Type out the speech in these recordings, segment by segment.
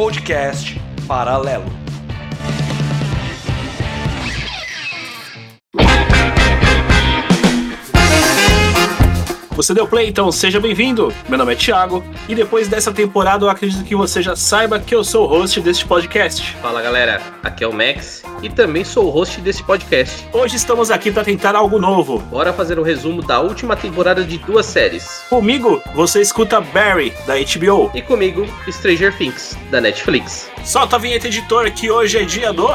podcast Paralelo. Você deu play, então seja bem-vindo. Meu nome é Thiago e depois dessa temporada eu acredito que você já saiba que eu sou o host deste podcast. Fala galera, aqui é o Max e também sou o host desse podcast. Hoje estamos aqui para tentar algo novo. Bora fazer um resumo da última temporada de duas séries. Comigo, você escuta Barry, da HBO. E comigo, Stranger Things, da Netflix. Solta a vinheta editor que hoje é dia do.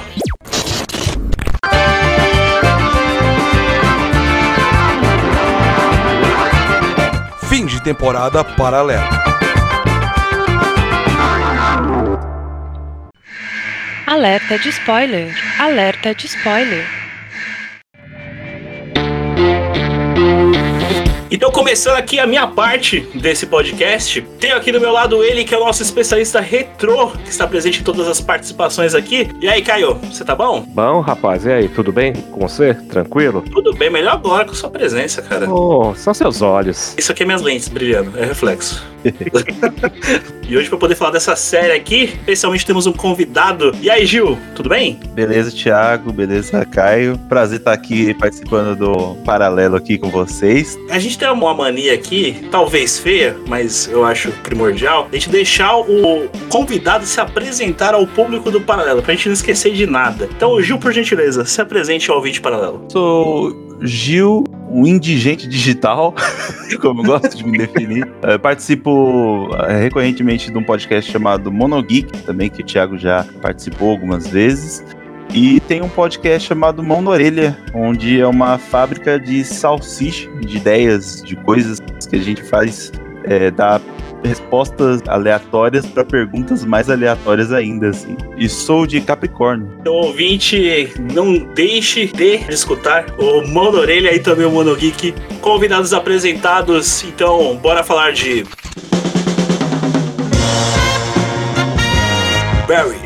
Temporada paralelo. Alerta de spoiler! Alerta de spoiler! Então, começando aqui a minha parte desse podcast, tenho aqui do meu lado ele, que é o nosso especialista retrô, que está presente em todas as participações aqui. E aí, Caio, você tá bom? Bom, rapaz, e aí, tudo bem com você? Tranquilo? Tudo bem, melhor agora com sua presença, cara. Oh, são seus olhos. Isso aqui é minhas lentes brilhando, é reflexo. e hoje, para poder falar dessa série aqui, especialmente temos um convidado. E aí, Gil, tudo bem? Beleza, Thiago, beleza, Caio. Prazer estar aqui participando do Paralelo aqui com vocês. A gente tem uma mania aqui, talvez feia, mas eu acho primordial, a gente deixar o convidado se apresentar ao público do Paralelo, pra gente não esquecer de nada. Então, Gil, por gentileza, se apresente ao ouvinte Paralelo. Sou Gil, um indigente digital, como eu gosto de me definir. Eu participo é, recorrentemente de um podcast chamado Monogeek, também que o Thiago já participou algumas vezes. E tem um podcast chamado Mão na Orelha, onde é uma fábrica de salsicha, de ideias, de coisas que a gente faz, é, dá respostas aleatórias para perguntas mais aleatórias ainda, assim. E sou de Capricórnio. Então, ouvinte, não deixe de escutar o Mão na Orelha e também o Monogeek. Convidados apresentados, então bora falar de Barry.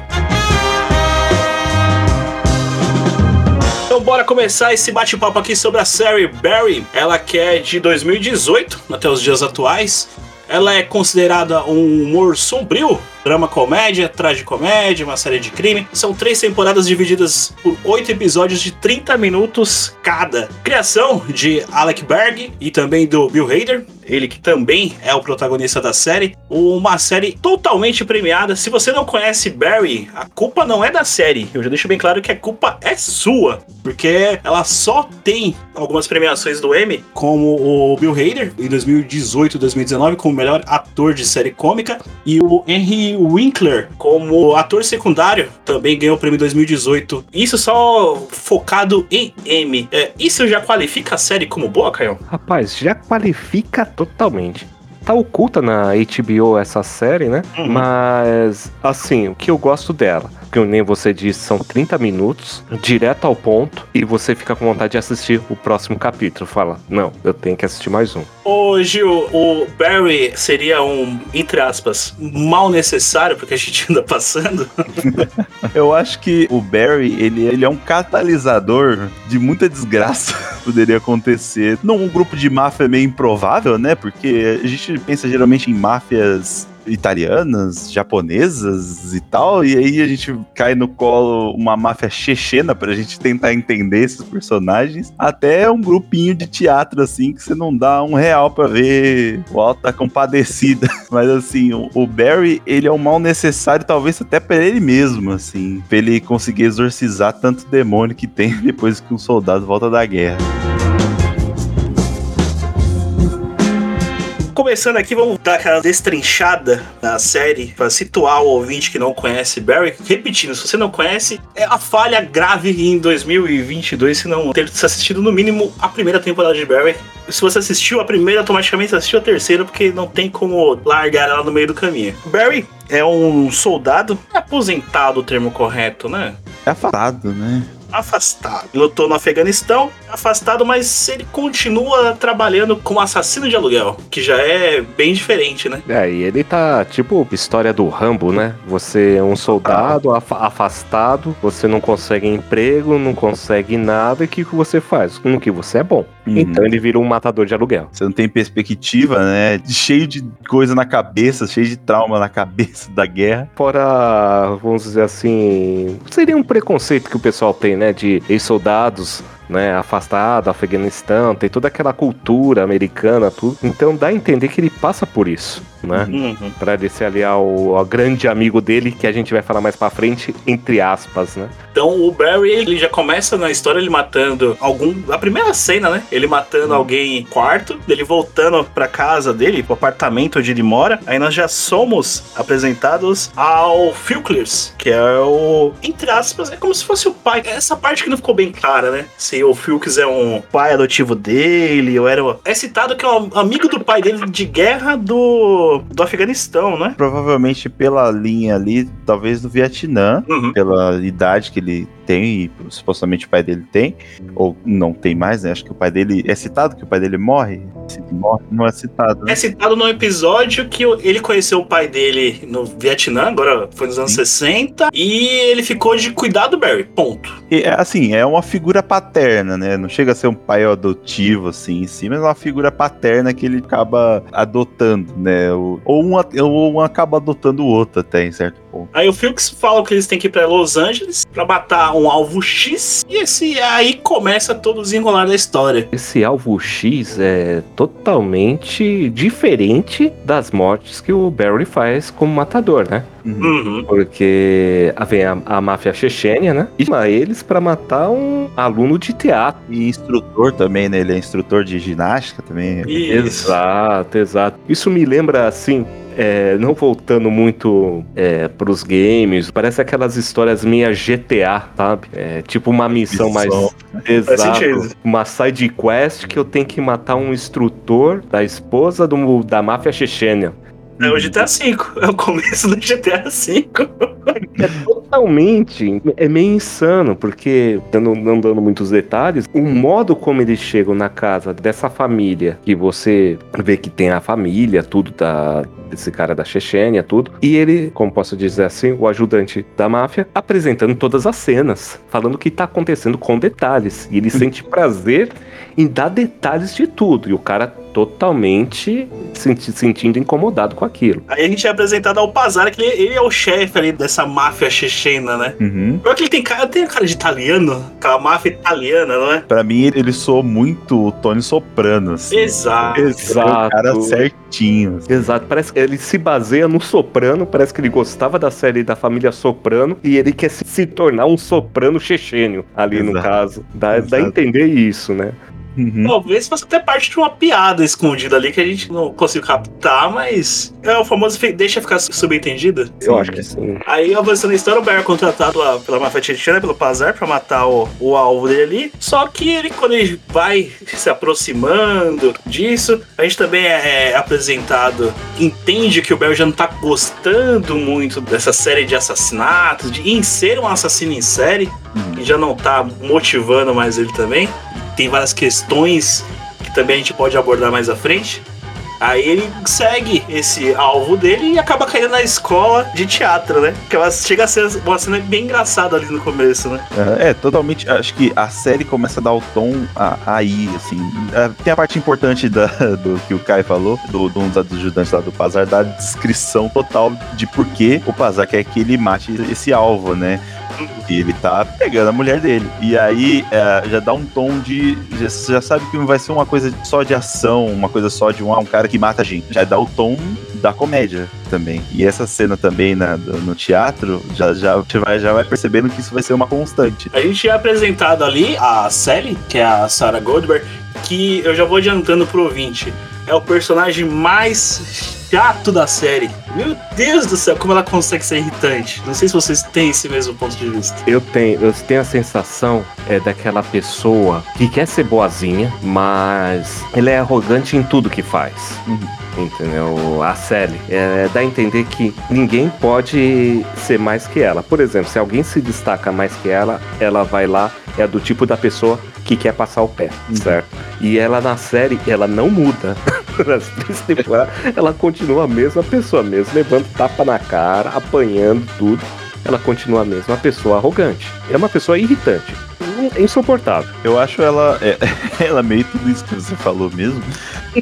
Então bora começar esse bate-papo aqui sobre a série Barry. Ela que é de 2018 até os dias atuais. Ela é considerada um humor sombrio, drama comédia, tragicomédia, uma série de crime. São três temporadas divididas por oito episódios de 30 minutos cada. Criação de Alec Berg e também do Bill Hader, ele que também é o protagonista da série. Uma série totalmente premiada. Se você não conhece Barry, a culpa não é da série. Eu já deixo bem claro que a culpa é sua, porque ela só tem algumas premiações do Emmy, como o Bill Hader em 2018 e 2019 como melhor ator de série cômica e o Henry Winkler como ator secundário também ganhou o prêmio em 2018. Isso só focado em Emmy. É, isso já qualifica a série como boa, Caio? Rapaz, já qualifica totalmente. Tá oculta na HBO essa série, né? Uhum. Mas, assim, o que eu gosto dela, que nem você disse, são 30 minutos, direto ao ponto, e você fica com vontade de assistir o próximo capítulo. Fala, não, eu tenho que assistir mais um. Ô, Gil, o Barry seria um, entre aspas, mal necessário porque a gente anda passando? Eu acho que o Barry, ele, ele é um catalisador de muita desgraça que poderia acontecer. Num grupo de máfia meio improvável, né? Porque a gente pensa geralmente em máfias italianas, japonesas e tal, e aí a gente cai no colo uma máfia chechena pra gente tentar entender esses personagens, até um grupinho de teatro assim que você não dá um real pra ver o Alto da Compadecida. Mas assim, o, Barry, ele é um mal necessário talvez até pra ele mesmo, assim, pra ele conseguir exorcizar tanto demônio que tem depois que um soldado volta da guerra. Começando aqui, vamos dar aquela destrinchada na série para situar o ouvinte que não conhece Barry. Repetindo, se você não conhece, é a falha grave em 2022 se não ter assistido no mínimo a primeira temporada de Barry. Se você assistiu a primeira, automaticamente assistiu a terceira, porque não tem como largar ela no meio do caminho. Barry é um soldado aposentado, o termo correto, né? É afastado, né? Afastado. Lutou no Afeganistão, afastado, mas ele continua trabalhando como assassino de aluguel, que já é bem diferente, né? É, e ele tá tipo história do Rambo, né? Você é um soldado af- afastado, você não consegue emprego, não consegue nada, e o que, que você faz? No que você é bom. Então ele vira um matador de aluguel. Você não tem perspectiva, né? Cheio de coisa na cabeça, cheio de trauma na cabeça da guerra. Fora, vamos dizer assim, seria um preconceito que o pessoal tem, né? De ex-soldados né, afastado, Afeganistão, tem toda aquela cultura americana, tudo. Então dá a entender que ele passa por isso, né? Uhum. Pra ele se aliar ao, ao grande amigo dele, que a gente vai falar mais pra frente, entre aspas, né? Então o Barry, ele já começa na história ele matando algum. A primeira cena, né? Ele matando alguém em quarto, ele voltando pra casa dele, pro apartamento onde ele mora. Aí nós já somos apresentados ao Filclers, que é o. Entre aspas, é como se fosse o pai. Essa parte que não ficou bem clara, né? Se o Filks é um pai adotivo dele, ou era. É citado que é um amigo do pai dele de guerra do, do Afeganistão, né? Provavelmente pela linha ali, talvez do Vietnã, Uhum. pela idade que ele tem e supostamente o pai dele tem, ou não tem mais, né? Acho que o pai dele. É citado que o pai dele morre? Morre, não é citado, né? É citado no episódio que ele conheceu o pai dele no Vietnã, agora foi nos anos 60, e ele ficou de cuidar do Barry. Ponto. E, é, assim, é uma figura paterna, né? Não chega a ser um pai adotivo, assim, em si, mas é uma figura paterna que ele acaba adotando, né? Ou um, ou um acaba adotando o outro até, em certo ponto. Aí o Felix fala que eles têm que ir pra Los Angeles pra matar um alvo X, e esse aí começa todo o desenrolar da história. Esse alvo X é totalmente diferente das mortes que o Barry faz como matador, né? Uhum. Porque vem a, a máfia chechênia, né? E chama eles pra matar um aluno de teatro. E instrutor também, né? Ele é instrutor de ginástica também. Isso. Exato, exato. Isso me lembra assim. É, não voltando muito é, pros games, parece aquelas histórias minhas GTA, sabe? É, tipo uma missão, mais. Exato. Uma side quest que eu tenho que matar um instrutor da esposa do, da máfia chechênia. É o GTA V, é o começo do GTA V. É totalmente. É meio insano, porque, não, não dando muitos detalhes, o modo como eles chegam na casa dessa família, que você vê que tem a família, tudo da, desse cara da Chechênia, tudo, e ele, como posso dizer assim, o ajudante da máfia, apresentando todas as cenas, falando o que tá acontecendo com detalhes. E ele sente prazer em dar detalhes de tudo. E o cara totalmente se sentindo incomodado com aquilo. Aí a gente é apresentado ao Pazar, que ele, ele é o chefe ali dessa máfia chechena, né? Uhum. Pior que ele tem cara, tem cara de italiano, aquela máfia italiana, não é? Pra mim, ele soou muito o Tony Soprano, assim. Exato. Exato. O cara certinho. assim. Exato, parece que ele se baseia no Soprano, parece que ele gostava da série da família Soprano e ele quer se, se tornar um Soprano chechênio ali no Exato. caso. Dá, dá a entender isso, né? Uhum. Talvez fosse até parte de uma piada escondida ali que a gente não conseguiu captar, mas é o famoso deixa ficar subentendido. Eu acho que sim. Aí, avançando a história, o Barry é contratado lá pela máfia chechena, pelo Pazar, pra matar o, o alvo dele ali. Só que ele, quando ele vai se aproximando disso, a gente também é, é apresentado, entende que o Barry já não tá gostando muito dessa série de assassinatos, de em ser um assassino em série, Uhum. e já não tá motivando mais ele também. Tem várias questões que também a gente pode abordar mais à frente. Aí ele segue esse alvo dele e acaba caindo na escola de teatro, né? Que ela chega a ser uma cena bem engraçada ali no começo, né? Aham, É, totalmente. Acho que a série começa a dar o tom aí, assim. É, Tem a parte importante da- do que o Kai falou, do, do um dos ajudantes lá do Pazar, da descrição total de por que o Pazar quer que ele mate esse alvo, né? E ele tá pegando a mulher dele. E aí é, já dá um tom de. Você já sabe que não vai ser uma coisa só de ação, uma coisa só de um, ah, um cara que mata a gente. Já dá o tom da comédia também. E essa cena também na- no teatro, já, já, vai, já vai percebendo que isso vai ser uma constante. A gente é apresentado ali a Sally, que é a Sarah Goldberg, que eu já vou adiantando pro ouvinte. É o personagem mais chato da série. Meu Deus do céu, como ela consegue ser irritante. Não sei se vocês têm esse mesmo ponto de vista. Eu tenho, eu tenho a sensação é daquela pessoa que quer ser boazinha, mas ela é arrogante em tudo que faz. Entendeu? A Sally é, dá a entender que ninguém pode ser mais que ela. Por exemplo, se alguém se destaca mais que ela, ela vai lá, é do tipo da pessoa que quer passar o pé, certo? E ela na série, ela não muda. Nas três temporadas, ela continua a mesma pessoa mesmo, levando tapa na cara, apanhando tudo. Ela continua a mesma pessoa arrogante. É uma pessoa irritante. é insuportável. Eu acho ela. É, ela meio tudo isso que você falou mesmo.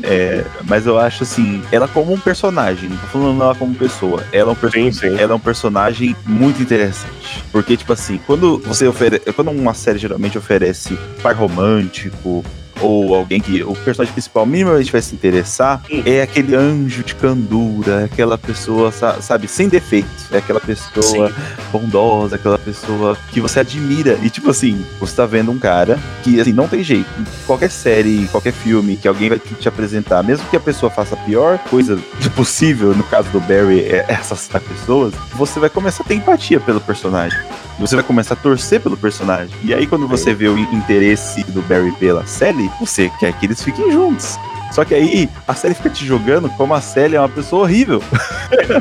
É, mas eu acho assim, ela como um personagem, não tô falando ela como pessoa. Ela é um, Sim, sim. ela é um personagem muito interessante. Porque, tipo assim, quando você oferece. Quando uma série geralmente oferece par romântico. Ou alguém que o personagem principal minimamente vai se interessar, Hum. é aquele anjo de candura, é aquela pessoa, sa- sabe, sem defeitos. É aquela pessoa Sim. bondosa, aquela pessoa que você admira. E tipo assim, você tá vendo um cara que assim, não tem jeito. Qualquer série, qualquer filme que alguém vai te apresentar, mesmo que a pessoa faça a pior coisa possível, no caso do Barry, é assassinar pessoas, você vai começar a ter empatia pelo personagem. Você vai começar a torcer pelo personagem. E aí, quando você vê o in- interesse do Barry pela Sally, você quer que eles fiquem juntos. Só que aí a série fica te jogando como a Sally é uma pessoa horrível.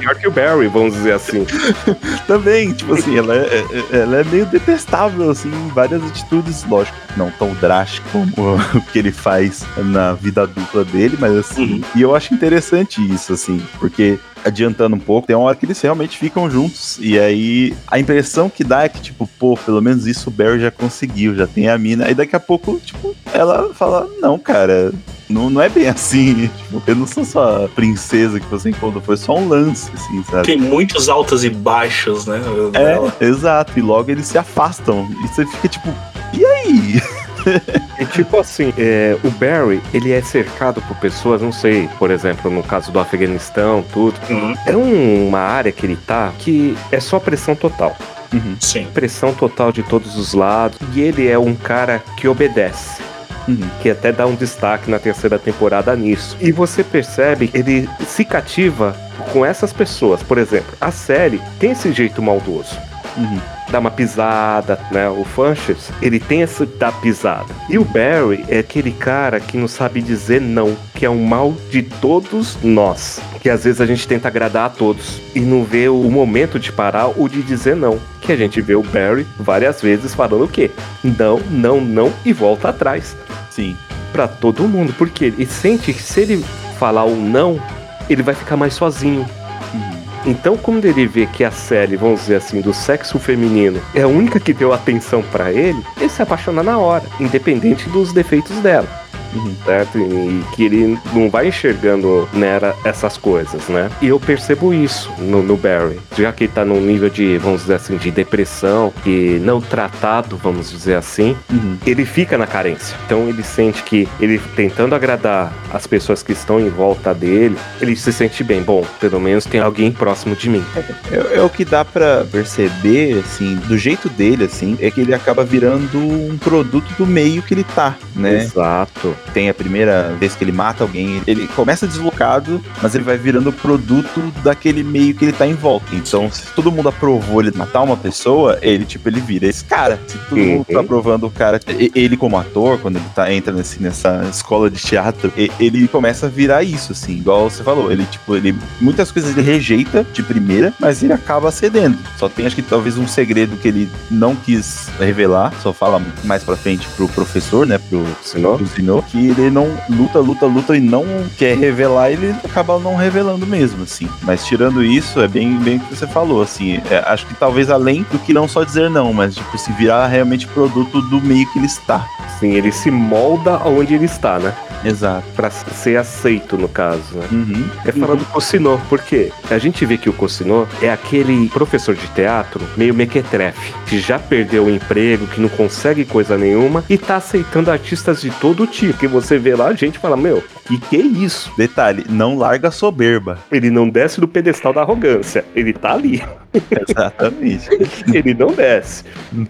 Pior que o Barry, vamos dizer assim. Também, tipo assim, ela é, é- ela é meio detestável, assim, em várias atitudes, lógico, não tão drástico como o que ele faz na vida adulta dele, mas assim, Uhum. e eu acho interessante isso, assim, porque adiantando um pouco, tem uma hora que eles realmente ficam juntos, e aí a impressão que dá é que, tipo, pô, pelo menos isso o Barry já conseguiu, já tem a mina, e daqui a pouco, tipo, ela fala, não, cara, não, não é bem assim, tipo, eu não sou só a princesa que você encontrou, foi só um lance, assim, sabe? Tem muitos altos e baixos, né? É, dela. exato. E logo eles se afastam. E você fica tipo, e aí? E tipo assim, é, o Barry, ele é cercado por pessoas, não sei, por exemplo, no caso do Afeganistão, tudo. Uhum. É um- uma área que ele tá que é só pressão total. Sim. Pressão total de todos os lados. E ele é um cara que obedece. Uhum. Que até dá um destaque na terceira temporada nisso. E você percebe ele se cativa com essas pessoas. Por exemplo, a série tem esse jeito maldoso. Uhum. Dá uma pisada, né? O Funches, ele tem esse da pisada. E o Barry é aquele cara que não sabe dizer não, que é o mal de todos nós. Que às vezes a gente tenta agradar a todos e não vê o momento de parar ou de dizer não. Que a gente vê o Barry várias vezes falando o quê? Não, não, não e volta atrás Sim. Pra todo mundo, porque ele sente que se ele falar um não, ele vai ficar mais sozinho. Uhum. Então, quando ele vê que a série, vamos dizer assim, do sexo feminino é a única que deu atenção pra ele, ele se apaixona na hora, independente dos defeitos dela. Uhum. Certo? E que ele não vai enxergando nela essas coisas, né? E eu percebo isso no, no Barry. Já que ele tá num nível de, vamos dizer assim, de depressão, e não tratado, vamos dizer assim, Uhum. ele fica na carência. Então ele sente que ele tentando agradar as pessoas que estão em volta dele, ele se sente bem. Bom, pelo menos tem alguém próximo de mim. É, é o que dá pra perceber, assim, do jeito dele, assim, é que ele acaba virando um produto do meio que ele tá, né? Exato. Tem a primeira vez que ele mata alguém, ele começa deslocado, mas ele vai virando produto daquele meio que ele tá em volta. Então, se todo mundo aprovou ele matar uma pessoa, ele, tipo, ele vira esse cara. Se todo Uhum. mundo tá aprovando o cara, ele como ator, quando ele tá, entra nesse, nessa escola de teatro, ele começa a virar isso, assim, igual você falou. Ele, tipo, ele, muitas coisas ele rejeita de primeira, mas ele acaba cedendo. Só tem, acho que talvez um segredo que ele não quis revelar, só fala mais pra frente pro professor, né, pro do Zino, que ele não luta, luta, luta e não quer revelar, ele acaba não revelando mesmo, assim. Mas tirando isso, é bem, bem o que você falou, assim. é, acho que talvez além do que não só dizer não, mas tipo, se virar realmente produto do meio que ele está. sim, ele se molda onde ele está, né? Exato. Pra ser aceito, no caso, né? Uhum. É falando do Cosinô, porque a gente vê que o Cosinô é aquele professor de teatro meio mequetrefe, que já perdeu o emprego, que não consegue coisa nenhuma e tá aceitando artistas de todo tipo. Que você vê lá, a gente fala, meu, que que é isso? Detalhe, não larga a soberba. Ele não desce do pedestal da arrogância, ele tá ali, Exatamente. ele não desce.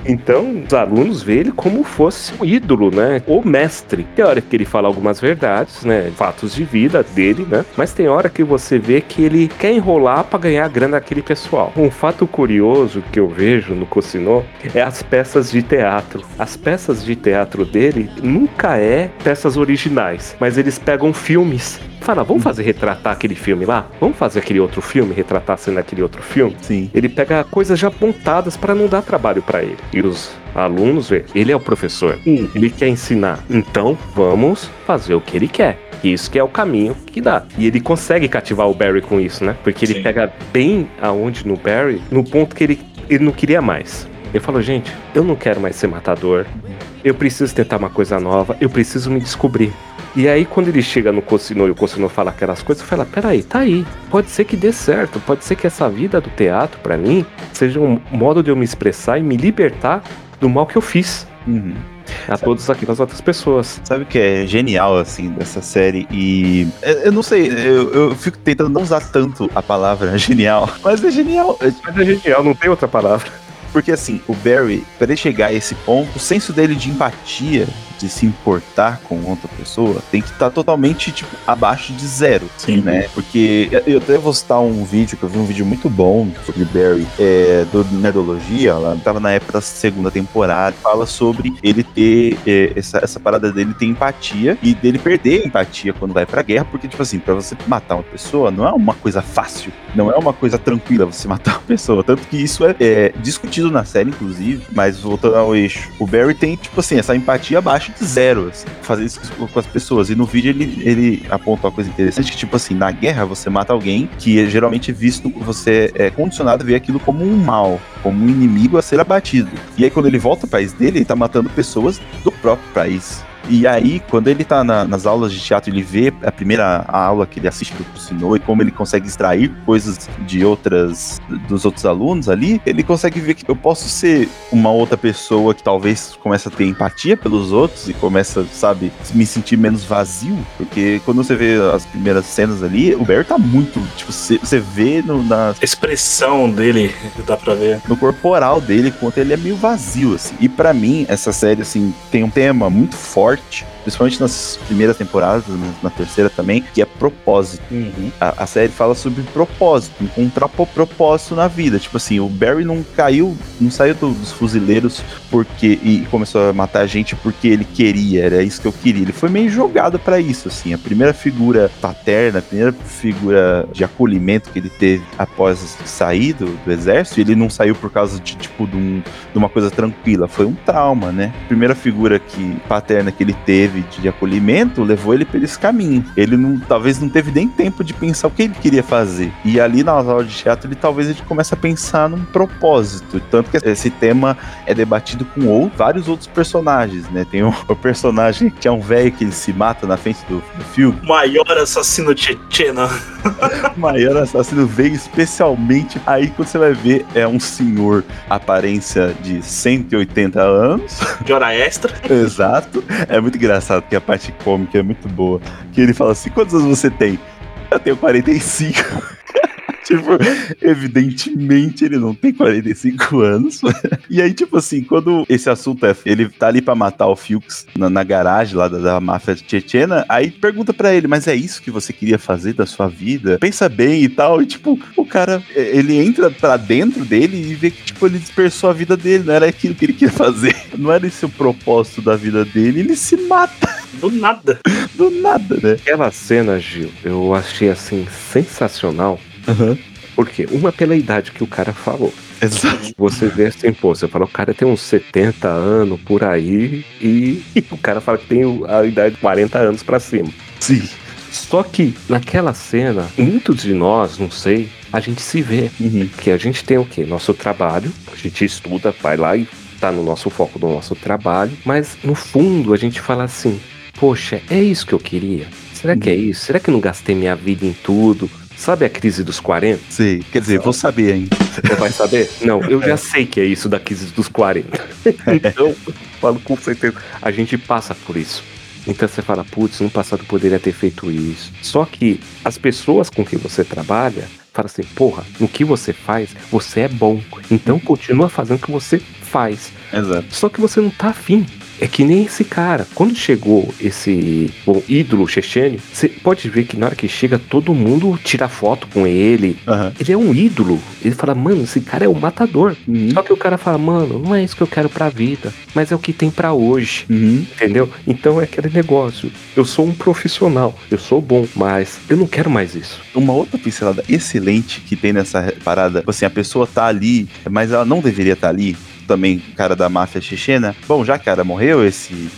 Então, os alunos veem ele como fosse um ídolo, né? O mestre. Tem hora que ele fala algumas verdades, né? Fatos de vida dele, né? Mas tem hora que você vê que ele quer enrolar pra ganhar a grana daquele pessoal. Um fato curioso que eu vejo no Cosinô é as peças de teatro. As peças de teatro dele nunca é peças originais, mas eles pegam filmes. Fala, vamos fazer retratar aquele filme lá? Vamos fazer aquele outro filme, retratar sendo aquele outro filme? Sim. Ele pega coisas já apontadas para não dar trabalho para ele. E os alunos, vê, ele é o professor. Ele quer ensinar. Então, vamos fazer o que ele quer. Isso que é o caminho que dá. E ele consegue cativar o Barry com isso, né? Porque ele Sim. pega bem aonde no Barry, no ponto que ele, ele não queria mais. Ele falou, gente, eu não quero mais ser matador. eu preciso tentar uma coisa nova, eu preciso me descobrir. E aí, quando ele chega no Cossinô e o Cossinô fala aquelas coisas, eu falo, peraí, tá aí. Pode ser que dê certo, pode ser que essa vida do teatro, pra mim, seja um modo de eu me expressar e me libertar do mal que eu fiz Uhum. a todas aquelas outras pessoas. Sabe o que é genial, assim, dessa série? E eu, não sei, eu, eu fico tentando não usar tanto a palavra genial, mas é genial. Mas é genial, não tem outra palavra. Porque assim, o Barry, para ele chegar a esse ponto, o senso dele de empatia, de se importar com outra pessoa, tem que estar totalmente, tipo, abaixo de zero. Sim. né? Porque eu- até vou citar um vídeo que eu vi um vídeo muito bom sobre Barry, é, do Nerdologia, ela tava na época da segunda temporada, fala sobre ele ter é, essa, essa parada dele ter empatia e dele perder a empatia quando vai pra guerra, porque, tipo assim, pra você matar uma pessoa não é uma coisa fácil, não é uma coisa tranquila você matar uma pessoa. Tanto que isso é, é discutido na série, inclusive, mas voltando ao eixo, o Barry tem, tipo assim, essa empatia abaixo de zero, assim, fazer isso com as pessoas. E no vídeo ele, ele aponta uma coisa interessante, que, tipo assim, na guerra você mata alguém que é geralmente visto, você é condicionado a ver aquilo como um mal, como um inimigo a ser abatido. E aí quando ele volta ao país dele, ele tá matando pessoas do próprio país. E aí, quando ele tá na- nas aulas de teatro, ele vê a primeira aula que ele assiste do Kusinô e como ele consegue extrair coisas de outras dos outros alunos ali, ele consegue ver que eu posso ser uma outra pessoa que talvez comece a ter empatia pelos outros e começa, sabe, me sentir menos vazio, porque quando você vê as primeiras cenas ali, o Barry tá muito, tipo, você vê no, na, A expressão dele, dá pra ver. no corporal dele, quanto ele é meio vazio, assim. E pra mim, essa série, assim, tem um tema muito forte, principalmente nas primeiras temporadas, na- na terceira também, que é propósito. A, a série fala sobre propósito, encontrar propósito na vida. Tipo assim, o Barry não caiu, não saiu do- dos fuzileiros porque e começou a matar gente porque ele queria, era isso que eu queria. Ele foi meio jogado pra isso, assim. A primeira figura paterna, a primeira figura de acolhimento que ele teve após sair do, do exército, ele não saiu por causa de, tipo, de, um- de uma coisa tranquila, foi um trauma, né? A primeira figura que paterna que ele teve de, acolhimento levou ele por esse caminho. Ele não, talvez não teve nem tempo de pensar o que ele queria fazer. E ali nas aulas de teatro, ele talvez ele comece a pensar num propósito. Tanto que esse tema é debatido com ou, vários outros personagens, né? Tem o, o personagem que é um velho que ele se mata na frente do, do filme. Maior assassino tchetcheno. O maior assassino veio especialmente. Aí quando você vai ver, é um senhor, aparência de 180 anos. de hora extra. Exato. É muito engraçado que a parte cômica é muito boa. Que ele fala assim: quantos anos você tem? Eu tenho 45. tipo, evidentemente ele não tem 45 anos. e aí, tipo assim, quando esse assunto é. Ele tá ali pra matar o Fuchs na, na garagem lá da, da máfia tchetchena, aí pergunta pra ele: Mas é isso que você queria fazer da sua vida? Pensa bem e tal. E tipo, o cara, é, ele entra pra dentro dele e vê que, tipo, ele dispersou a vida dele, não era aquilo que ele queria fazer. Não era esse o propósito da vida dele, ele se mata Do nada. do nada, né? Aquela cena, Gil, eu achei assim sensacional. Por quê? Uma pela idade que o cara falou. Exato. Você vê assim, pô, você fala, o cara tem uns 70 anos por aí e o cara fala que tem a idade de 40 anos pra cima. Sim. Só que naquela cena, muitos de nós, não sei, a gente se vê. Uhum. Que a gente tem o quê? Nosso trabalho, a gente estuda, vai lá e tá no nosso foco do nosso trabalho, mas no fundo a gente fala assim: poxa, é isso que eu queria? Será que é isso? Será que eu não gastei minha vida em tudo? Sabe a crise dos 40? Sei. Quer dizer, vou saber ainda. Você vai saber? Não, eu já sei que é isso da crise dos 40. Então, falo com certeza. A gente passa por isso. Então você fala, putz, no passado eu poderia ter feito isso. Só que as pessoas com quem você trabalha falam assim, porra, no que você faz, você é bom. Então continua fazendo o que você faz. Exato. Só que você não tá afim. É que nem esse cara. Quando chegou esse bom, ídolo chechene, você pode ver que na hora que chega, todo mundo tira foto com ele. Aham. Ele é um ídolo. Ele fala, mano, esse cara é um matador. Uhum. Só que o cara fala, mano, não é isso que eu quero pra vida, mas é o que tem pra hoje. Uhum. Entendeu? Então é aquele negócio. Eu sou um profissional, eu sou bom, mas eu não quero mais isso. Uma outra pincelada excelente que tem nessa parada, tipo assim, a pessoa tá ali, mas ela não deveria estar ali. Também, o cara da máfia chechena. Bom, já cara morreu, esse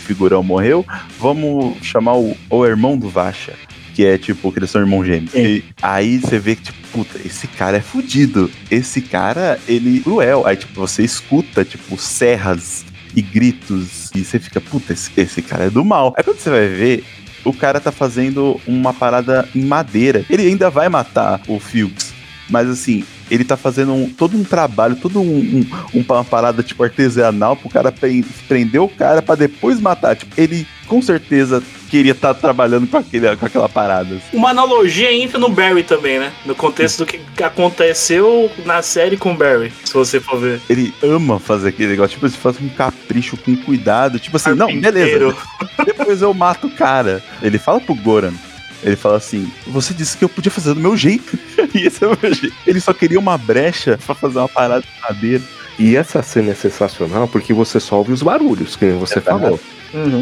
figurão morreu, vamos chamar o, o irmão do Vacha. Que é tipo, que eles são irmãos gêmeos. E aí você vê que, tipo, puta, esse cara é fudido. Esse cara, ele é cruel. Aí, tipo, você escuta, tipo, serras e gritos. E você fica, puta, esse, esse cara é do mal. Aí quando você vai ver, o cara tá fazendo uma parada em madeira. Ele ainda vai matar o Fuchs. Mas assim, ele tá fazendo um- todo um trabalho, todo um, um- um- uma parada tipo artesanal pro cara pre- prender o cara pra depois matar. Tipo, ele com certeza queria estar trabalhando com, aquele, com aquela parada. assim. Uma analogia entra no Barry também, né? No contexto do que aconteceu na série com o Barry, se você for ver. Ele ama fazer aquele negócio, tipo, ele faz com capricho, com cuidado. Tipo assim, não, beleza. Depois eu mato o cara. Ele fala pro Goran. Ele fala assim: Você disse que eu podia fazer do meu jeito. e esse é o meu jeito. Ele só queria uma brecha pra fazer uma parada de madeira. E essa cena é sensacional porque você só ouve os barulhos, que você É falou.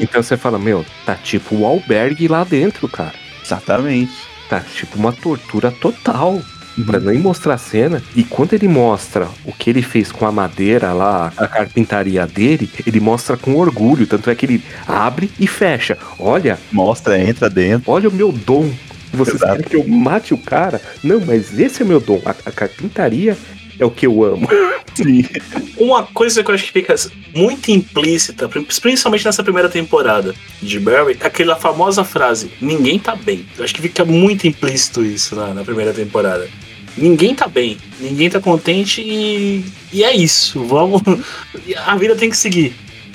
Então você fala, meu, tá tipo o albergue lá dentro, cara. Exatamente. Tá tipo uma tortura total. Uhum. Pra nem mostrar a cena. E quando ele mostra o que ele fez com a madeira lá, a carpintaria dele, ele mostra com orgulho. Tanto é que ele abre e fecha. Olha, Mostra, entra dentro. olha o meu dom. Vocês Exato. querem que eu mate o cara? Não, mas esse é meu dom. A, a carpintaria é o que eu amo. Sim. Uma coisa que eu acho que fica muito implícita, principalmente nessa primeira temporada de Barry, é aquela famosa frase: ninguém tá bem. Eu acho que fica muito implícito isso na, na primeira temporada. Ninguém tá bem, ninguém tá contente e, e é isso. Vamos. A vida tem que seguir,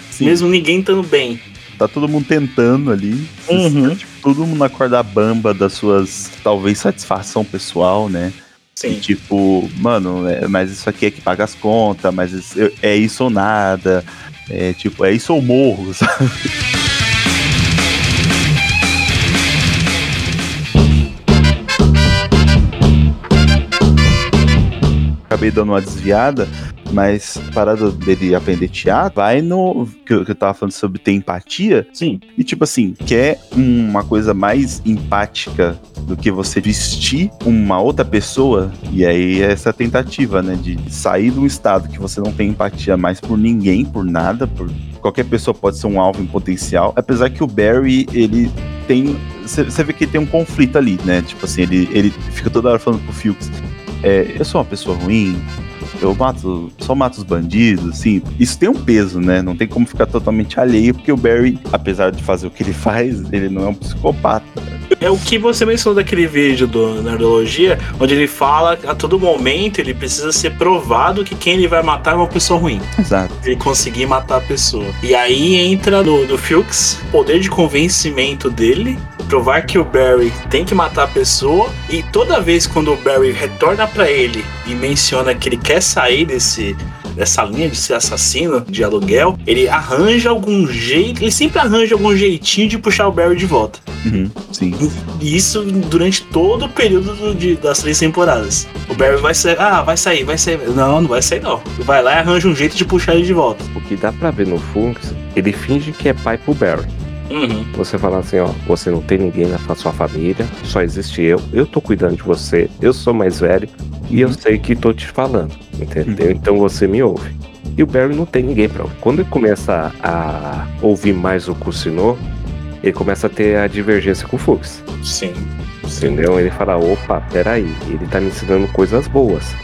Sim. mesmo ninguém estando bem. Tá todo mundo tentando ali. Uhum. Tipo, todo mundo na corda bamba das suas, talvez, satisfação pessoal, né? E Sim. tipo, mano, é- mas isso aqui é que paga as contas, mas é isso ou nada. É tipo, é isso ou morro, sabe? Acabei dando uma desviada, mas a parada dele aprender teatro vai no. Que eu, que eu tava falando sobre ter empatia. Sim. E tipo assim, quer uma coisa mais empática do que você vestir uma outra pessoa? E aí é essa tentativa, né? De sair de um estado que você não tem empatia mais por ninguém, por nada, por. Qualquer pessoa pode ser um alvo em potencial. Apesar que o Barry, ele tem. Você vê que ele tem um conflito ali, né? Tipo assim, ele, ele fica toda hora falando pro Fuchs. É, eu sou uma pessoa ruim, eu mato, só mato os bandidos, assim. Isso tem um peso, né? Não tem como ficar totalmente alheio, porque o Barry, apesar de fazer o que ele faz, ele não é um psicopata. É o que você mencionou daquele vídeo do Nerdologia, onde ele fala a todo momento ele precisa ser provado que quem ele vai matar é uma pessoa ruim. Exato. ele conseguir matar a pessoa. E aí entra no, no Fuchs, poder de convencimento dele, provar que o Barry tem que matar a pessoa, e toda vez quando o Barry retorna pra ele e menciona que ele quer sair desse dessa linha de ser assassino de aluguel, ele arranja algum jeito, ele sempre arranja algum jeitinho de puxar o Barry de volta. Uhum, sim. E isso durante todo o período do- de- das três temporadas. O Barry vai sair, ah, vai sair, vai sair. Não, não vai sair não. Vai lá e arranja um jeito de puxar ele de volta. O que dá pra ver no Funks, ele finge que é pai pro Barry. Uhum. Você fala assim, ó, você não tem ninguém na sua família, só existe eu, eu tô cuidando de você, eu sou mais velho e eu sei que tô te falando, entendeu? Então você me ouve. E o Barry não tem ninguém pra ouvir. Quando ele começa a ouvir mais o Cusinô, ele começa a ter a divergência com o Fux, Sim. entendeu? Ele fala, opa, peraí, ele tá me ensinando coisas boas.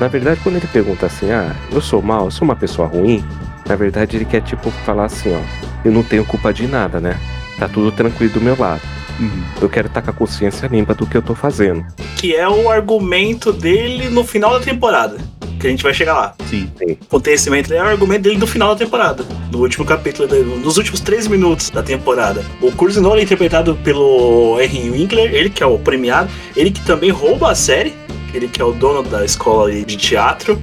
Na verdade, quando ele pergunta assim, ah, eu sou mal, eu sou uma pessoa ruim, na verdade ele quer tipo falar assim, ó, eu não tenho culpa de nada, né? Tá tudo tranquilo do meu lado. Uhum. Eu quero estar com a consciência limpa do que eu tô fazendo. Que é o argumento dele no final da temporada. Que a gente vai chegar lá. Sim. O acontecimento é o argumento dele no final da temporada. No último capítulo, nos últimos três minutos da temporada. O Curzino é interpretado pelo Henry Winkler, ele que é o premiado, ele que também rouba a série. Ele que é o dono da escola de teatro.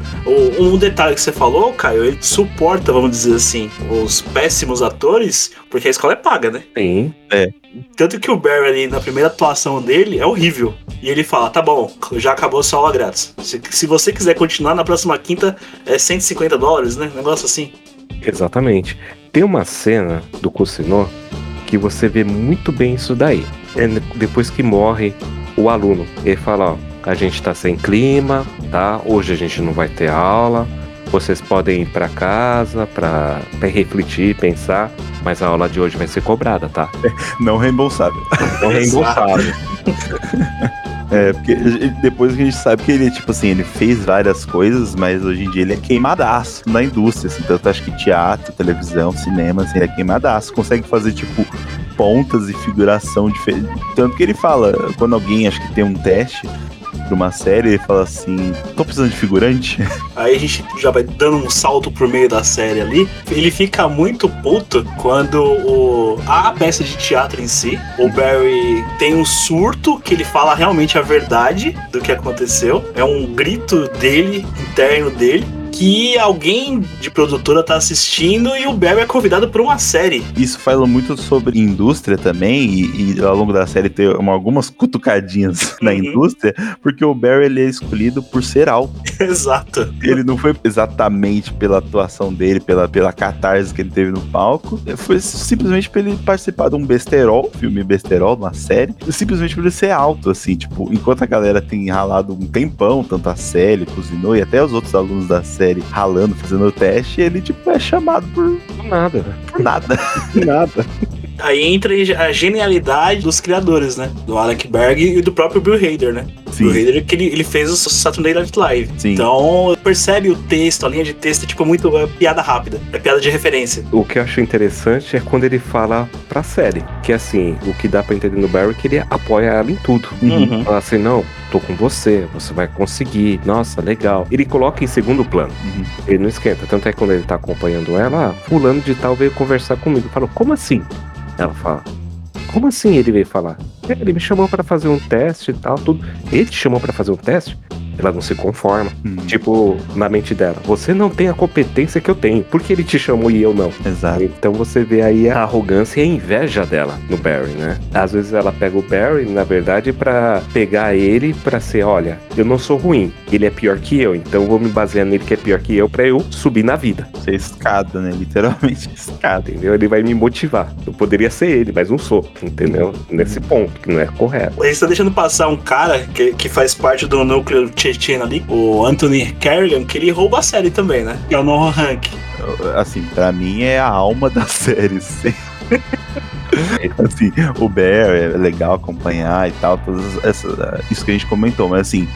Um detalhe que você falou, Caio, ele suporta, vamos dizer assim, os péssimos atores, porque a escola é paga, né? Sim, Tanto que o Barry ali, na primeira atuação dele, é horrível. E ele fala, tá bom, já acabou sua aula grátis. Se, se você quiser continuar, na próxima quinta é 150 dólares, né? Negócio assim. exatamente. Tem uma cena do Cusinô que você vê muito bem isso daí. É depois que morre o aluno. Ele fala, ó, a gente tá sem clima, tá? Hoje a gente não vai ter aula. Vocês podem ir pra casa pra, pra refletir, pensar, mas a aula de hoje vai ser cobrada, tá? Não reembolsável. Não reembolsável. É, porque depois que a gente sabe que ele, tipo assim, ele fez várias coisas, mas hoje em dia ele é queimadaço na indústria, assim, tanto acho que teatro, televisão, cinema, assim, ele é queimadaço, consegue fazer, tipo, pontas e figuração diferente. Tanto que ele fala, quando alguém acho que tem um teste pra uma série, ele fala assim, tô precisando de figurante? Aí a gente já vai dando um salto por meio da série ali. Ele fica muito puto quando o, a peça de teatro em si, o Barry tem um surto que ele fala realmente a verdade do que aconteceu. É um grito dele, interno dele. Que alguém de produtora tá assistindo e o Barry é convidado pra uma série. Isso fala muito sobre indústria também, e, e ao longo da série tem uma- algumas cutucadinhas na Uhum. indústria, porque o Barry ele é escolhido por ser alto. Exato. Ele não foi exatamente pela atuação dele, pela, pela catarse que ele teve no palco. Foi simplesmente pra ele participar de um besterol, filme besterol, uma série. Simplesmente por ele ser alto, assim, tipo, enquanto a galera tem ralado um tempão, tanto a série, cozinhou, e até os outros alunos da série ralando, fazendo o teste, ele, tipo, é chamado por, Nada, por nada. Nada. Aí entra a genialidade dos criadores, né? Do Alec Berg e do próprio Bill Hader, né? Bill Hader que ele, ele fez o Saturday Night Live. Sim. Então, percebe o texto, a linha de texto é tipo muito é, piada rápida. É piada de referência. O que eu acho interessante é quando ele fala pra série. Que assim, o que dá pra entender no Barry é que ele apoia ela em tudo. Uhum. Fala assim, não, tô com você, você vai conseguir. Nossa, legal. Ele coloca em segundo plano. Uhum. Ele não esquenta. Tanto é que quando ele tá acompanhando ela, ah, fulano de tal veio conversar comigo. Falou, como assim? Ela fala, como assim ele veio falar? "É, Ele me chamou pra fazer um teste e tal, tudo. Ele te chamou pra fazer um teste? Ela não se conforma. Uhum. Tipo, na mente dela, você não tem a competência que eu tenho. Por que ele te chamou e eu não? Exato. Então você vê aí a arrogância e a inveja dela no Barry, né? Às vezes ela pega o Barry, na verdade, pra pegar ele pra ser, olha, eu não sou ruim, ele é pior que eu, então eu vou me basear nele que é pior que eu pra eu subir na vida, Você é escada, né? Literalmente escada. entendeu? Ele vai me motivar. Eu poderia ser ele, mas não sou, entendeu? Nesse ponto, que não é correto. Ele está deixando passar um cara que, que faz parte do núcleo checheno ali, o Anthony Kerrigan, que ele rouba a série também, né? Que é o Noah Hank. Assim, pra mim é a alma da série. sim. assim, o Bear é legal acompanhar e tal, todas essas, isso que a gente comentou, mas assim,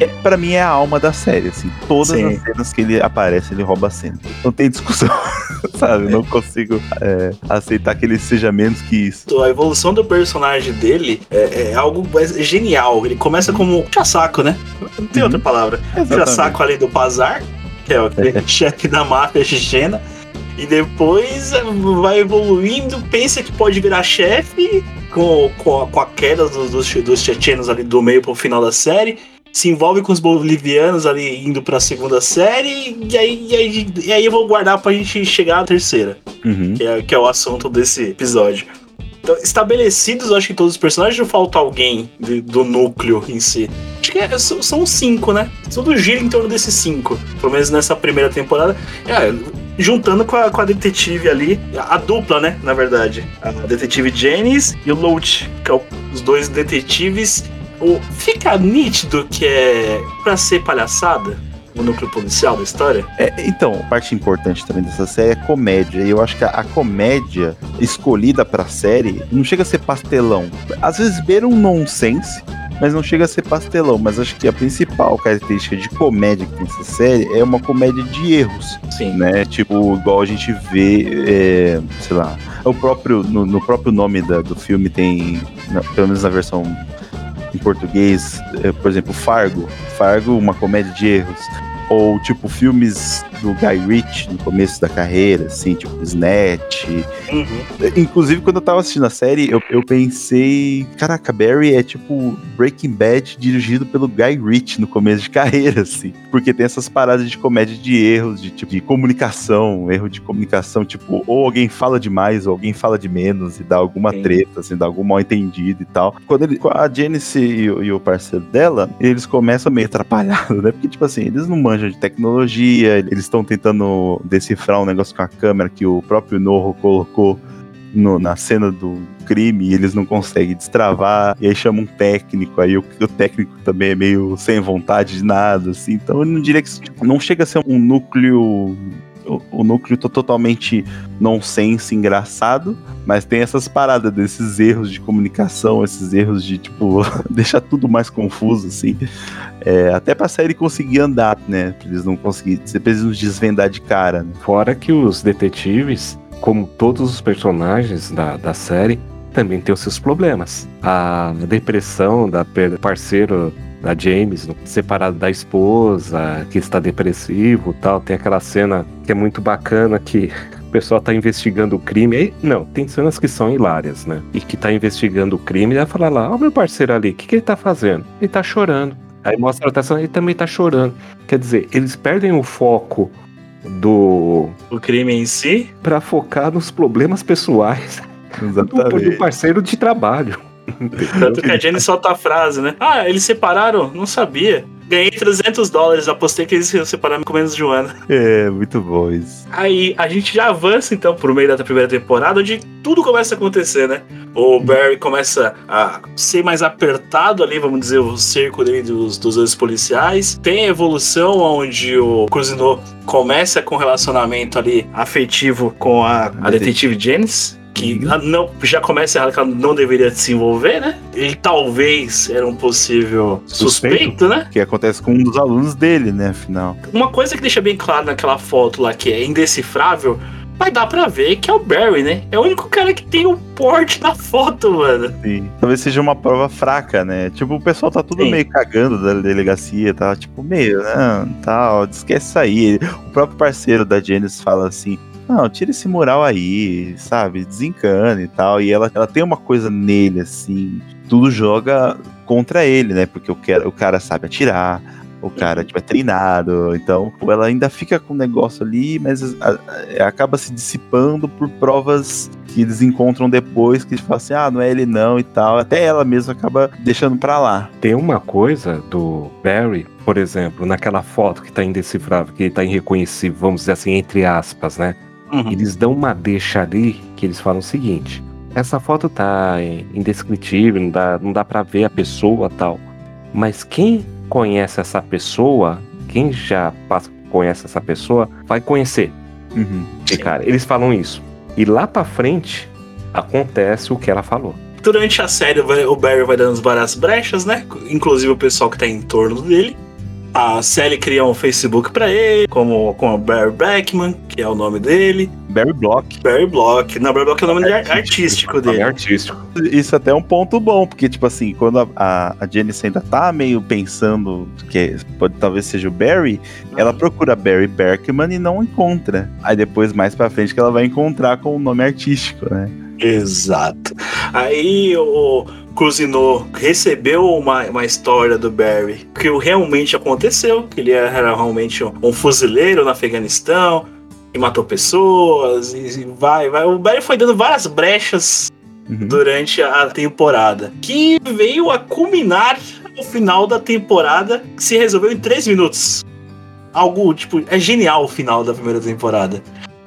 é, para mim é a alma da série, assim, todas Sim. as cenas que ele aparece, ele rouba a cena. Não tem discussão, sabe? Não consigo é, aceitar que ele seja menos que isso. A evolução do personagem dele é, é algo genial. Ele começa como um puxa-saco, né? Não tem Uhum. outra palavra. Puxa-saco ali do Bazar, que é o chefe da máfia chechena. E depois vai evoluindo, pensa que pode virar chefe com, com, a, com a queda dos, dos, dos chechenos ali do meio pro final da série. Se envolve com os bolivianos ali indo pra segunda série. E aí, e aí, e aí eu vou guardar pra gente chegar à terceira Uhum. que é, que é o assunto desse episódio. Então, estabelecidos, acho que todos os personagens, ou falta alguém de- do núcleo em si? Acho que é- são, são cinco, né? Tudo gira em torno desses cinco. Pelo menos nessa primeira temporada. É, juntando com a, com a detetive ali, a, a dupla, né? Na verdade. A detetive Janice e o Loach, que é o- os dois detetives. O, fica nítido que é pra ser palhaçada o núcleo policial da história. É, então, parte importante também dessa série é comédia. E eu acho que a, a comédia escolhida pra série não chega a ser pastelão. Às vezes beira um nonsense, mas não chega a ser pastelão. Mas acho que a principal característica de comédia que tem essa série é uma comédia de erros, Sim. né? Tipo, igual a gente vê, é, sei lá, o próprio, no, no próprio nome da- do filme tem, na- pelo menos na versão em português, é, por exemplo, Fargo. Fargo, uma comédia de erros. Ou, tipo, filmes do Guy Ritchie no começo da carreira, assim, tipo, Snatch. Uhum. Inclusive, quando eu tava assistindo a série, eu, eu pensei, caraca, Barry é tipo Breaking Bad dirigido pelo Guy Ritchie no começo de carreira, assim. Porque tem essas paradas de comédia de erros, de tipo, de comunicação, erro de comunicação, tipo, ou alguém fala demais, ou alguém fala de menos, e dá alguma Sim. treta, assim, dá algum mal entendido e tal. Quando ele, a Janice e, e o parceiro dela, eles começam meio atrapalhados, né? Porque, tipo assim, eles não manjam de tecnologia, eles estão tentando decifrar um negócio com a câmera que o próprio Norro colocou no- na cena do crime e eles não conseguem destravar, e aí chama um técnico, aí o, o técnico também é meio sem vontade de nada, assim, então eu não diria que tipo, não chega a ser um núcleo o, o núcleo tá totalmente nonsense, engraçado, mas tem essas paradas desses erros de comunicação, esses erros de, tipo, deixar tudo mais confuso, assim. É, até pra série conseguir andar, né? Pra eles não conseguirem. Você precisa desvendar de cara, né? Fora que os detetives, como todos os personagens da, da série, também têm os seus problemas. A depressão da parceiro da James, separado da esposa, que está depressivo e tal. Tem aquela cena que é muito bacana que o pessoal tá investigando o crime. Aí, não, tem cenas que são hilárias, né? E que tá investigando o crime e vai falar lá, ó, meu parceiro ali, o que, que ele tá fazendo? Ele tá chorando. Aí mostra a atenção, ele também tá chorando. Quer dizer, eles perdem o foco do O crime em si. para focar nos problemas pessoais do, do Exatamente. parceiro de trabalho. Tanto que a Jenny solta a frase, né? Ah, eles separaram? Não sabia. Ganhei 300 dólares, apostei que eles se separaram com menos de um ano. É, muito bom isso. Aí a gente já avança então pro meio da primeira temporada, onde tudo começa a acontecer, né? O Barry começa a ser mais apertado ali, vamos dizer, o cerco dele dos, dos dois policiais. Tem a evolução onde o Cruzinot começa com um relacionamento ali afetivo com a, a detetive Janice. Que ela não, já começa errado que ela não deveria se envolver, né? Ele talvez era um possível Suspeito. suspeito né? Que acontece com um dos alunos dele, né, afinal. Uma coisa que deixa bem claro naquela foto lá, que é indecifrável, vai dar pra ver que é o Barry, né? É o único cara que tem o porte na foto, mano. Sim. Talvez seja uma prova fraca, né? Tipo, o pessoal tá tudo Sim. meio cagando da delegacia, tá? Tipo, meio, não, tal, esquece isso aí. O próprio parceiro da Janice fala assim. Não, tira esse mural aí, sabe? Desencana e tal. E ela, ela tem uma coisa nele, assim. Tudo joga contra ele, né? Porque o cara, o cara sabe atirar, o cara tipo, é treinado. Então, ela ainda fica com o negócio ali, mas a- a- acaba se dissipando por provas que eles encontram depois, que falam assim, ah, não é ele não e tal. Até ela mesma acaba deixando pra lá. Tem uma coisa do Barry, por exemplo, naquela foto que tá indecifrável, que tá irreconhecível, vamos dizer assim, entre aspas, né? Uhum. Eles dão uma deixa ali que eles falam o seguinte: essa foto tá é, indescritível, não dá, não dá para ver a pessoa tal. Mas quem conhece essa pessoa, quem já passa, conhece essa pessoa, vai conhecer. Uhum. E, cara, eles falam isso. E lá pra frente acontece o que ela falou. Durante a série, o Barry vai dando várias brechas, né? Inclusive o pessoal que tá em torno dele. A Sally cria um Facebook pra ele, como com o Barry Beckman, que é o nome dele. Barry Block. Barry Block. Não, Barry Block é o nome Artístico. artístico Nome dele. artístico. Isso até é um ponto bom, porque, tipo assim, quando a, a, a Janice ainda tá meio pensando que pode, talvez seja o Barry, ela procura Barry Berkman e não encontra. Aí depois, mais pra frente, que ela vai encontrar com o nome artístico, né? Exato. Aí o Cruzinot recebeu uma, uma história do Barry que o realmente aconteceu, que ele era realmente um, um fuzileiro no Afeganistão e matou pessoas e, e vai, vai. O Barry foi dando várias brechas Uhum. durante a temporada, que veio a culminar no final da temporada, que se resolveu em três minutos. Algo, tipo, é genial o final da primeira temporada.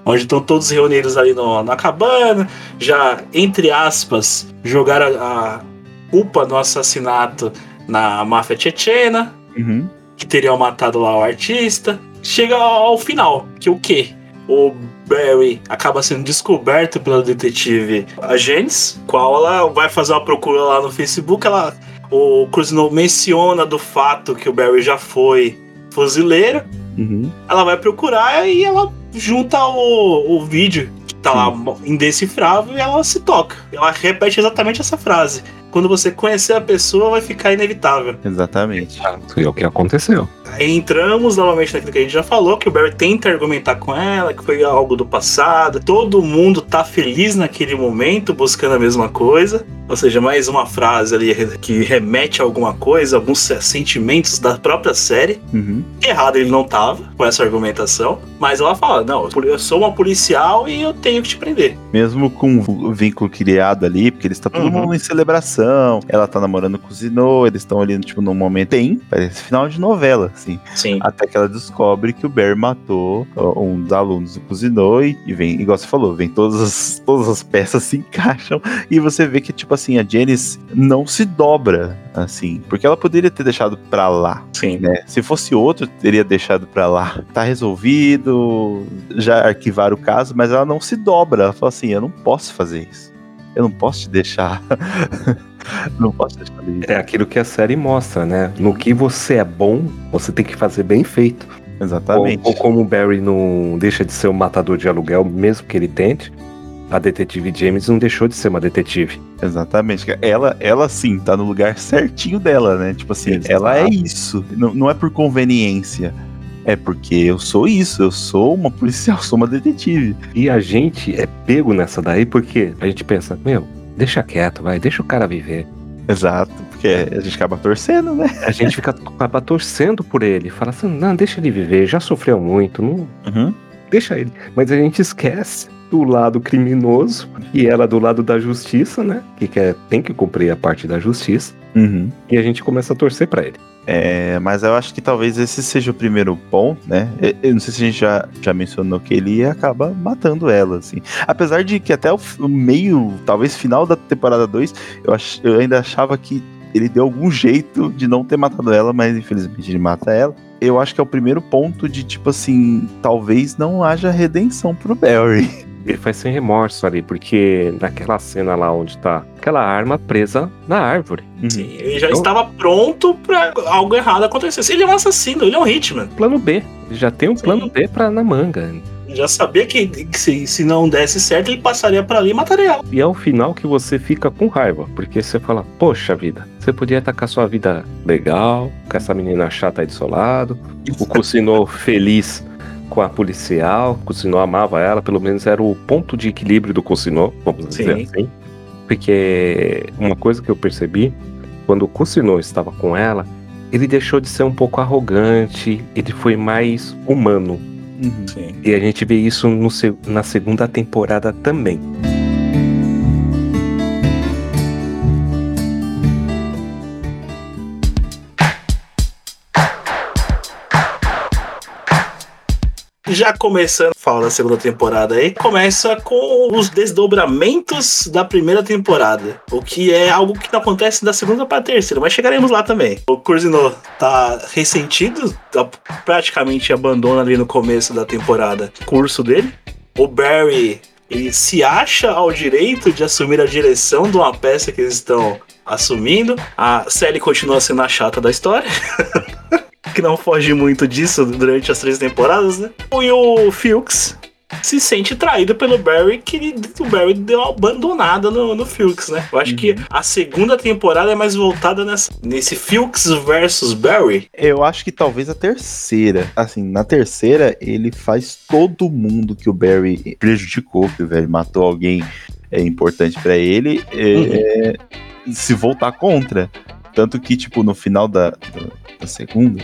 Onde estão todos reunidos ali no, na cabana, já, entre aspas, jogaram a, a culpa no assassinato na máfia tchetchena, Uhum. que teriam matado lá o artista. Chega ao, final, que o quê? O Barry acaba sendo descoberto pela detetive a Janice, qual ela vai fazer uma procura lá no Facebook, ela o Cruzinot menciona do fato que o Barry já foi fuzileiro, Uhum. ela vai procurar e ela junta o, o vídeo que tá lá indecifrável e ela se toca. Ela repete exatamente essa frase. Quando você conhecer a pessoa, vai ficar inevitável. Exatamente. E é o que aconteceu. Aí entramos novamente naquilo que a gente já falou, que o Barry tenta argumentar com ela, que foi algo do passado. Todo mundo tá feliz naquele momento, buscando a mesma coisa. Ou seja, mais uma frase ali que remete a alguma coisa, alguns sentimentos da própria série. Uhum. Errado ele não tava com essa argumentação, mas ela fala: Não, eu sou uma policial e eu tenho que te prender. Mesmo com o vínculo criado ali, porque eles estão todo Uhum. mundo em celebração, relação, ela tá namorando com o Zino, eles estão ali, tipo, num momento tem, parece final de novela, assim. Sim. Até que ela descobre que o Barry matou um dos alunos do Cousinou e, e vem, igual você falou, vem todas as, todas as peças se encaixam e você vê que, tipo assim, a Janice não se dobra, assim, porque ela poderia ter deixado pra lá, Sim. né? Se fosse outro, teria deixado pra lá. Tá resolvido, já arquivaram o caso, mas ela não se dobra. Ela fala assim: eu não posso fazer isso. Eu não posso te deixar. não posso deixar de É aquilo que a série mostra, né? No que você é bom, você tem que fazer bem feito. Ou, Exatamente. ou como o Barry não deixa de ser um matador de aluguel, mesmo que ele tente, a detetive James não deixou de ser uma detetive. Exatamente. Ela, ela sim, tá no lugar certinho dela, né? Tipo assim, Exato. ela é isso. Não, não é por conveniência. É porque eu sou isso, eu sou uma policial, sou uma detetive. E a gente é pego nessa daí porque a gente pensa, meu, deixa quieto, vai, deixa o cara viver. Exato, porque a gente acaba torcendo, né? A gente fica acaba torcendo por ele, fala assim, não, deixa ele viver, já sofreu muito, não, Uhum. deixa ele. Mas a gente esquece do lado criminoso e ela do lado da justiça, né? Que quer, tem que cumprir a parte da justiça. Uhum. E a gente começa a torcer pra ele. É, mas eu acho que talvez esse seja o primeiro ponto, né? Eu, eu não sei se a gente já, já mencionou que ele acaba matando ela, assim. Apesar de que até o, o meio, talvez final da temporada 2, eu, ach- eu ainda achava que ele deu algum jeito de não ter matado ela, mas infelizmente ele mata ela. Eu acho que é o primeiro ponto de, tipo assim, talvez não haja redenção pro Barry. Ele faz sem remorso ali, porque naquela cena lá onde tá aquela arma presa na árvore. Sim. Ele já Então- estava pronto pra algo errado acontecer. Ele é um assassino, ele é um hitman. Plano B. Ele já tem um Sim. plano B pra, na manga. Já sabia que, que se, se não desse certo, ele passaria por ali e mataria ela. E é o final que você fica com raiva, porque você fala, poxa vida, você podia estar com a sua vida legal, com essa menina chata aí do seu lado, o Cusinô feliz com a policial, o Cusinô amava ela, pelo menos era o ponto de equilíbrio do Cusinô, vamos dizer Sim. assim. Porque uma coisa que eu percebi, quando o Cusinô estava com ela, ele deixou de ser um pouco arrogante, ele foi mais humano. Sim. E a gente vê isso no na segunda temporada também. Já começando a falar da segunda temporada aí, começa com os desdobramentos da primeira temporada. O que é algo que não acontece da segunda pra terceira, mas chegaremos lá também. O Curzino tá ressentido, tá praticamente abandona ali no começo da temporada o curso dele. O Barry, ele se acha ao direito de assumir a direção de uma peça que eles estão assumindo. A Sally continua sendo a chata da história. que não foge muito disso durante as três temporadas, né? E o Fuchs se sente traído pelo Barry, que o Barry deu uma abandonada no, no Fuchs, né? Eu acho que a segunda temporada é mais voltada nessa, nesse Fuchs versus Barry. Eu acho que talvez a terceira. Assim, na terceira, ele faz todo mundo que o Barry prejudicou, que o Barry matou alguém é, importante pra ele, é, se voltar contra. Tanto que, tipo, no final da, da, da segunda,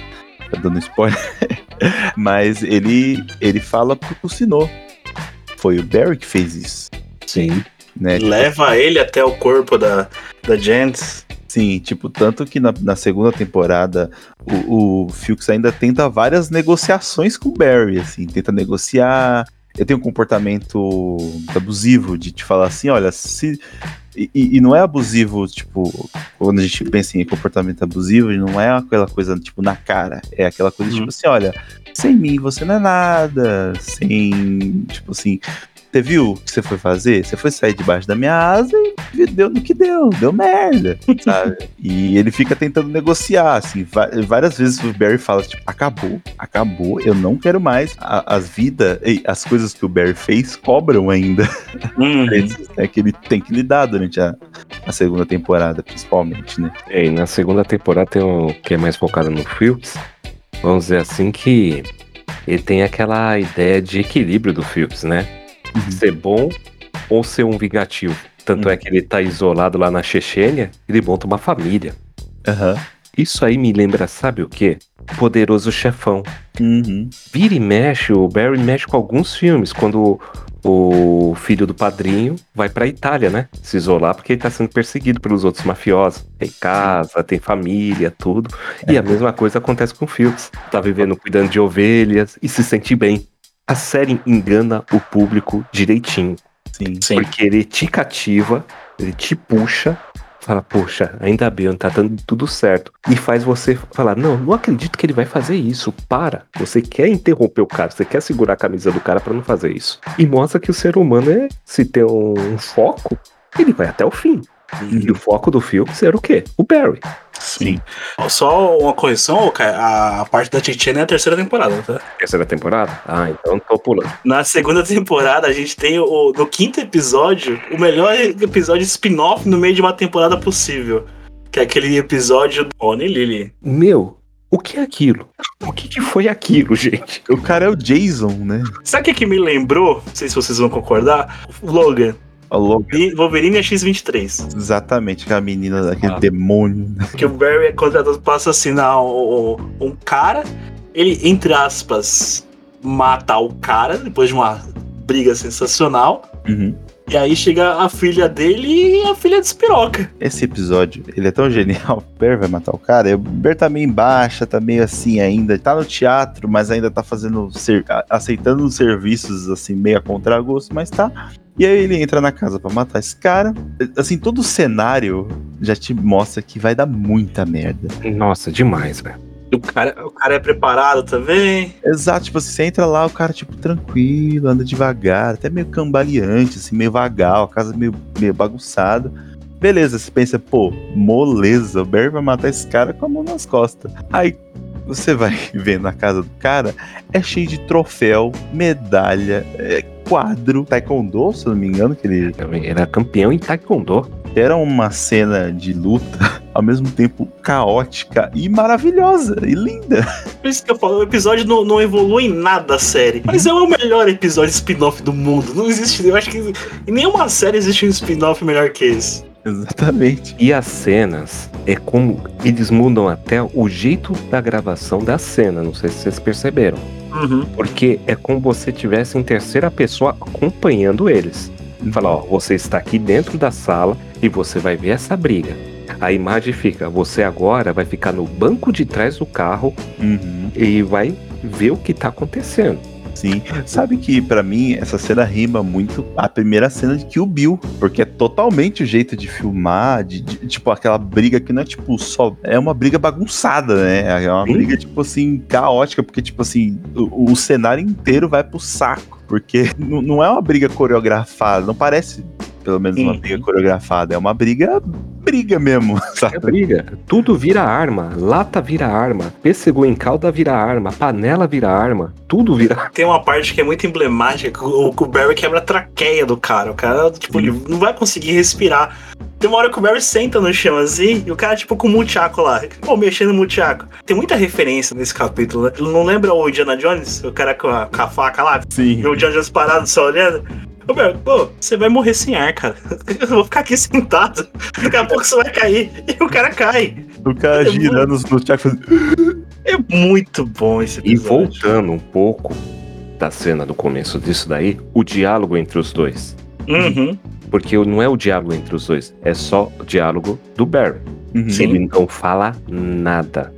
tá dando spoiler, mas ele, ele fala pro Cusinô. Foi o Barry que fez isso. Sim. Né? Leva ele até o corpo da, da Janice. Sim, tipo, tanto que na, na segunda temporada o, o Fuchs ainda tenta várias negociações com o Barry, assim, tenta negociar. Ele tem um comportamento abusivo de te falar assim, olha, se. E, e não é abusivo, tipo, quando a gente pensa em comportamento abusivo, não é aquela coisa, tipo, na cara. É aquela coisa, Uhum. tipo assim, olha, sem mim você não é nada, sem. Tipo assim, você viu o que você foi fazer? Você foi sair debaixo da minha asa e deu no que deu, deu merda, sabe? e ele fica tentando negociar, assim, várias vezes o Barry fala, tipo, acabou, acabou, eu não quero mais. A- as vidas, as coisas que o Barry fez cobram ainda, Uhum. né, que ele tem que lidar durante a, a segunda temporada, principalmente, né? E aí, na segunda temporada tem o que é mais focado no Phillips. Vamos dizer assim que ele tem aquela ideia de equilíbrio do Phillips, né? Uhum. Ser bom ou ser um vingativo. Tanto é que ele tá isolado lá na Chechênia, ele monta uma família. Aham. Isso aí me lembra, sabe o quê? Poderoso Chefão. Uhum. Vira e mexe, o Barry mexe com alguns filmes. Quando o filho do padrinho vai pra Itália, né? Se isolar porque ele tá sendo perseguido pelos outros mafiosos. Tem casa, tem família, tudo. E a mesma coisa acontece com o Phillips. Tá vivendo cuidando de ovelhas e se sente bem. A série engana o público direitinho. Sim. Sim. Porque ele te cativa, ele te puxa, fala, poxa, ainda bem, tá dando tudo certo. E faz você falar, não, não acredito que ele vai fazer isso. Para. Você quer interromper o cara, você quer segurar a camisa do cara pra não fazer isso. E mostra que o ser humano é, se tem um foco, ele vai até o fim. E o foco do filme era o quê? O Barry. Sim. Só uma correção, cara, a parte da Titiana é a terceira temporada, tá? Terceira temporada? Ah, então tô pulando. Na segunda temporada, a gente tem o, no quinto episódio, o melhor episódio spin-off no meio de uma temporada possível. Que é aquele episódio do Bonnie e Lily. Meu, o que é aquilo? O que, que foi aquilo, gente? O cara é o Jason, né? Sabe o que, que me lembrou? Não sei se vocês vão concordar. O Logan. O Logan. E Wolverine é X-23. Exatamente, aquela menina daquele Ah. demônio. Que o Barry é contratado para assassinar o- o- um cara. Ele, entre aspas, mata o cara depois de uma briga sensacional. Uhum. E aí chega a filha dele e a filha despiroca. Esse episódio, ele é tão genial. O Ber vai matar o cara. E o Ber tá meio baixa, tá meio assim ainda. Tá no teatro, mas ainda tá fazendo. aceitando os serviços, assim, meio a contragosto, mas tá. E aí ele entra na casa pra matar esse cara. Assim, todo o cenário já te mostra que vai dar muita merda. Nossa, demais, velho. O cara, o cara é preparado também. Exato, tipo, assim, você entra lá, o cara, tipo, tranquilo, anda devagar, até meio cambaleante, assim, meio vagal, a casa meio, meio bagunçada. Beleza, você pensa, pô, moleza, o Barry vai matar esse cara com a mão nas costas. Aí você vai vendo a casa do cara, é cheio de troféu, medalha, é, quadro, taekwondo, se eu não me engano, que ele Ele era campeão em Taekwondo. era uma cena de luta, ao mesmo tempo caótica e maravilhosa e linda. Por isso que eu falo, o episódio não, não evolui em nada a série. Mas é o melhor episódio spin-off do mundo. Não existe, eu acho que em nenhuma série existe um spin-off melhor que esse. Exatamente. E as cenas, é como eles mudam até o jeito da gravação da cena, não sei se vocês perceberam. Uhum. Porque é como você tivesse em terceira pessoa acompanhando eles. Fala, ó, você está aqui dentro da sala e você vai ver essa briga. A imagem fica, você agora vai ficar no banco de trás do carro Uhum. e vai ver o que tá acontecendo. Sim. Sabe que pra mim essa cena rima muito a primeira cena de Kill Bill, porque é totalmente o jeito de filmar, de, de- tipo aquela briga que não é tipo só é uma briga bagunçada, né? É uma Sim. briga tipo assim caótica, porque tipo assim o, o cenário inteiro vai pro saco, porque não, é uma briga coreografada, não parece pelo menos uma briga coreografada, é uma briga briga mesmo, É sabe? briga. Tudo vira arma. Lata vira arma. Pêssego em calda vira arma. Panela vira arma. Tudo vira Tem uma parte que é muito emblemática, que o, que o Barry quebra a traqueia do cara. O cara, tipo, ele não vai conseguir respirar. Tem uma hora que o Barry senta no chão assim, e o cara, tipo, com o multiaco lá. Pô, mexendo no multiaco. Tem muita referência nesse capítulo, né? Não lembra o Indiana Jones? O cara com a, com a faca lá? Sim. E o Indiana Jones parado só olhando. Ô, Barry, pô, você vai morrer sem ar, cara. Eu vou ficar aqui sentado. Daqui a pouco você vai cair. E o cara cai. O cara É girando no Thiago fazendo... É muito bom esse E episódio. voltando um pouco da cena do começo disso daí, o diálogo entre os dois. Uhum. Porque não é o diálogo entre os dois, é só o diálogo do Barry. Uhum. Ele não fala nada.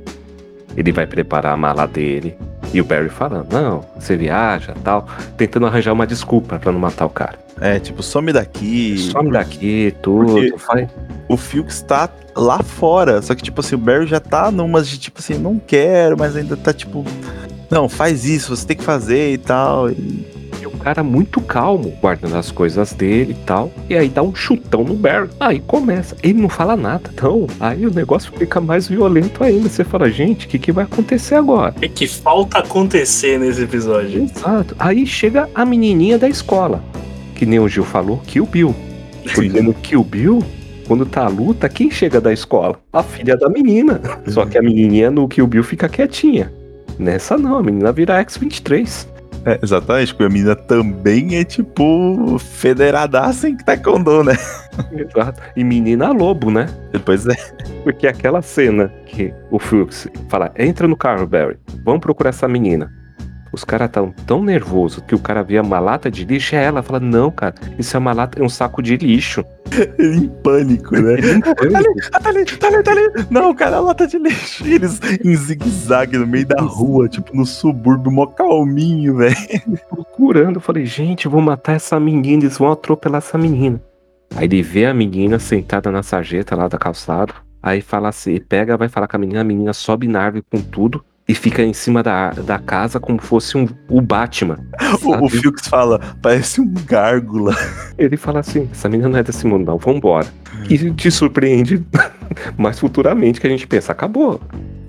Ele vai preparar a mala dele e o Barry falando: Não, você viaja tal, tentando arranjar uma desculpa pra não matar o cara. É, tipo, some daqui. Some daqui, tudo. Faz... o Fuchs tá lá fora. Só que, tipo assim, o Barry já tá numas de tipo assim, não quero, mas ainda tá tipo. Não, faz isso, você tem que fazer e tal. E- O cara muito calmo, guardando as coisas dele e tal. E aí dá um chutão no Barry. Aí começa. Ele não fala nada. Então, aí o negócio fica mais violento ainda. Você fala, gente, o que, que vai acontecer agora? O que, que falta acontecer nesse episódio? Exato. Aí chega a menininha da escola. Que nem o Gil falou, Kill Bill. Porque no Kill Bill, quando tá a luta, quem chega da escola? A filha da menina. Só que a menininha no Kill Bill fica quietinha. Nessa não, a menina vira X-23. É, exatamente, porque a menina também é tipo federadaça em taekwondo, né? Exato. E menina lobo, né? Depois é. Porque aquela cena que o Fuchs fala, entra no carro, Barry, vamos procurar essa menina. Os caras tão tão nervosos que o cara vê uma lata de lixo é ela. Fala, não, cara, isso é uma lata, é um saco de lixo. Ele em pânico, né? Tá ali, tá ali, tá ali, tá ali. Não, cara, a lata de lixo. E Eles em zigue-zague no meio da rua, tipo no subúrbio, mó calminho, velho. Procurando, eu falei, gente, vou matar essa menina, eles vão atropelar essa menina. Aí ele vê a menina sentada na sarjeta lá da calçada. Aí fala assim, pega, vai falar com a menina, a menina sobe na árvore com tudo e fica em cima da, da casa como fosse um, o Batman. O, o? Felix fala, parece um gárgula. Ele fala assim: essa menina não é desse mundo, não, vambora. E te surpreende mais futuramente que a gente pensa: acabou,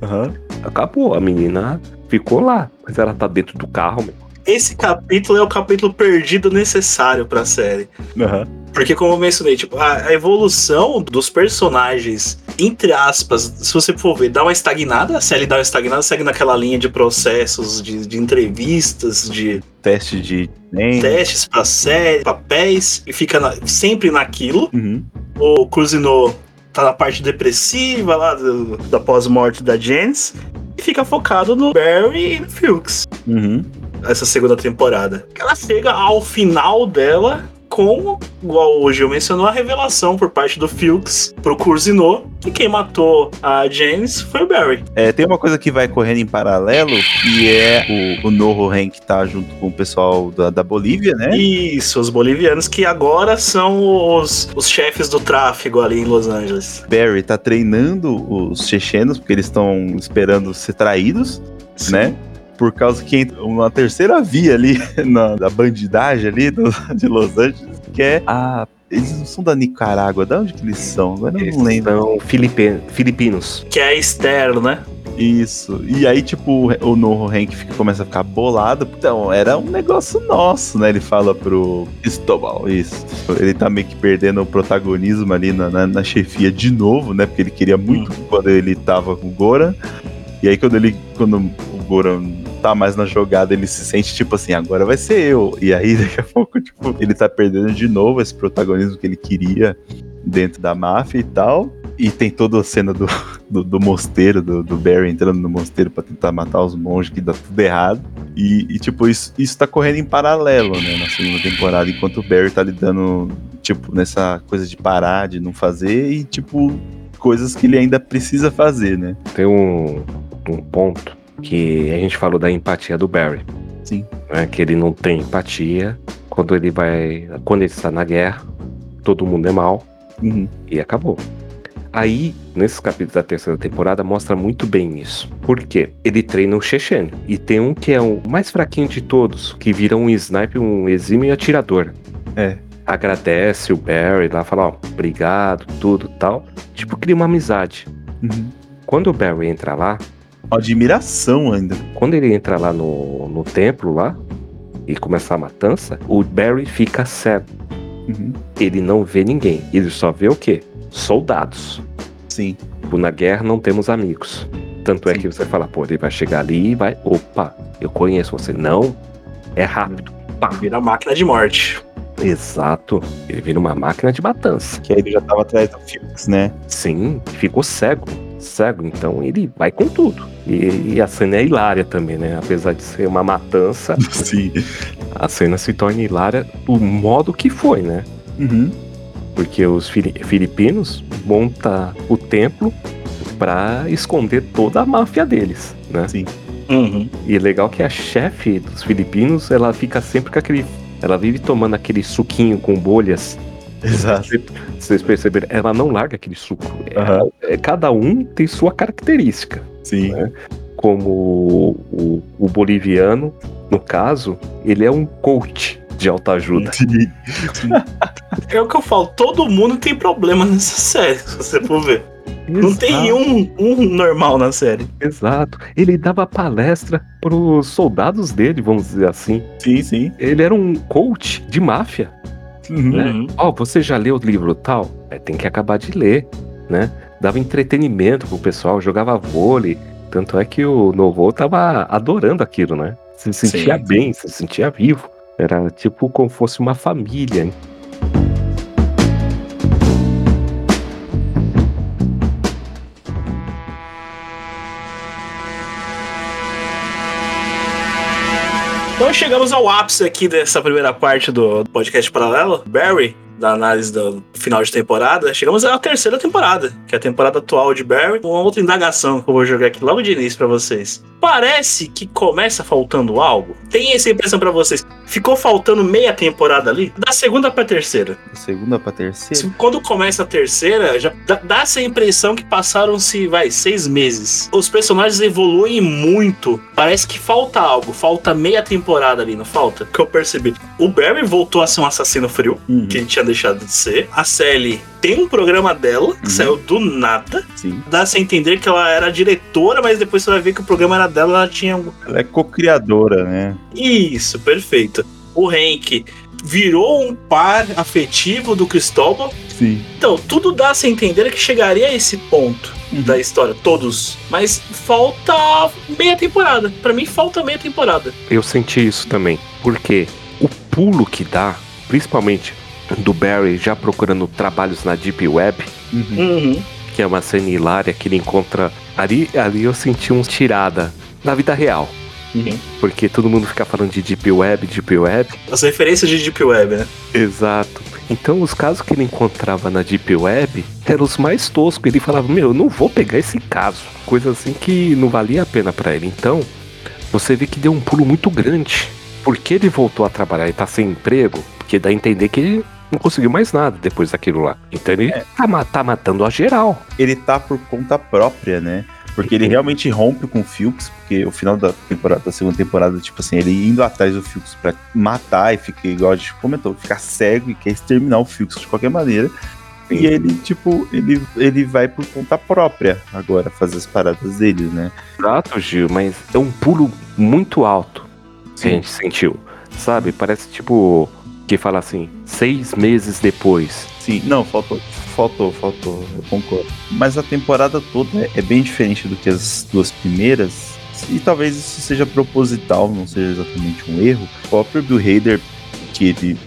Aham. acabou. A menina ficou lá, mas ela tá dentro do carro, meu. Esse capítulo é o capítulo perdido necessário pra série. Aham. Porque, como eu mencionei, tipo, a, evolução dos personagens, entre aspas, se você for ver, dá uma estagnada, a série dá uma estagnada, segue naquela linha de processos, de, de entrevistas, de Teste de. Testes pra série, papéis, e fica na- sempre naquilo. Uhum. O Cruzino tá na parte depressiva lá do- da pós-morte da Janice, e fica focado no Barry e no Fuchs Uhum. Essa segunda temporada. Ela chega ao final dela com, igual o Gil mencionou, a revelação por parte do Fuchs pro Curzino que quem matou a James foi o Barry. É, tem uma coisa que vai correndo em paralelo, que é o, o Noho Ren que tá junto com o pessoal da, da Bolívia, né? Isso, os bolivianos que agora são os, os chefes do tráfego ali em Los Angeles. Barry tá treinando os chechenos, porque eles estão esperando ser traídos, né? Por causa que entra uma terceira via ali na, da bandidagem ali do- de Los Angeles, que é a. Eles não são da Nicarágua, de onde que eles são? Agora eu não lembro. são filipinos. Que é externo, né? Isso. E aí, tipo, o Noho Hank fica, começa a ficar bolado. Então, era um negócio nosso, né? Ele fala pro Estobal, isso. Ele tá meio que perdendo o protagonismo ali na, na, na chefia de novo, né? Porque ele queria muito quando ele tava com o Goran. E aí, quando ele. Quando o Goran tá mais na jogada, ele se sente tipo assim, agora vai ser eu. E aí, daqui a pouco, tipo, ele tá perdendo de novo esse protagonismo que ele queria dentro da máfia e tal. E tem toda a cena do, do, do mosteiro, do, do Barry entrando no mosteiro pra tentar matar os monges, que dá tudo errado. E, e, tipo, isso, isso tá correndo em paralelo, né, na segunda temporada, enquanto o Barry tá lidando, tipo, nessa coisa de parar, de não fazer, e, tipo, coisas que ele ainda precisa fazer, né? Tem um, um ponto que a gente falou da empatia do Barry. Sim. Né, que ele não tem empatia quando ele vai. Quando ele está na guerra, todo mundo é mal Uhum. e acabou. Aí, nesses capítulos da terceira temporada, mostra muito bem isso. Por quê? Ele treina o Chechene. E tem um que é o mais fraquinho de todos, que vira um sniper, um exímio atirador. É. Agradece o Barry lá, fala, ó, obrigado, tudo tal. Tipo, cria uma amizade. Uhum. Quando o Barry entra lá, Admiração ainda. quando ele entra lá no, no templo lá e começa a matança, o Barry fica cego. Uhum. Ele não vê ninguém. Ele só vê o quê? Soldados. Sim. Tipo, na guerra não temos amigos. Tanto é Sim. que você fala, pô, ele vai chegar ali e vai. Opa, eu conheço você. Não, é rápido. Pá. Vira máquina de morte. Exato. Ele vira uma máquina de matança. Que aí ele já tava atrás do Felix, né? Sim, ficou cego. Cego, então ele vai com tudo. E, e a cena é hilária também, né? Apesar de ser uma matança, Sim. a cena se torna hilária do modo que foi, né? Uhum. Porque os fili- filipinos montam o templo pra esconder toda a máfia deles, né? Sim. Uhum. E é legal que a chefe dos filipinos, ela fica sempre com aquele. Ela vive tomando aquele suquinho com bolhas. Exato. Vocês perceberam? Ela não larga aquele suco. É- Aham. é- cada um tem sua característica. Sim. Como o, o- o boliviano, no caso, ele é um coach de alta ajuda. Sim. É o que eu falo, todo mundo tem problema nessa série, se você for ver. Não tem um, um normal na série. Exato. Ele dava palestra pros soldados dele, vamos dizer assim. Sim, sim. Ele era um coach de máfia. Uhum. Uhum. Ó, você já leu o livro tal? É, tem que acabar de ler, né? Dava entretenimento pro pessoal, jogava vôlei. Tanto é que o Novo tava adorando aquilo, né? Se sentia Sim. bem, se sentia vivo. Era tipo como fosse uma família. hein? Então chegamos ao ápice aqui dessa primeira parte do podcast paralelo. Barry, da análise do final de temporada, chegamos à terceira temporada, que é a temporada atual de Barry. Uma outra indagação que eu vou jogar aqui logo de início pra vocês. Parece que começa faltando algo? Tem essa impressão pra vocês? Ficou faltando meia temporada ali? Da segunda pra terceira. Da segunda pra terceira. Quando começa a terceira, já dá, essa impressão que passaram-se, vai, seis meses. Os personagens evoluem muito. Parece que falta algo. Falta meia temporada ali, não falta? Que eu percebi. O Barry voltou a ser um assassino frio, Uhum, que ele tinha deixado de ser. A Sally tem um programa dela, que Uhum. saiu do nada. sim. Dá-se a entender que ela era diretora, mas depois você vai ver que o programa era dela, ela tinha Ela é co-criadora, né? isso, perfeito. O Hank virou um par afetivo do Cristóbal. Sim. Então, tudo dá a entender que chegaria a esse ponto Uhum. da história, todos. Mas falta meia temporada. Pra mim, falta meia temporada. Eu senti isso também. Porque o pulo que dá, principalmente do Barry já procurando trabalhos na Deep Web, Uhum. Uhum. que é uma cena hilária que ele encontra. Ali, ali eu senti um tirada na vida real. Uhum. Porque todo mundo fica falando de Deep Web, Deep Web. As referências de Deep Web, né? Exato. Então os casos que ele encontrava na Deep Web eram os mais toscos. Ele falava, meu, eu não vou pegar esse caso. Coisa assim que não valia a pena pra ele. Então, você vê que deu um pulo muito grande. Porque ele voltou a trabalhar e tá sem emprego, porque dá a entender que ele não conseguiu mais nada depois daquilo lá. Então ele É. tá, tá matando a geral. Ele tá por conta própria, né? Porque ele realmente rompe com o Fuchs, porque o final da temporada, da segunda temporada, tipo assim, ele indo atrás do Fuchs pra matar e fica, igual a gente comentou, ficar cego e quer exterminar o Fuchs de qualquer maneira. E ele, tipo, ele, ele vai por conta própria agora fazer as paradas dele, né? Exato, Gil, mas é um pulo muito alto que Sim. a gente sentiu. Sabe? Parece tipo. Que fala assim, seis meses depois. Sim, não, faltou, faltou, faltou, eu concordo. Mas a temporada toda é, é bem diferente do que as duas primeiras. E talvez isso seja proposital, não seja exatamente um erro. O próprio Bill Hader, que ele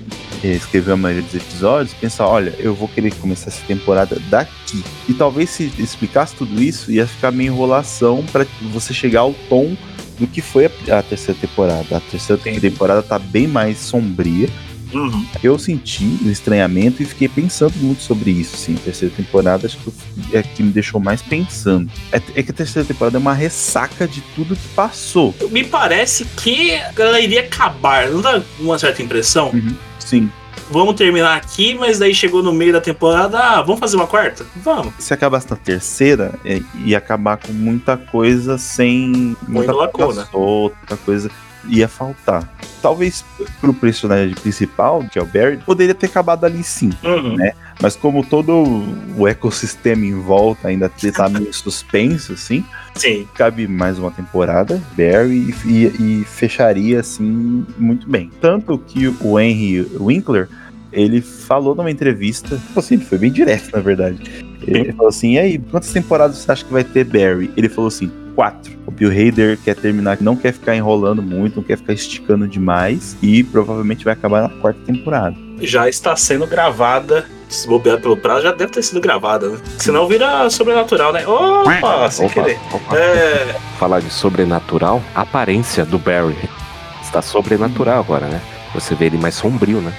eh, escreveu a maioria dos episódios, pensa, olha, eu vou querer começar essa temporada daqui. E talvez se explicasse tudo isso, ia ficar meio enrolação para você chegar ao tom do que foi a, terceira temporada. A terceira temporada tá bem mais sombria. Uhum. Eu senti o estranhamento e fiquei pensando muito sobre isso, sim. Terceira temporada acho que é que me deixou mais pensando. É, é que a terceira temporada é uma ressaca de tudo que passou. Me parece que ela iria acabar. Não dá uma certa impressão? Sim. Vamos terminar aqui, mas daí chegou no meio da temporada. Ah, vamos fazer uma quarta? Vamos. Se acabasse na terceira, é, ia acabar com muita coisa sem. Muita lacuna. solta, coisa ia faltar. Talvez pro personagem principal, que é o Barry, poderia ter acabado ali sim. Uhum. Né? Mas como todo o ecossistema em volta ainda tá meio suspenso, assim, Sim. cabe mais uma temporada, Barry, e, e- fecharia assim muito bem. Tanto que o Henry Winkler, ele falou numa entrevista, tipo assim, ele foi bem direto, na verdade. Ele falou assim: e aí, quantas temporadas você acha que vai ter Barry? Ele falou assim: quatro. O Bill Hader quer terminar, não quer ficar enrolando muito, não quer ficar esticando demais, e provavelmente vai acabar na quarta temporada. Já está sendo gravada. Se bobear pelo prazo, já deve ter sido gravada, né? Senão vira sobrenatural, né? Opa, sem Opa, querer. opa. É. Falar de sobrenatural, a aparência do Barry está sobrenatural agora, né? Você vê ele mais sombrio, né?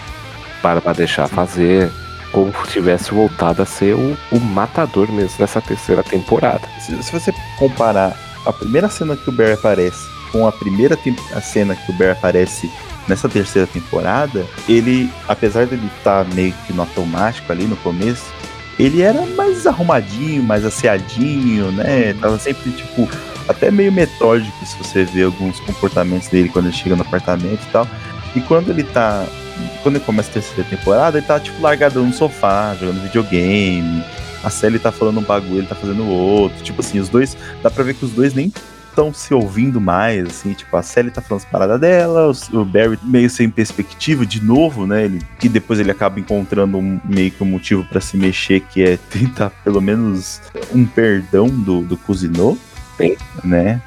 Para pra deixar fazer como se tivesse voltado a ser o, o matador mesmo nessa terceira temporada. Se, se você comparar a primeira cena que o Barry aparece com a primeira a cena que o Barry aparece nessa terceira temporada, ele, apesar dele estar meio que no automático ali no começo, ele era mais arrumadinho, mais asseadinho, né? Tava sempre, tipo, até meio metódico se você vê alguns comportamentos dele quando ele chega no apartamento e tal. E quando ele tá. Quando ele começa a terceira temporada, ele tá, tipo, largadão no sofá, jogando videogame. A Sally tá falando um bagulho, ele tá fazendo outro. Tipo assim, os dois. Dá pra ver que os dois nem estão se ouvindo mais, assim, tipo, a Sally tá falando as paradas dela, o Barry meio sem perspectiva, de novo, né, ele, que depois ele acaba encontrando um, meio que um motivo pra se mexer, que é tentar pelo menos um perdão do, do Cousineau, Sim. né,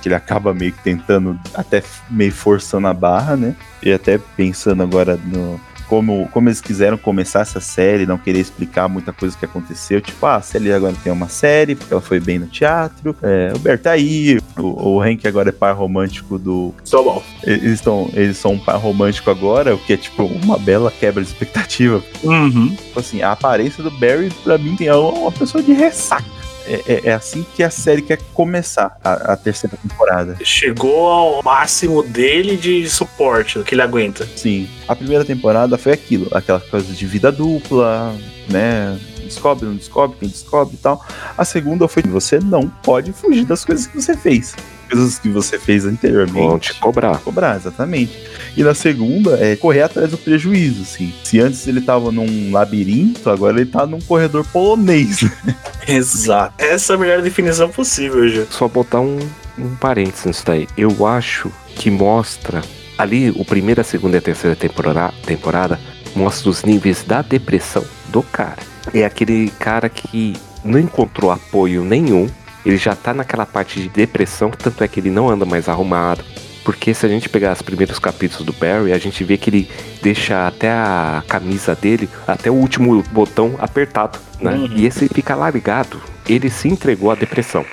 que ele acaba meio que tentando, até meio forçando a barra, né, e até pensando agora no, como, como eles quiseram começar essa série, não querer explicar muita coisa que aconteceu. Tipo, ah, a Sally agora tem uma série, porque ela foi bem no teatro. É, o Bert tá aí, o, o Hank agora é par romântico do. Só bom. Eles, estão, eles são um par romântico agora, o que é tipo uma bela quebra de expectativa. Uhum. Tipo assim, a aparência do Barry, pra mim, é uma pessoa de ressaca. É, é- é assim que a série quer começar, a, a terceira temporada. Chegou ao máximo dele de suporte que ele aguenta. Sim, a primeira temporada foi aquilo, aquela coisa de vida dupla, né? Descobre, não descobre, quem descobre e tal. A segunda foi você não pode fugir das coisas que você fez. Coisas que você fez anteriormente. Vão te cobrar. cobrar, exatamente. E na segunda é correr atrás do prejuízo, assim. Se antes ele tava num labirinto, agora ele tá num corredor polonês. Exato. Essa é a melhor definição possível, já. Só botar um, um parênteses nisso daí. Eu acho que mostra. Ali, o primeiro, a segunda e a terceira temporada, temporada mostra os níveis da depressão do cara. É aquele cara que não encontrou apoio nenhum. Ele já tá naquela parte de depressão, tanto é que ele não anda mais arrumado. Porque se a gente pegar os primeiros capítulos do Barry, a gente vê que ele deixa até a camisa dele, até o último botão apertado, né? Uhum. E esse fica largado. Ele se entregou à depressão.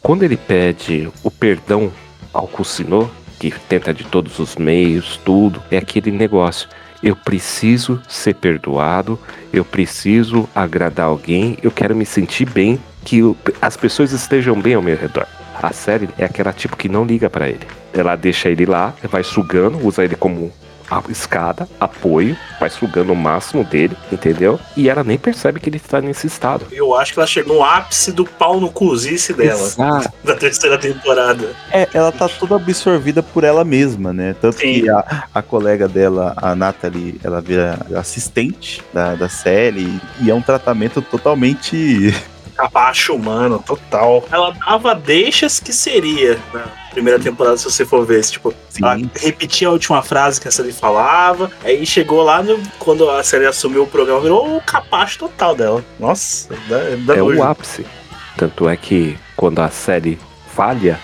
Quando ele pede o perdão ao Cucinô, que tenta de todos os meios, tudo, é aquele negócio. Eu preciso ser perdoado, eu preciso agradar alguém, eu quero me sentir bem, que o- as pessoas estejam bem ao meu redor. A série é aquela tipo que não liga pra ele. Ela deixa ele lá, vai sugando, usa ele como a escada, apoio, vai sugando o máximo dele, entendeu? E ela nem percebe que ele tá nesse estado. Eu acho que ela chegou no ápice do pau no cozice dela. Exato. Da terceira temporada. É, ela tá toda absorvida por ela mesma, né? Tanto Sim. que a, a colega dela, a Natalie, ela vira assistente da, da série e é um tratamento totalmente. Capacho humano, total. Ela dava deixas que seria na primeira temporada, se você for ver. Tipo, Sim. ela repetia a última frase que a série falava. Aí chegou lá, no- quando a série assumiu o programa, virou o capacho total dela. Nossa, dá, dá é nojo. o ápice. Tanto é que quando a série falha,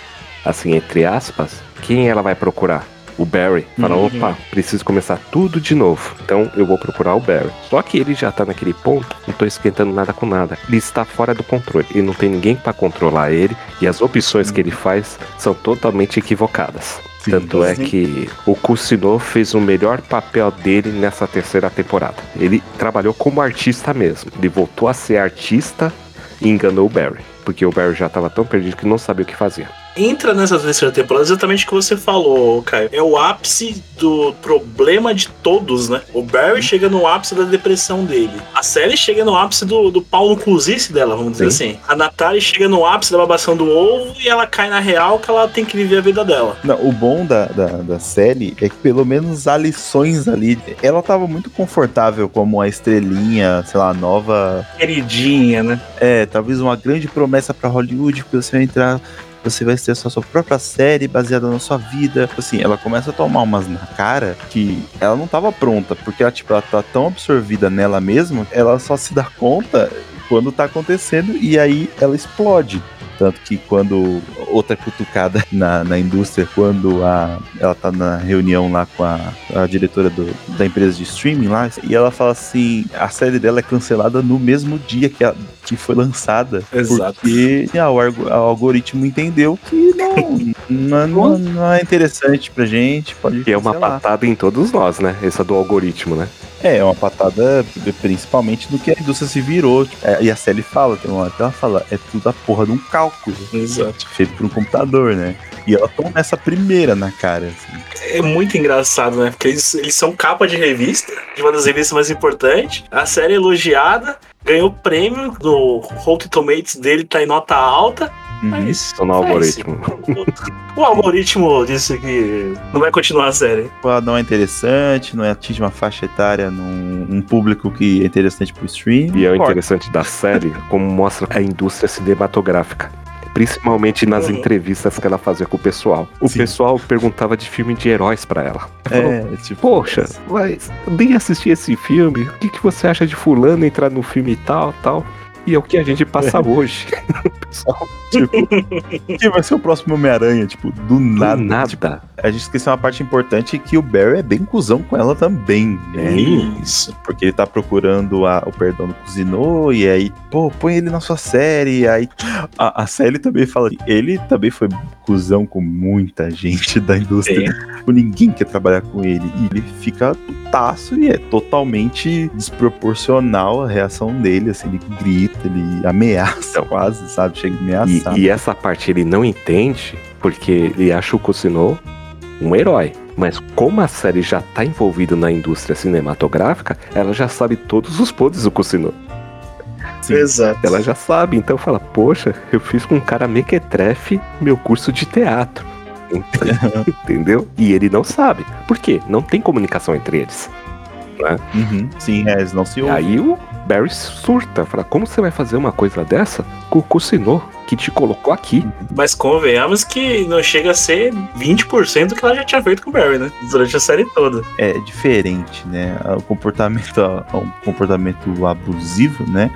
assim, entre aspas, quem ela vai procurar? O Barry. Fala, Uhum. opa, preciso começar tudo de novo. Então eu vou procurar o Barry. Só que ele já tá naquele ponto, não tô esquentando nada com nada. Ele está fora do controle. E não tem ninguém pra controlar ele. E as opções que ele faz são totalmente equivocadas. Sim. Tanto é Sim. que o Cusinô fez o melhor papel dele nessa terceira temporada. Ele trabalhou como artista mesmo. Ele voltou a ser artista e enganou o Barry. Porque o Barry já estava tão perdido que não sabia o que fazia. Entra nessa terceira temporada exatamente o que você falou, Caio. É o ápice do problema de todos, né? O Barry chega no ápice da depressão dele. A série chega no ápice do, do pau no cozice dela, vamos dizer assim. A Natália chega no ápice da babação do ovo e ela cai na real que ela tem que viver a vida dela. Não, o bom da, da, da série é que pelo menos há lições ali. Ela tava muito confortável como a estrelinha, sei lá, nova Queridinha, né? É, talvez uma grande promessa pra Hollywood, porque você vai entrar, você vai ter sua, sua própria série baseada na sua vida. Assim, ela começa a tomar umas na cara que ela não tava pronta, porque ela, tipo, ela tá tão absorvida nela mesma, ela só se dá conta quando tá acontecendo e aí ela explode. Tanto que quando outra cutucada na, na indústria, quando a, ela tá na reunião lá com a, a diretora do- da empresa de streaming lá, e ela fala assim: a série dela é cancelada no mesmo dia que, a- que foi lançada. Exato. Porque ah, o, o algoritmo entendeu que não, não, não- não é interessante pra gente. Pode E é uma patada em todos nós, né? Essa do algoritmo, né? É, é uma patada principalmente do que a indústria se virou. Tipo, é, e a Sally fala, tem uma hora que ela fala, é tudo a porra de um cálculo Exato. feito por um computador, né? E ela toma essa primeira na cara, assim. É muito engraçado, né? Porque eles, eles são capa de revista, de uma das revistas mais importantes. A série é elogiada, ganhou prêmio no Rotten Tomatoes dele, tá em nota alta. Uhum. Mas Só no é algoritmo. isso. O algoritmo disse que não vai continuar a série. Não é interessante, não atinge uma faixa etária num um público que é interessante pro stream. E é o interessante da série, como mostra a indústria cinematográfica. Principalmente nas Uhum. entrevistas que ela fazia com o pessoal. O Sim. pessoal perguntava de filme de heróis pra ela. Falou, É, tipo. Poxa, mas eu nem assisti esse filme. O que, que você acha de fulano entrar no filme e tal, tal? E é o que a gente passa hoje. Só Tipo, quem vai ser o próximo Homem-Aranha? Tipo, do do nada. nada. Tipo, a gente esqueceu uma parte importante que o Barry é bem cuzão com ela também, né? Isso. Porque ele tá procurando a- o perdão do Cozinô, e aí, pô, põe ele na sua série. E aí a, a série também fala. Ele também foi cuzão com muita gente da indústria. Tipo, ninguém quer trabalhar com ele. E ele fica putaço e é totalmente desproporcional a reação dele. Assim, ele grita, ele ameaça quase, sabe? Chega a E, ameaçar. e essa parte ele não entende, porque ele acha o Cosino um herói. Mas como a série já tá envolvida na indústria cinematográfica, ela já sabe todos os podres do Cosino. Sim. Exato. Ela já sabe, então fala, poxa, eu fiz com um cara mequetrefe meu curso de teatro. Entendeu? E ele não sabe. Por quê? Não tem comunicação entre eles. Uhum. Sim, é, eles não se E ouvem. aí o Barry surta, fala, como você vai fazer uma coisa dessa com o Cosino, que te colocou aqui? Mas convenhamos que não chega a ser 20% do que ela já tinha feito com o Barry, né? Durante a série toda. é diferente, né? O comportamento, um comportamento abusivo, né?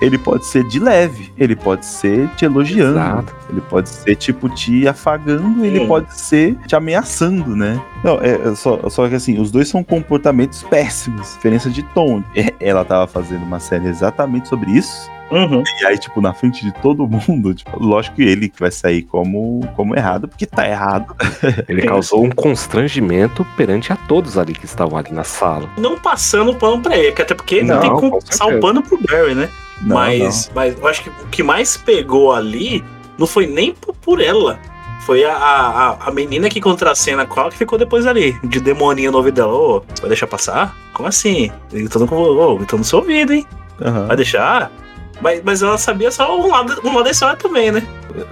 Ele pode ser de leve, ele pode ser te elogiando, Exato. ele pode ser tipo te afagando, ele Hum. pode ser te ameaçando, né? Não, é, é só, só que assim, os dois são comportamentos péssimos, diferença de tom. É, Ela tava fazendo uma série exatamente sobre isso, Uhum. e aí, tipo, na frente de todo mundo, tipo, lógico que ele que vai sair como, como errado, porque tá errado. Ele causou um constrangimento perante a todos ali que estavam ali na sala. Não passando pano pra ele, até porque não, Não, tem com como passar o pano pro Barry, né? Não, mas, mas eu acho que o que mais pegou ali não foi nem por, ela. Foi a, a, a menina que contracena com ela que ficou depois ali, de demoninho no ouvido dela. Ô, vai deixar passar? Como assim? Gritando, com, ô, gritando no seu ouvido, hein? não. Aham. Vai deixar? Mas, mas ela sabia só um lado, um lado da história também, né?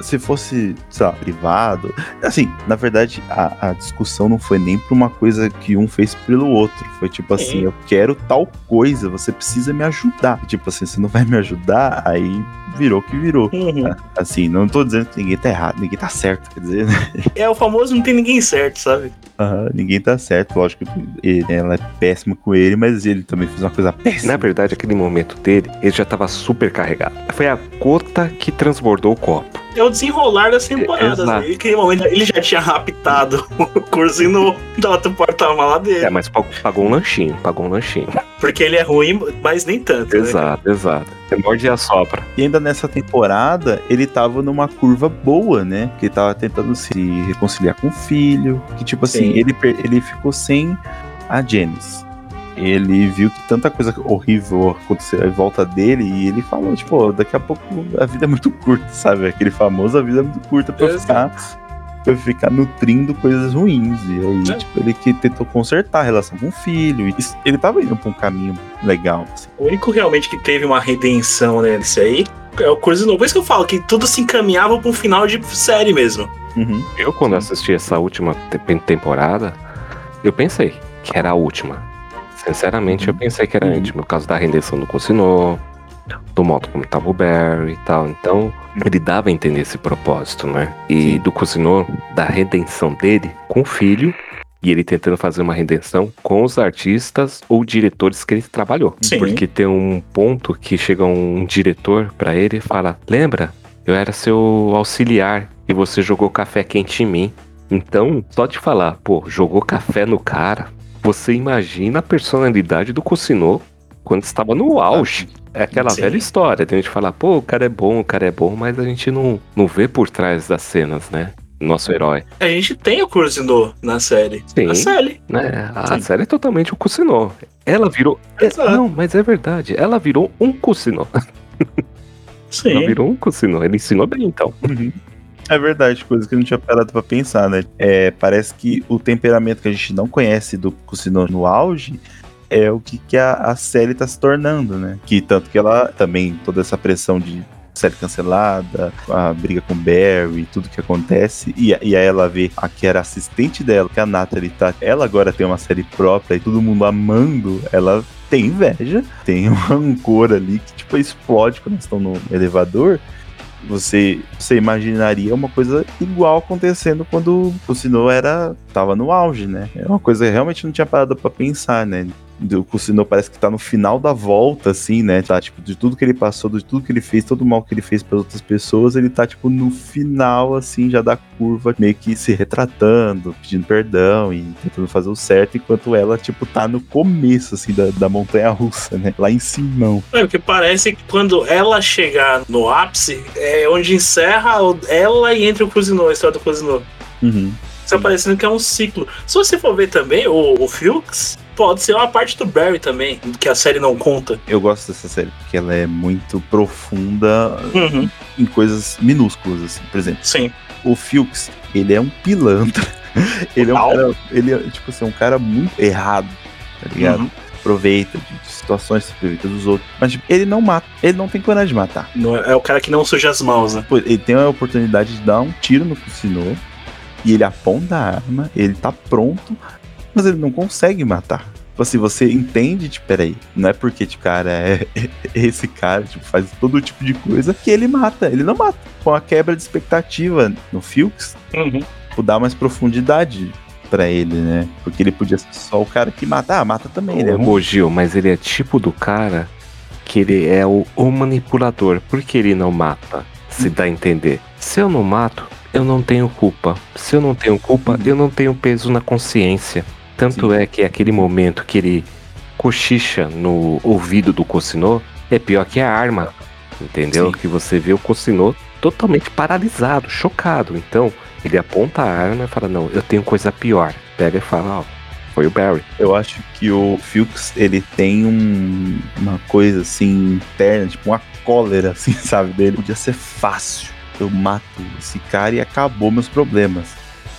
se fosse, sei lá, privado. Assim, na verdade, a, a discussão não foi nem pra uma coisa que um fez pelo outro. Foi tipo assim, Sim. eu quero tal coisa, você precisa me ajudar. Tipo assim, você não vai me ajudar, aí virou o que virou. Uhum. Assim, não tô dizendo que ninguém tá errado, ninguém tá certo, quer dizer, né? É o famoso não tem ninguém certo, sabe? Aham, ninguém tá certo. Lógico que ele- ela é péssima com ele, mas ele também fez uma coisa péssima. Na verdade, aquele momento dele, ele já tava super carregado. Foi a gota que transbordou o copo. É o desenrolar das temporadas. Exato. Né? Ele já tinha raptado o cursinho da outra porta-mala dele. É, mas pagou- pagou um lanchinho, pagou um lanchinho. Porque ele é ruim, mas nem tanto. né? Exato, exato. Você morde e assopra. E ainda nessa temporada, ele tava numa curva boa, né? Que ele tava tentando se reconciliar com o filho. Que, tipo assim, Sim. ele, ele ficou sem a Janice. Ele viu que tanta coisa horrível aconteceu em volta dele e ele falou, tipo, "Ó, daqui a pouco a vida é muito curta, sabe? Aquele famoso, a vida é muito curta pra eu ficar, pra eu ficar nutrindo coisas ruins. E aí, É. tipo, ele que tentou consertar a relação com o filho. E isso- ele tava indo pra um caminho legal, assim. O único realmente que teve uma redenção né, nesse aí é o Cursinho. Por isso que eu falo que tudo se encaminhava pra um final de série mesmo. Uhum. Eu, quando assisti essa última te- temporada, eu pensei que era a última. Sinceramente, eu pensei que era Uhum. última, por causa da rendição do Cosinô, do modo como tava o Barry e tal. Então, ele dava a entender esse propósito, né? E do Cosinô, da redenção dele com o filho, e ele tentando fazer uma redenção com os artistas ou diretores que ele trabalhou. Sim. Porque tem um ponto que chega um diretor pra ele e fala: Lembra? Eu era seu auxiliar e você jogou café quente em mim. Então, só de falar, pô, jogou café no cara, você imagina a personalidade do Cocinô quando estava no auge. É aquela Sim. velha história, tem gente que fala, pô, o cara é bom, o cara é bom, mas a gente não, não vê por trás das cenas, né? Nosso herói. A gente tem o Cursinho na série. Sim. A série. Né? A Sim. série é totalmente o Cocinô. Ela virou. é- Exato. não, mas é verdade. Ela virou um Cocinô. Ela Sim. virou um Cocinô. Ele ensinou bem, então. É verdade, coisa que eu não tinha parado pra pensar, né? É, parece que o temperamento que a gente não conhece do Cucino no auge é o que, que a, a série tá se tornando, né? Que tanto que ela também, toda essa pressão de série cancelada, a briga com Barry, tudo que acontece, e, e aí ela vê a que era assistente dela, que a Natalie tá, ela agora tem uma série própria e todo mundo amando, ela tem inveja, tem um rancor ali que tipo explode quando estão no elevador, você, você imaginaria uma coisa igual acontecendo quando o Sino era tava no auge, né? É uma coisa que realmente não tinha parado pra pensar, né? O Cucino parece que tá no final da volta, assim, né? Tá, tipo, de tudo que ele passou, de tudo que ele fez, todo o mal que ele fez para outras pessoas, ele tá, tipo, no final, assim, já da curva, meio que se retratando, pedindo perdão e tentando fazer o certo, enquanto ela, tipo, tá no começo, assim, da, da montanha russa, né? Lá em cima. É, porque parece que quando ela chegar no ápice, é onde encerra ela e entra o Cusinô, a história do Cusinô. Uhum. Está parecendo que é um ciclo. Se você for ver também, o, o Fuchs pode ser uma parte do Barry também, que a série não conta. Eu gosto dessa série, porque ela é muito profunda Uhum. em coisas minúsculas, assim. Por exemplo, Sim. o Fuchs, ele é um pilantra. Ele é um cara, ele é, tipo assim, um cara muito errado, tá ligado? Uhum. Aproveita de, situações, se aproveita dos outros. Mas tipo, ele não mata, ele não tem coragem de matar. Não é, é o cara que não suja as mãos, né? Ele tem a oportunidade de dar um tiro no Cucinô e ele aponta a arma, ele tá pronto, mas ele não consegue matar. Tipo assim, você entende, tipo, peraí, não é porque tipo, cara é esse cara, tipo, faz todo tipo de coisa que ele mata, ele não mata. Com a quebra de expectativa no Fuchs, Uhum. tipo, dá mais profundidade pra ele, né? Porque ele podia ser só o cara que mata. Ah, mata também, né? Ô, Gil, mas ele é tipo do cara que ele é o, o manipulador. Por que ele não mata? Se dá a entender. Se eu não mato, eu não tenho culpa. Se eu não tenho culpa, eu não tenho peso na consciência. Tanto Sim. é que aquele momento que ele cochicha no ouvido do Cocinô é pior que a arma. Entendeu? Sim. Que você vê o Cocinô totalmente paralisado, chocado. Então, ele aponta a arma e fala: Não, eu tenho coisa pior. Pega e fala: Ó, foi o Barry. Eu acho que o Fuchs, ele tem um- uma coisa assim interna, tipo uma cólera, assim, sabe? Dele. Podia ser fácil. Eu mato esse cara e acabou meus problemas.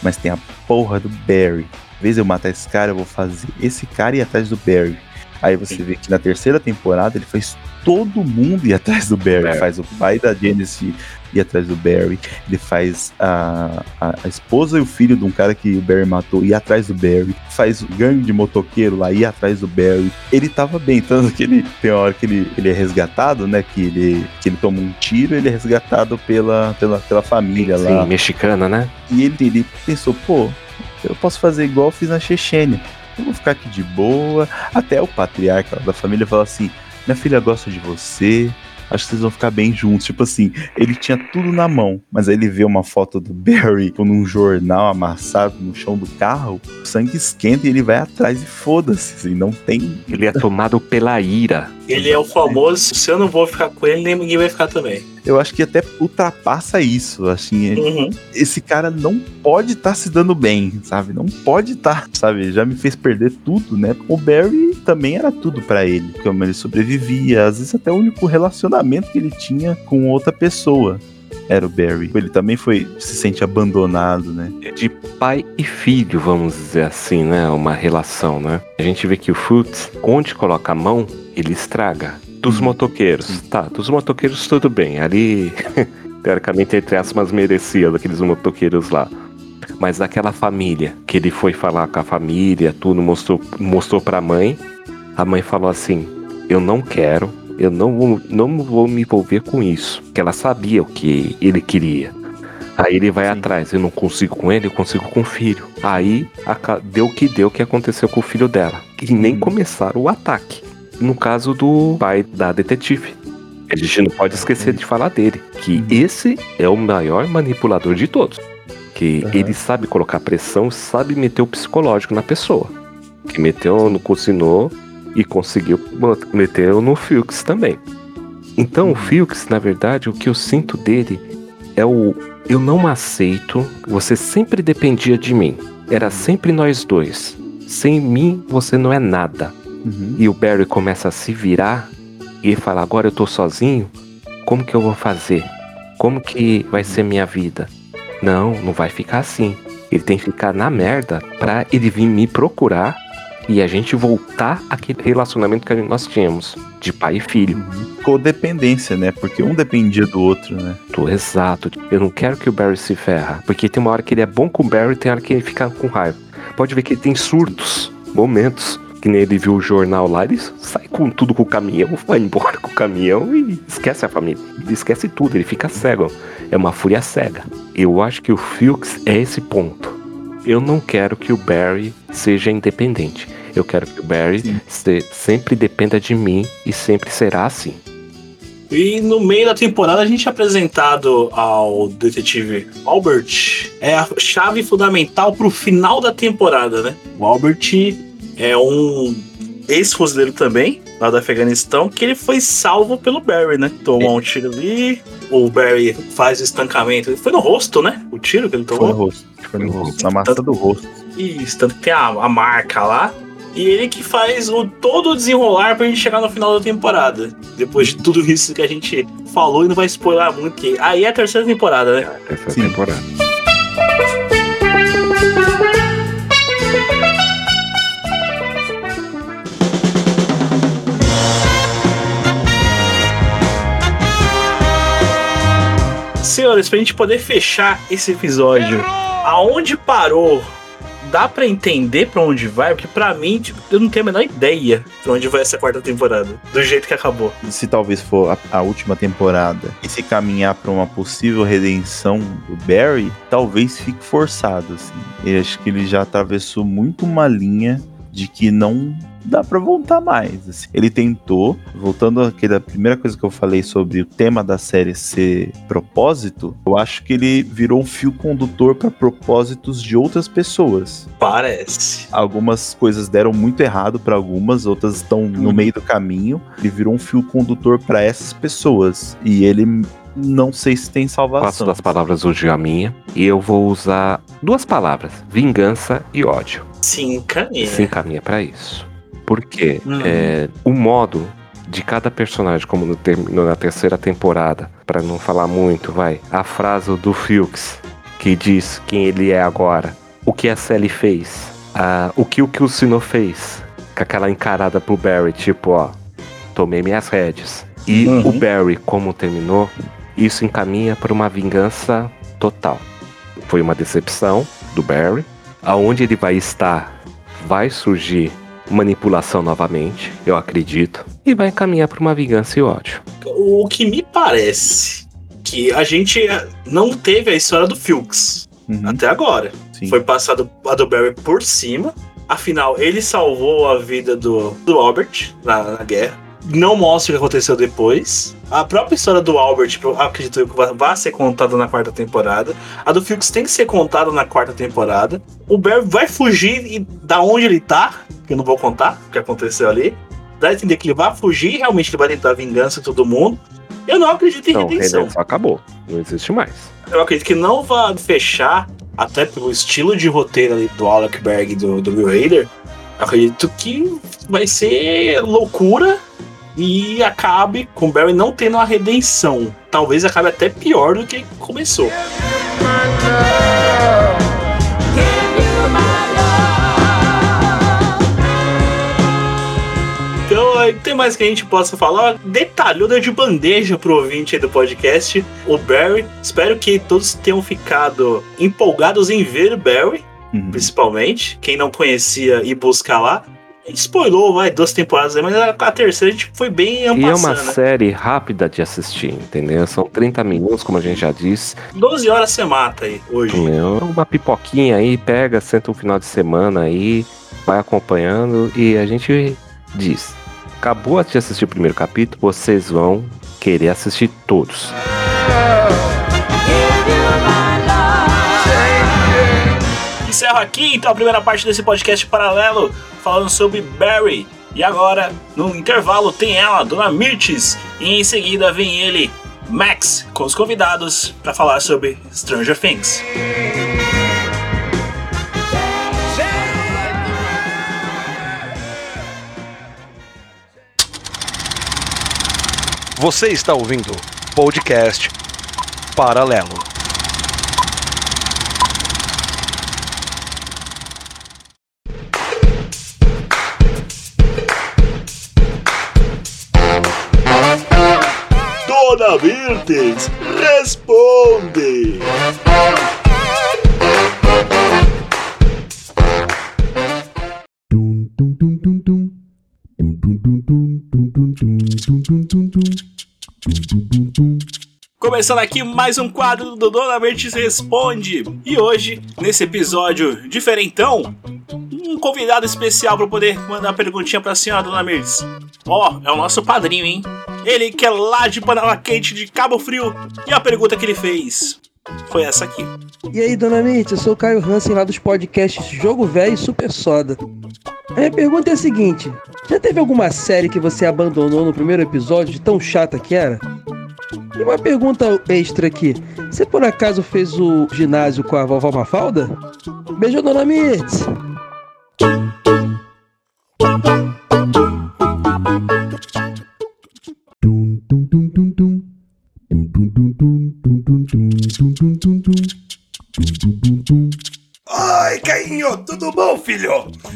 Mas tem a porra do Barry. Vez de eu matar esse cara, eu vou fazer esse cara ir atrás do Barry. Aí você vê que na terceira temporada ele faz todo mundo ir atrás do Barry. Barry. Faz o pai da Genesis ir atrás do Barry. Ele faz a, a, a esposa e o filho de um cara que o Barry matou ir atrás do Barry. Faz o gangue de motoqueiro lá ir atrás do Barry. Ele tava bem, tanto que ele tem uma hora que ele, ele é resgatado, né? Que ele, que ele toma um tiro ele é resgatado pela, pela, pela família lá. Sim, mexicana, né? E ele, ele pensou, pô, eu posso fazer igual eu fiz na Chechênia. Eu vou ficar aqui de boa. Até o patriarca da família fala assim: minha filha gosta de você. Acho que vocês vão ficar bem juntos. Tipo assim, ele tinha tudo na mão, mas aí ele vê uma foto do Barry tipo, num jornal amassado no chão do carro, o sangue esquenta e ele vai atrás e foda-se. Assim, não tem. Ele é tomado pela ira. Ele é o famoso, se eu não vou ficar com ele, nem ninguém vai ficar também. Eu acho que até ultrapassa isso. Assim, Uhum. esse cara não pode estar se dando bem, sabe? Não pode estar, sabe? Já me fez perder tudo, né? O Barry também era tudo pra ele, como ele sobrevivia, às vezes até o único relacionamento que ele tinha com outra pessoa era o Barry. Ele também foi se sente abandonado, né? De pai e filho, vamos dizer assim, né? Uma relação, né? A gente vê que o Futs, onde coloca a mão, ele estraga. Dos motoqueiros, tá, dos motoqueiros tudo bem. Ali, teoricamente, entre aspas, merecia daqueles motoqueiros lá. Mas daquela família, que ele foi falar com a família, tudo, mostrou, mostrou pra mãe. A mãe falou assim: Eu não quero, eu não vou, não vou me envolver com isso. Que ela sabia o que ele queria. Aí ele vai Sim. atrás, eu não consigo com ele, eu consigo com o filho. Aí deu o que deu o que aconteceu com o filho dela. E nem Hum. começaram o ataque. No caso do pai da detetive. A gente não pode esquecer de falar dele. Que Uhum. esse é o maior manipulador de todos. Que Uhum. ele sabe colocar pressão, sabe meter o psicológico na pessoa. Que meteu no Cucinô e conseguiu meter no Fuchs também. Então o Fuchs, na verdade, o que eu sinto dele é o eu não aceito, você sempre dependia de mim. Era sempre nós dois. Sem mim você não é nada. Uhum. E o Barry começa a se virar e fala: Agora eu tô sozinho, como que eu vou fazer? Como que vai ser minha vida? Não, não vai ficar assim. Ele tem que ficar na merda pra ele vir me procurar e a gente voltar àquele relacionamento que nós tínhamos, de pai e filho. Uhum. Codependência, né? Porque um dependia do outro, né? Tô exato. Eu não quero que o Barry se ferra. Porque tem uma hora que ele é bom com o Barry e tem hora que ele fica com raiva. Pode ver que ele tem surtos, momentos. Que nem ele viu o jornal lá, ele sai com tudo com o caminhão, vai embora com o caminhão e esquece a família. Ele esquece tudo, ele fica cego. É uma fúria cega. Eu acho que o Fuchs é esse ponto. Eu não quero que o Barry seja independente. Eu quero que o Barry se- sempre dependa de mim e sempre será assim. E no meio da temporada a gente é apresentado ao detetive Albert. É a chave fundamental pro final da temporada, né? O Albert é um ex-fuzileiro também, lá do Afeganistão, que ele foi salvo pelo Barry, né? Tomou um tiro ali, o Barry faz o estancamento. Foi no rosto, né? O tiro que ele Foi tomou. no rosto. Foi no rosto. Na massa do rosto. Isso, tanto que tem a, a marca lá. E ele que faz o todo o desenrolar pra gente chegar no final da temporada. Depois de tudo isso que a gente falou e não vai spoiler muito, aí é a terceira temporada, né? Essa Sim. temporada. Senhores, pra gente poder fechar esse episódio, aonde parou? Dá pra entender pra onde vai? Porque pra mim, tipo, eu não tenho a menor ideia pra onde vai essa quarta temporada. Do jeito que acabou. Se talvez for a, a última temporada e se caminhar pra uma possível redenção do Barry, talvez fique forçado, assim. Eu acho que ele já atravessou muito uma linha de que não dá pra voltar mais. assim. Ele tentou, voltando àquela primeira coisa que eu falei sobre o tema da série ser propósito, eu acho que ele virou um fio condutor pra propósitos de outras pessoas. Parece. Algumas coisas deram muito errado pra algumas, outras estão no Uhum. meio do caminho. Ele virou um fio condutor pra essas pessoas. E ele não sei se tem Passo salvação. das palavras hoje a minha. E eu vou usar duas palavras: vingança e ódio. Sim, caminha. Se encaminha pra isso. Porque Uhum. é, o modo de cada personagem, como no ter- na terceira temporada, pra não falar muito, vai, a frase do Fuchs, que diz quem ele é agora, o que a Sally fez, ah, o que o Kilsino fez, com aquela encarada pro Barry, tipo, ó, tomei minhas rédeas. E Uhum. o Barry, como terminou, isso encaminha para uma vingança total. Foi uma decepção do Barry. Aonde ele vai estar, vai surgir manipulação novamente, eu acredito. E vai encaminhar para uma vingança e ódio. O que me parece que a gente não teve a história do Fuchs Uhum, até agora. sim. Foi passado a do Barry por cima. Afinal, ele salvou a vida do, do Albert na, na guerra. Não mostra o que aconteceu depois. A própria história do Albert, eu acredito que vai, ser contada na quarta temporada. A do Fuchs tem que ser contada na quarta temporada. O Barry vai fugir e da onde ele tá, que eu não vou contar o que aconteceu ali. Dá a entender que ele vai fugir e realmente ele vai tentar vingança de todo mundo. Eu não acredito em Não, redenção. redenção acabou. Não existe mais. Eu acredito que não vai fechar, até pelo estilo de roteiro ali do Alec Berg e do, do Bill Hader. Acredito que vai ser loucura e acabe com o Barry não tendo a redenção. Talvez acabe até pior do que começou. Então, tem mais que a gente possa falar? Detalhou deu de bandeja pro ouvinte aí do podcast, o Barry. Espero que todos tenham ficado empolgados em ver o Barry, Uhum. principalmente. Quem não conhecia e buscar lá. A gente spoilou, vai, duas temporadas aí, mas a, terceira a gente foi bem E é uma ampassando, né? série rápida de assistir, entendeu? São 30 minutos, como a gente já disse. 12 horas você mata aí, hoje. Meu, uma pipoquinha aí, pega, senta um final de semana aí, vai acompanhando e a gente diz. Acabou de assistir o primeiro capítulo, vocês vão querer assistir todos. Encerro aqui então a primeira parte desse podcast paralelo falando sobre Barry. E agora, no intervalo, tem ela, Dona Mirtes. E em seguida vem ele, Max, com os convidados para falar sobre Stranger Things. Você está ouvindo podcast Paralelo. Dona Mirtes, responde! Começando aqui mais um quadro do Dona Mirtes Responde. E hoje, nesse episódio diferentão, um um convidado especial para poder mandar uma perguntinha pra senhora, dona Mirtz. Ó, é o nosso padrinho, hein? Ele que é lá de Panela Quente, de Cabo Frio. E a pergunta que ele fez foi essa aqui. E aí, dona Mitz, eu sou o Caio Hansen lá dos podcasts Jogo Velho e Super Soda. A minha pergunta é a seguinte: já teve alguma série que você abandonou no primeiro episódio de tão chata que era? E uma pergunta extra aqui: você por acaso fez o ginásio com a vovó Mafalda? Beijo, dona Mitz!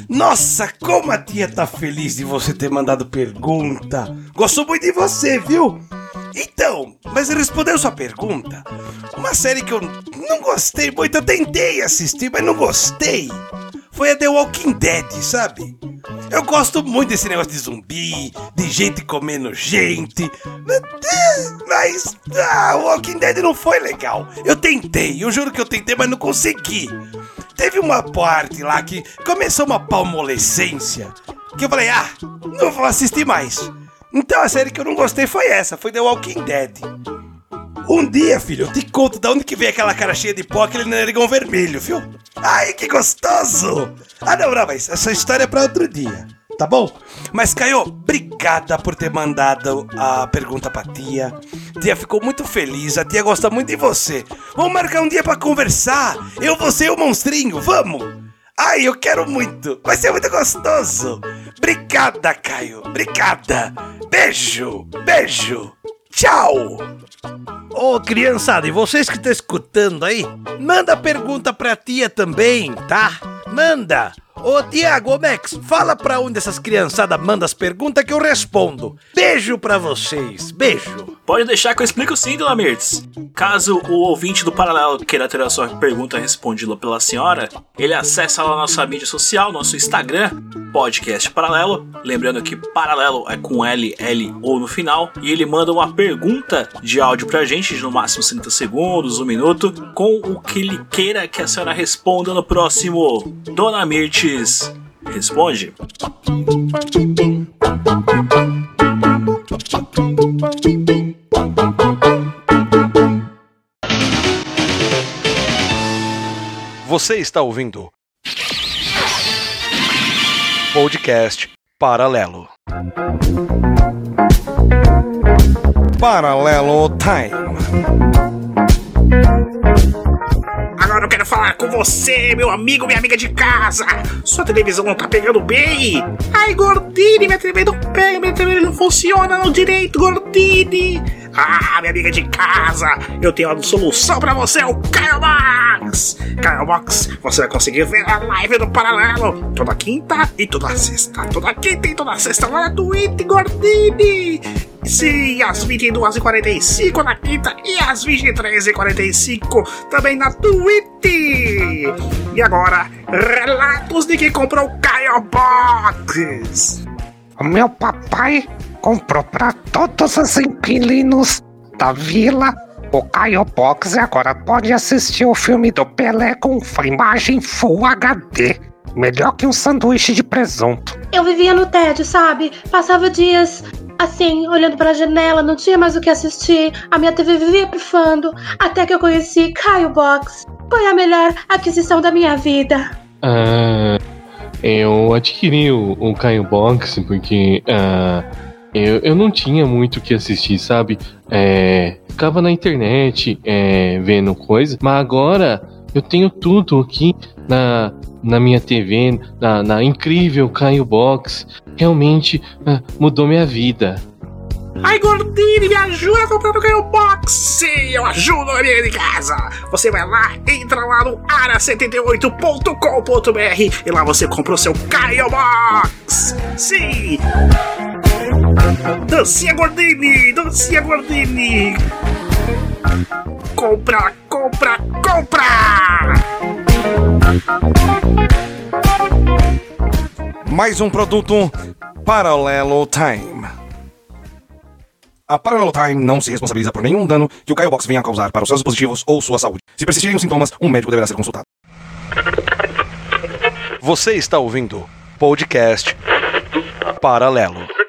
Nossa, como a tia tá feliz de você ter mandado pergunta. Gostou muito de você, viu? Então, mas respondeu sua pergunta. Uma série que eu não gostei muito, eu tentei assistir, mas não gostei. Foi a The Walking Dead, sabe? Eu gosto muito desse negócio de zumbi, de gente comendo gente. Mas ah, Walking Dead não foi legal. Eu tentei, eu juro que eu tentei, mas não consegui. Teve uma parte lá que começou uma palmolescência que eu falei, ah, não vou assistir mais. Então a série que eu não gostei foi essa, foi The Walking Dead. Um dia, filho, eu te conto de onde que veio aquela cara cheia de pó, aquele narigão vermelho, viu? Ai, que gostoso! Ah, não, não, mas essa história é pra outro dia, tá bom? Mas, Caio, obrigada por ter mandado a pergunta pra tia. Tia ficou muito feliz, a tia gosta muito de você. Vamos marcar um dia pra conversar. Eu, você e o monstrinho, vamos? Ai, eu quero muito. Vai ser muito gostoso. Obrigada, Caio. Obrigada. Beijo. Beijo. Tchau. Ô, criançada, e vocês que estão escutando aí, manda pergunta pra tia também, tá? Manda. Ô, Tiago, ô, Max, fala pra onde essas criançadas mandam as perguntas que eu respondo. Beijo pra vocês. Beijo. Pode deixar que eu explico sim, dona Mirtz. Caso o ouvinte do Paralelo queira ter a sua pergunta respondida pela senhora, ele acessa lá a nossa mídia social, nosso Instagram, Podcast Paralelo. Lembrando que Paralelo é com L, L ou no final. E ele manda uma pergunta de áudio pra gente, de no máximo 30 segundos, um minuto, com o que ele queira que a senhora responda no próximo. Dona Mirtz, responde. Você está ouvindo Podcast Paralelo. Paralelo Time. Agora eu quero falar com você, meu amigo, minha amiga de casa. Sua televisão não tá pegando bem? Ai, Gordini, minha TV não pega, minha TV não funciona no direito, Gordini. Ah, minha amiga de casa, eu tenho uma solução pra você, o Caio Box. Caio Box, você vai conseguir ver a live do Paralelo toda quinta e toda sexta. Toda quinta e toda sexta lá na Twitch, Gordini. Sim, às 22h45 na quinta e às 23h45 também na Twitch. E agora, relatos de quem comprou o Caio Box. O meu papai comprou para todos os inquilinos da vila o Caio Box e agora pode assistir o filme do Pelé com imagem Full HD. Melhor que um sanduíche de presunto. Eu vivia no tédio, sabe? Passava dias assim, olhando para a janela, não tinha mais o que assistir. A minha TV vivia pifando. Até que eu conheci Caio Box. Foi a melhor aquisição da minha vida. Ah, eu adquiri o, o Caio Box porque ah, eu, eu não tinha muito o que assistir, sabe? É, ficava na internet é, vendo coisas, mas agora eu tenho tudo aqui na, na minha TV, na, na incrível Caio Box. Realmente ah, mudou minha vida. Ai, Gordini, me ajuda a comprar o Caio Box! Sim, eu ajudo a minha de casa! Você vai lá, entra lá no ara78.com.br e lá você compra o seu Caio Box! Sim! Dancinha Gordini! Dancinha Gordini! Compra, compra, compra! Mais um produto Paralelo Time. A Parallel Time não se responsabiliza por nenhum dano que o Caio Box venha a causar para os seus dispositivos ou sua saúde. Se persistirem os sintomas, um médico deverá ser consultado. Você está ouvindo podcast Paralelo.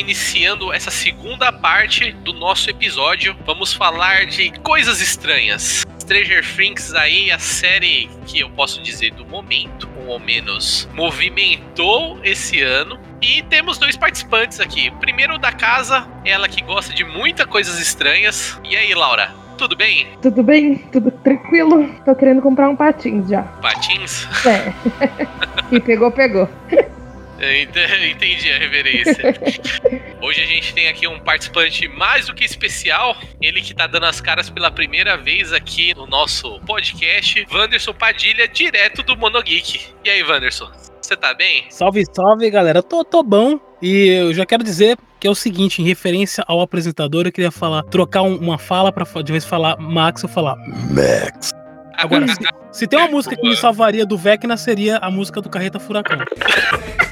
Iniciando essa segunda parte do nosso episódio, vamos falar de coisas estranhas. Stranger Things aí, a série que eu posso dizer do momento, ou menos movimentou esse ano. E temos dois participantes aqui. Primeiro da casa, ela que gosta de muitas coisas estranhas. E aí, Laura, tudo bem? Tudo bem? Tudo tranquilo? Tô querendo comprar um patins já. Patins? É. e pegou, pegou. Ent- Entendi a reverência. Hoje a gente tem aqui um participante mais do que especial. Ele que tá dando as caras pela primeira vez aqui no nosso podcast, Wanderson Padilha, direto do Monogeek. E aí, Wanderson? Você tá bem? Salve, salve, galera. Tô, tô bom. E eu já quero dizer que é o seguinte, em referência ao apresentador, eu queria falar, trocar um- uma fala pra fa- de vez falar Max, eu falar Max. Agora, se, se tem uma música que me salvaria do Vecna, seria a música do Carreta Furacão.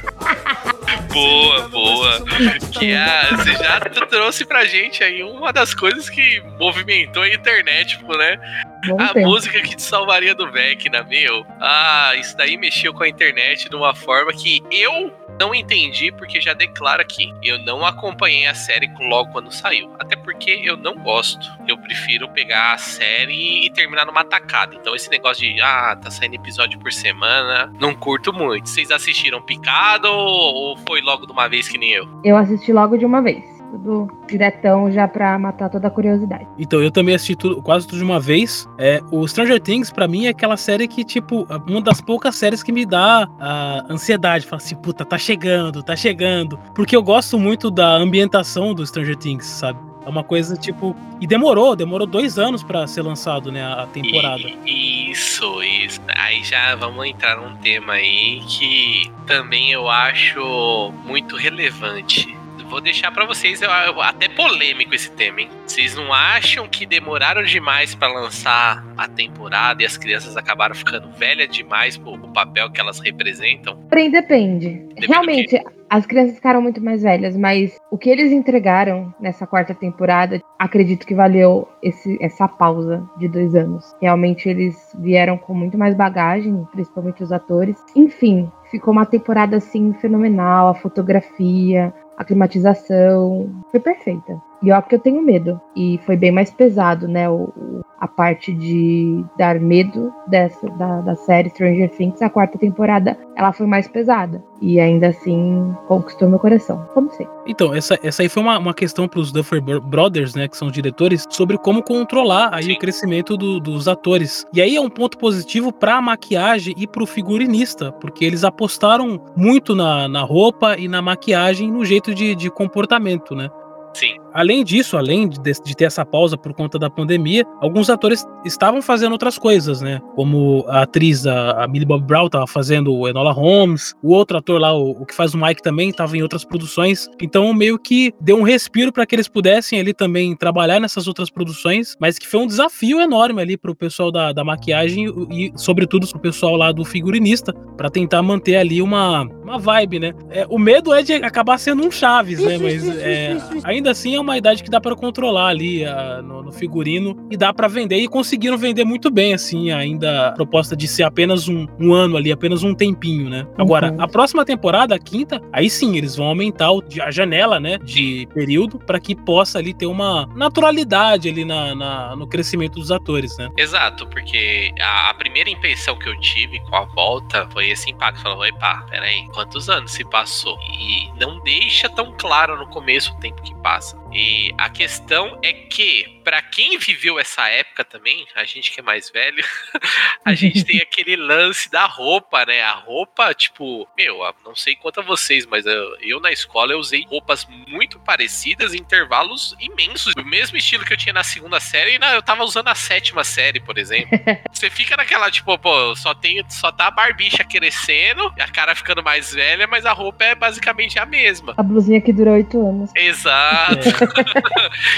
Boa, boa. Que você já trouxe pra gente aí uma das coisas que movimentou a internet, tipo, né? Bom a tempo. música que te salvaria do Vecna, meu. Ah, isso daí mexeu com a internet de uma forma que eu não entendi, porque já declaro aqui. Eu não acompanhei a série logo quando saiu. Até porque eu não gosto. Eu prefiro pegar a série e terminar numa tacada. Então esse negócio de, ah, tá saindo episódio por semana, não curto muito. Vocês assistiram picado ou foi logo de uma vez que nem eu? Eu assisti logo de uma vez. Tudo diretão já pra matar toda a curiosidade. Então, eu também assisti tudo, quase tudo de uma vez. É, o Stranger Things, pra mim, é aquela série que, tipo, uma das poucas séries que me dá a ansiedade. Fala assim, puta, tá chegando, tá chegando. Porque eu gosto muito da ambientação do Stranger Things, sabe? É uma coisa, tipo. E demorou, demorou dois anos pra ser lançado, né? A temporada. Isso, isso. Aí já vamos entrar num tema aí que também eu acho muito relevante. Vou deixar pra vocês eu- eu- até polêmico esse tema, hein? Vocês não acham que demoraram demais pra lançar a temporada e as crianças acabaram ficando velhas demais pro, pro papel que elas representam? Porém, depende. Realmente, as crianças ficaram muito mais velhas, mas o que eles entregaram nessa quarta temporada, acredito que valeu esse- essa pausa de dois anos. Realmente, eles vieram com muito mais bagagem, principalmente os atores. Enfim, ficou uma temporada assim fenomenal. A fotografia, a climatização, foi perfeita. E ó, que eu tenho medo. E foi bem mais pesado, né? O, o- a parte de dar medo dessa da, da série Stranger Things, a quarta temporada, ela foi mais pesada. E ainda assim conquistou meu coração, como sempre. Então, essa, essa aí foi uma, uma questão pros Duffer Bro- Brothers, né, que são os diretores, sobre como controlar aí o crescimento do- dos atores. E aí é um ponto positivo pra maquiagem e pro figurinista, porque eles apostaram muito na, na roupa e na maquiagem no jeito de, de comportamento, né? Sim. Além disso, além de, de ter essa pausa por conta da pandemia, alguns atores estavam fazendo outras coisas, né? Como a atriz, a, a Millie Bob Brown, estava fazendo o Enola Holmes, o outro ator lá, o, o que faz o Mike também, estava em outras produções. Então, meio que deu um respiro para que eles pudessem ali também trabalhar nessas outras produções, mas que foi um desafio enorme ali pro pessoal da, da maquiagem e, sobretudo, pro pessoal lá do figurinista, para tentar manter ali uma, uma vibe, né? É, o medo é de acabar sendo um Chaves, né? Mas é, ainda assim é uma idade que dá para controlar ali ah, no, no figurino e dá para vender e conseguiram vender muito bem assim ainda a proposta de ser apenas um, um ano ali apenas um tempinho né agora a próxima temporada a quinta aí sim eles vão aumentar o- a janela né de período para que possa ali ter uma naturalidade ali na, na- no crescimento dos atores né Exato, porque a, a primeira impressão que eu tive com a volta foi esse impacto. Falou, epa, peraí, quantos anos se passou? E não deixa tão claro no começo o tempo que passa. E a questão é que, pra quem viveu essa época também, a gente que é mais velho, a gente tem aquele lance da roupa, né? A roupa, tipo, meu, não sei quanto a vocês, mas eu, eu na escola eu usei roupas muito parecidas em intervalos imensos. O mesmo estilo que eu tinha na segunda série, e na, eu tava usando a sétima série, por exemplo. Você fica naquela, tipo, pô, só tem, só tá a barbicha crescendo, a cara ficando mais velha, mas a roupa é basicamente a mesma. A blusinha que durou oito anos. Exato, Exato.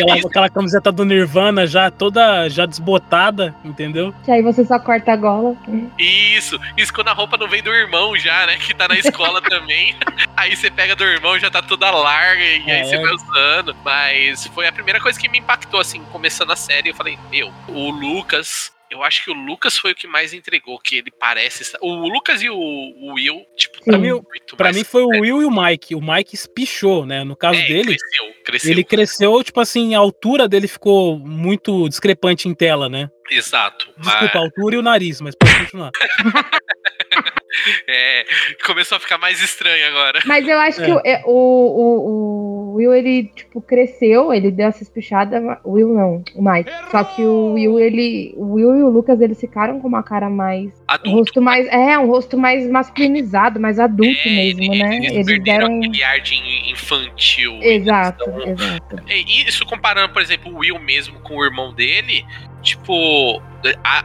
Aquela, aquela camiseta do Nirvana já toda já desbotada, entendeu? Que aí você só corta a gola. Isso, isso quando a roupa não vem do irmão já, né? Que tá na escola também. Aí você pega do irmão, já tá toda larga e aí É. você vai usando. Mas foi a primeira coisa que me impactou, assim, começando a série. Eu falei, meu, o Lucas. Eu acho que o Lucas foi o que mais entregou, que ele parece. estar- O Lucas e o, o Will, tipo, Pra tá mim, muito pra mim foi o Will e o Mike. O Mike espichou, né? No caso É, dele, cresceu, cresceu. ele cresceu, tipo assim, a altura dele ficou muito discrepante em tela, né? Exato. Desculpa, a altura e o nariz, mas pode continuar. é, começou a ficar mais estranho agora. Mas eu acho É. que o, é, o, o, o Will, ele, tipo, cresceu, ele deu essa espichada. O Will não, o Mike. Só que o Will, ele. O Will e o Lucas, eles ficaram com uma cara mais. Um rosto mais. É, um rosto mais masculinizado, mais adulto mesmo, né? Eles Eles deram. aquele ar de in- infantil. Exato, Então, exato. E isso comparando, por exemplo, o Will mesmo com o irmão dele, tipo,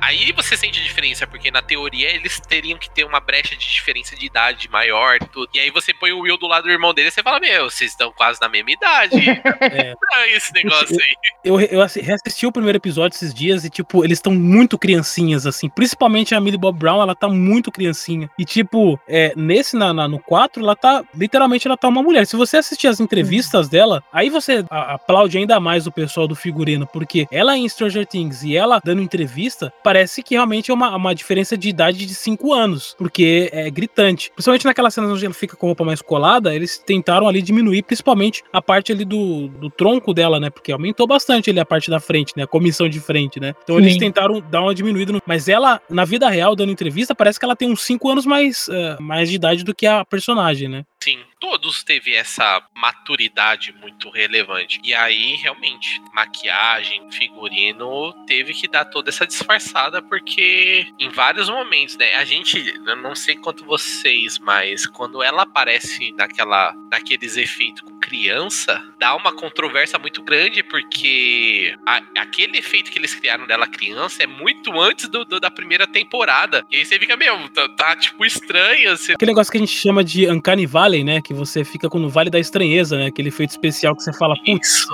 aí você sente a diferença, porque na teoria eles teriam que ter uma brecha de diferença de idade maior e tudo. E aí você põe o Will do lado do irmão dele e você fala, meu, vocês estão quase na mesma idade. É. Ah, esse negócio aí. Eu, eu assi- reassisti o primeiro episódio esses dias e, tipo, eles estão muito criancinhas, assim. Principalmente a Millie Bob Brown, ela tá muito criancinha. E, tipo, é, nesse, na, na- no 4, ela tá, literalmente, ela tá uma mulher. Se você assistir as entrevistas dela, aí você aplaude ainda mais o pessoal do figurino, porque ela em Stranger Things e ela dando entrevista, parece que realmente é uma, uma diferença de idade de 5 anos, porque é gritante. Principalmente naquelas cenas onde ela fica com a roupa mais colada, eles tentaram ali diminuir, principalmente a parte ali do, do tronco dela, né? Porque aumentou bastante ali a parte da frente, né? A comissão de frente, né? Então eles Sim. tentaram dar uma diminuída. no- Mas ela, na vida real, dando entrevista, parece que ela tem uns 5 anos mais, eh, mais de idade do que a personagem, né? Sim, todos teve essa maturidade muito relevante. E aí, realmente, maquiagem, figurino, teve que dar toda essa disfarçada, porque em vários momentos, né? A gente, eu não sei quanto vocês, mas quando ela aparece naquela, naqueles efeitos com criança, dá uma controvérsia muito grande, porque a- aquele efeito que eles criaram dela criança é muito antes do, do- da primeira temporada. E aí você fica, meu, tá, tá, tipo estranho. Você Aquele negócio que a gente chama de Uncanny Valley, né? Que você fica com no Vale da Estranheza, né? Aquele efeito especial que você fala, putz.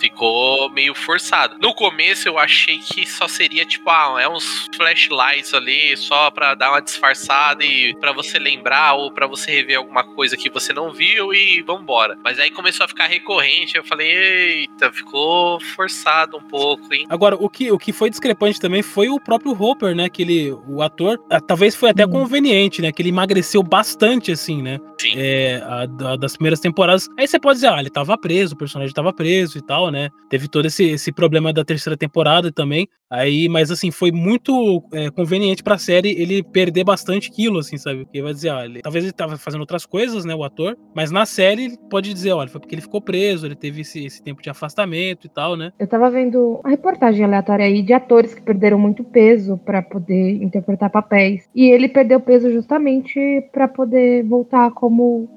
ficou meio forçado. No começo eu achei que só seria tipo, ah, é uns flashlights ali só pra dar uma disfarçada e pra você lembrar ou pra você rever alguma coisa que você não viu e vambora. Mas aí começou a ficar recorrente, eu falei, eita, ficou forçado um pouco, hein? Agora, o que, o que foi discrepante também foi o próprio Hopper, né? Que ele, o ator, ah, talvez foi até conveniente, né? Que ele emagreceu bastante, assim, né? Sim. É, a- da- das primeiras temporadas. Aí você pode dizer, ah, ele tava preso, o personagem tava preso e tal, né? Teve todo esse, esse problema da terceira temporada também. Aí, mas assim, foi muito é, conveniente pra série ele perder bastante quilo, assim, sabe? Porque vai dizer, ah, ele, talvez ele tava fazendo outras coisas, né? O ator, mas na série ele pode dizer, olha, foi porque ele ficou preso, ele teve esse, esse tempo de afastamento e tal, né? Eu tava vendo uma reportagem aleatória aí de atores que perderam muito peso pra poder interpretar papéis. E ele perdeu peso justamente pra poder voltar como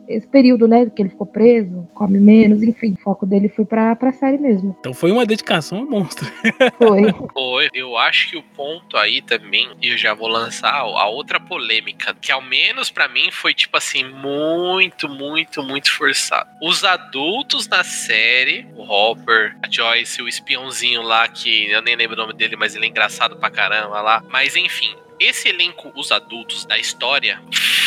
esse período, né? Que ele ficou preso, come menos, enfim. O foco dele foi pra, pra série mesmo. Então foi uma dedicação monstro. Foi. Foi. Eu acho que o ponto aí também, e eu já vou lançar a outra polêmica, que ao menos pra mim foi tipo assim, muito, muito, muito forçado. Os adultos na série, o Hopper, a Joyce, o espiãozinho lá, que eu nem lembro o nome dele, mas ele é engraçado pra caramba lá. Mas enfim. Esse elenco, os adultos da história,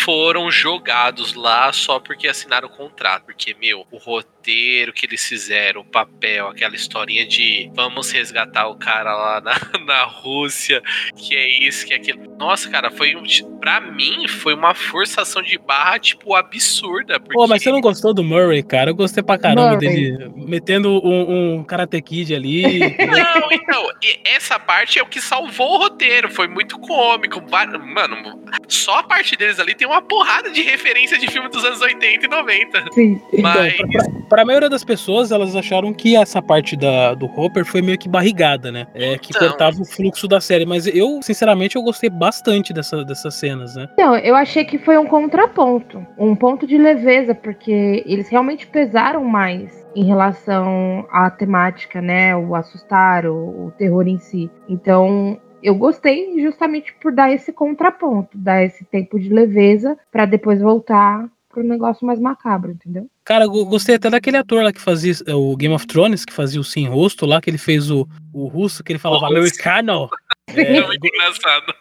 foram jogados lá só porque assinaram o contrato. Porque, meu, o roteiro que eles fizeram, o papel, aquela historinha de vamos resgatar o cara lá na, na Rússia, que é isso, que é aquilo. Nossa, cara, foi um. Pra mim, foi uma forçação de barra, tipo, absurda. Porque... Pô, mas você não gostou do Murray, cara? Eu gostei pra caramba Murray. dele metendo um, um Karate Kid ali. Não, então, e essa parte é o que salvou o roteiro. Foi muito cômico. Mano, só a parte deles ali tem uma porrada de referência de filme dos anos 80 e 90. Sim. Mas. Então, pra, pra maioria das pessoas, elas acharam que essa parte da, do Hopper foi meio que barrigada, né? É, que Então. cortava o fluxo da série. Mas eu, sinceramente, eu gostei bastante dessa, dessas cenas, né? Então, eu achei que foi um contraponto, um ponto de leveza, porque eles realmente pesaram mais em relação à temática, né? O assustar, o, o terror em si. Então, eu gostei justamente por dar esse contraponto, dar esse tempo de leveza para depois voltar pro negócio mais macabro, entendeu? Cara, eu gostei até daquele ator lá que fazia é, o Game of Thrones, que fazia o Sim Rosto lá, que ele fez o, o russo, que ele falava O russo. americano. É, muito engraçado.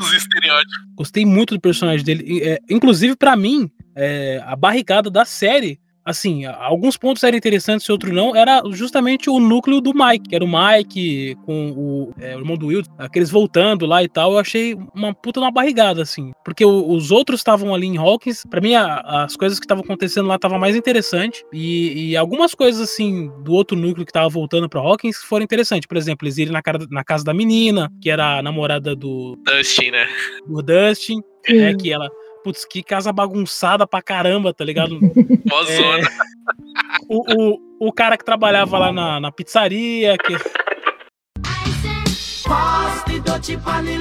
Os estereótipos. Gostei muito do personagem dele. É, inclusive, pra mim, é, a barrigada da série, assim, alguns pontos eram interessantes e outros não, era justamente o núcleo do Mike, que era o Mike com o, é, o irmão do Will, aqueles voltando lá e tal. Eu achei uma puta uma barrigada, assim. Porque o- os outros estavam ali em Hawkins. Pra mim, a- as coisas que estavam acontecendo lá estavam mais interessante. E, e algumas coisas, assim, do outro núcleo que tava voltando pra Hawkins foram interessantes. Por exemplo, eles irem na, cara- na casa da menina, que era a namorada do, Dustin, né? do Dustin, né? Que ela. Putz, que casa bagunçada pra caramba, tá ligado? Mozona. o, o, o cara que trabalhava lá na, na pizzaria, que. The dutchie on the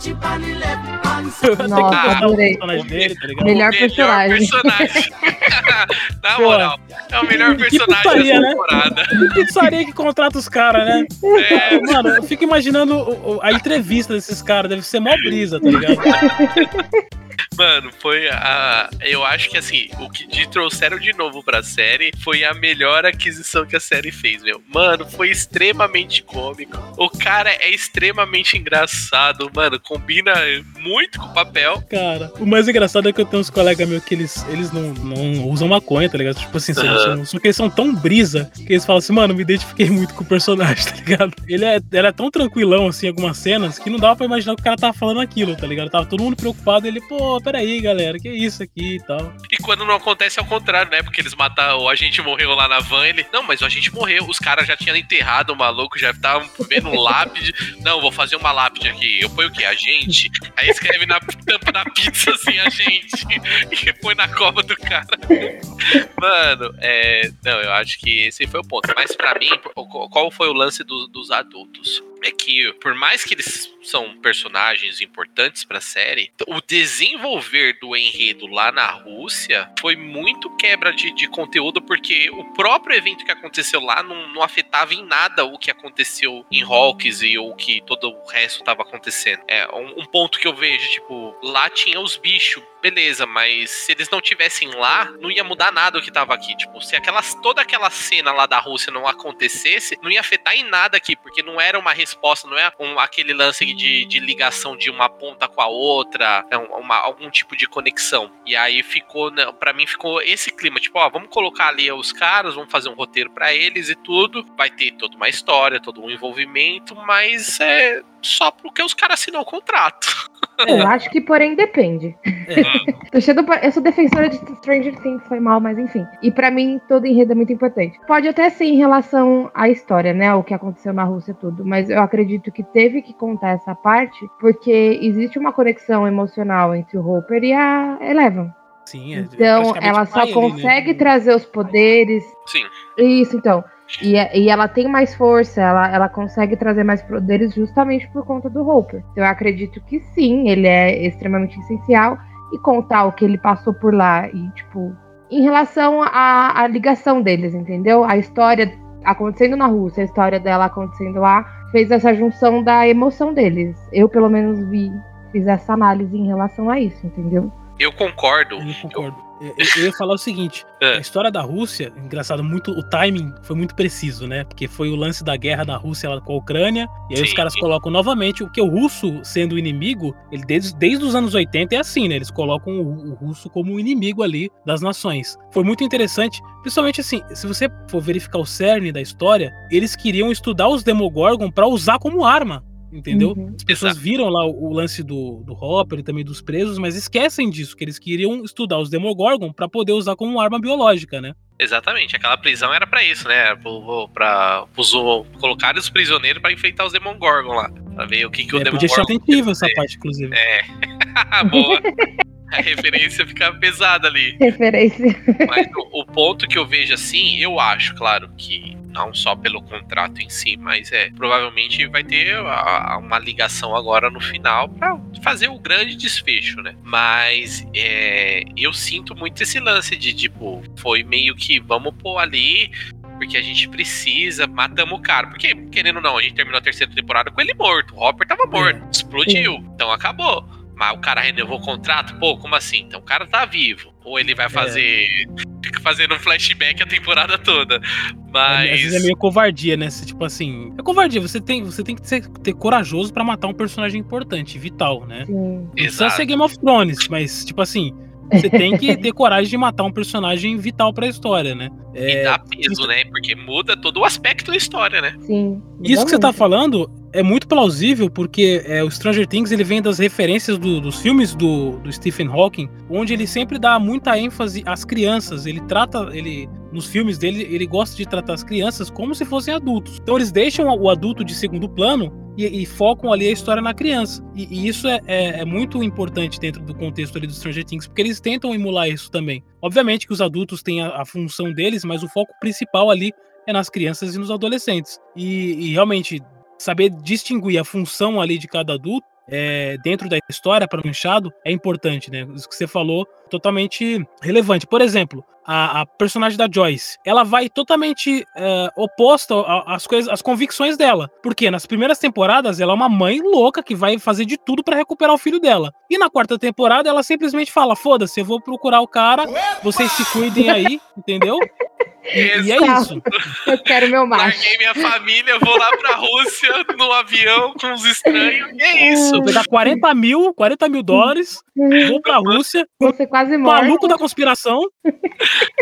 Nossa, adorei. personagem dele, tá ligado? Melhor Melhor personagem. personagem. Na Pô, moral, é o melhor que personagem putaria, da né? temporada. Que pizzaria que contrata os caras, né? É. Mano, eu fico imaginando a entrevista desses caras, deve ser mó brisa, tá ligado? Mano, foi a. Eu acho que assim, o que te trouxeram de novo pra série foi a melhor aquisição que a série fez, meu. Mano, foi extremamente cômico. O cara é extremamente engraçado, mano. Combina muito com o papel. Cara, o mais engraçado é que eu tenho uns colegas meus que eles, eles não, não usam maconha, tá ligado? Tipo assim, só que eles são tão brisa que eles falam assim, mano, me identifiquei muito com o personagem, tá ligado? Ele é, ele é tão tranquilão, assim, em algumas cenas, que não dava pra imaginar que o cara tava falando aquilo, tá ligado? Tava todo mundo preocupado, ele, pô, peraí, galera, que isso aqui e tal. E quando não acontece é o contrário, né? Porque eles mataram, o agente morreu lá na van, ele. Não, mas o agente morreu. Os caras já tinham enterrado o maluco, já estavam vendo lápide. Não, vou fazer uma lápide aqui. Eu ponho o quê? Agente? Aí escreve na tampa da pizza assim, agente. E põe na cova do cara. Mano, é. Não, eu acho que esse foi o ponto. Mas pra mim, qual foi o lance do- dos adultos? É que, por mais que eles são personagens importantes pra série, o desenvolver do enredo lá na Rússia foi muito quebra de, de conteúdo, porque o próprio evento que aconteceu lá não, não afetava em nada o que aconteceu em Hawks e o que todo o resto tava acontecendo. É um, um ponto que eu vejo, tipo, lá tinha os bichos, beleza, mas se eles não tivessem lá, não ia mudar nada o que tava aqui. Tipo, se aquelas, toda aquela cena lá da Rússia não acontecesse, não ia afetar em nada aqui, porque não era uma resposta, não é um, aquele lance de, de ligação de uma ponta com a outra, é um- uma- algum tipo de conexão. E aí ficou, né, pra mim ficou esse clima, tipo, ó, vamos colocar ali os caras, vamos fazer um roteiro pra eles e tudo, vai ter toda uma história, todo um envolvimento, mas é só porque os caras assinam o contrato. Eu acho que, porém, depende. Tô cheio do- eu sou defensora de Stranger Things, foi mal, mas enfim. E pra mim, todo enredo é muito importante. Pode até ser em relação à história, né? O que aconteceu na Rússia e tudo. Mas eu acredito que teve que contar essa parte, porque existe uma conexão emocional entre o Hopper e a Eleven. Sim, é. Então, praticamente ela só ali, né? consegue trazer os poderes. Sim. Isso, então. E, e ela tem mais força, ela, ela consegue trazer mais poderes justamente por conta do Hopper. Então, eu acredito que sim, ele é extremamente essencial. E contar o que ele passou por lá e, tipo, em relação à, à ligação deles, entendeu? A história acontecendo na Rússia, a história dela acontecendo lá, fez essa junção da emoção deles. Eu, pelo menos, vi, fiz essa análise em relação a isso, entendeu? Eu concordo. Eu concordo. Eu, eu ia falar o seguinte: É. a história da Rússia, engraçado, muito o timing foi muito preciso, né? Porque foi o lance da guerra da Rússia com a Ucrânia, e aí os Sim. caras colocam novamente o que o russo sendo o inimigo, ele desde, desde os anos 80 é assim, né? Eles colocam o, o russo como o inimigo ali das nações. Foi muito interessante, principalmente assim, se você for verificar o cerne da história, eles queriam estudar os Demogorgon pra usar como arma. Entendeu? Uhum. As pessoas viram lá o, o lance do, do Hopper e também dos presos, mas esquecem disso, que eles queriam estudar os Demogorgon pra poder usar como arma biológica, né? Exatamente, aquela prisão era pra isso, né? Pros, colocar os prisioneiros pra enfrentar os Demogorgon lá. Pra ver o que, que o É, podia ser Demogorgon. atentivo essa parte, inclusive. É. Boa. A referência fica pesada ali. Referência. Mas o, o ponto que eu vejo assim, eu acho, claro, que não só pelo contrato em si, mas é provavelmente vai ter a- a- uma ligação agora no final pra fazer o grande desfecho, né? Mas é, eu sinto muito esse lance de tipo, foi meio que vamos pôr ali. Porque a gente precisa, matamos o cara. Porque, querendo ou não, a gente terminou a terceira temporada com ele morto. O Hopper tava morto. Explodiu. Então acabou. Mas o cara renovou o contrato? Pô, como assim? Então o cara tá vivo. Ou ele vai fazer. Fica fazendo um flashback a temporada toda. Às Mas. vezes é meio covardia, né? Você, Tipo assim, é covardia. Você tem, você tem que ser, ter corajoso pra matar um personagem importante, vital, né? Sim. Não precisa Exato. ser Game of Thrones, mas, tipo assim, você tem que ter coragem de matar um personagem vital pra história, né? E dá peso, né? Porque muda todo o aspecto da história, né? Sim. Isso que você tá falando é muito plausível porque é, o Stranger Things ele vem das referências do- dos filmes do, do Stephen Hawking, onde ele sempre dá muita ênfase às crianças. Ele trata, ele nos filmes dele, ele gosta de tratar as crianças como se fossem adultos. Então eles deixam o adulto de segundo plano e, e focam ali a história na criança. E, e isso é, é- é muito importante dentro do contexto ali do Stranger Things, porque eles tentam emular isso também. Obviamente que os adultos têm a, a função deles, mas o foco principal ali é nas crianças e nos adolescentes. E, e realmente saber distinguir a função ali de cada adulto é, dentro da história para o Machado é importante, né? Isso que você falou, totalmente relevante. Por exemplo, a, a personagem da Joyce, ela vai totalmente é, oposta às coisas, às convicções dela. Porque nas primeiras temporadas ela é uma mãe louca que vai fazer de tudo para recuperar o filho dela. E na quarta temporada ela simplesmente fala: "Foda-se, eu vou procurar o cara, vocês se cuidem aí", entendeu? E, e é isso. Eu quero meu macho. Larguei minha família, vou lá pra Rússia no avião com os estranhos. E é isso. Vou pegar 40 mil, 40 mil dólares, vou pra Rússia, Você quase morre. maluco da conspiração.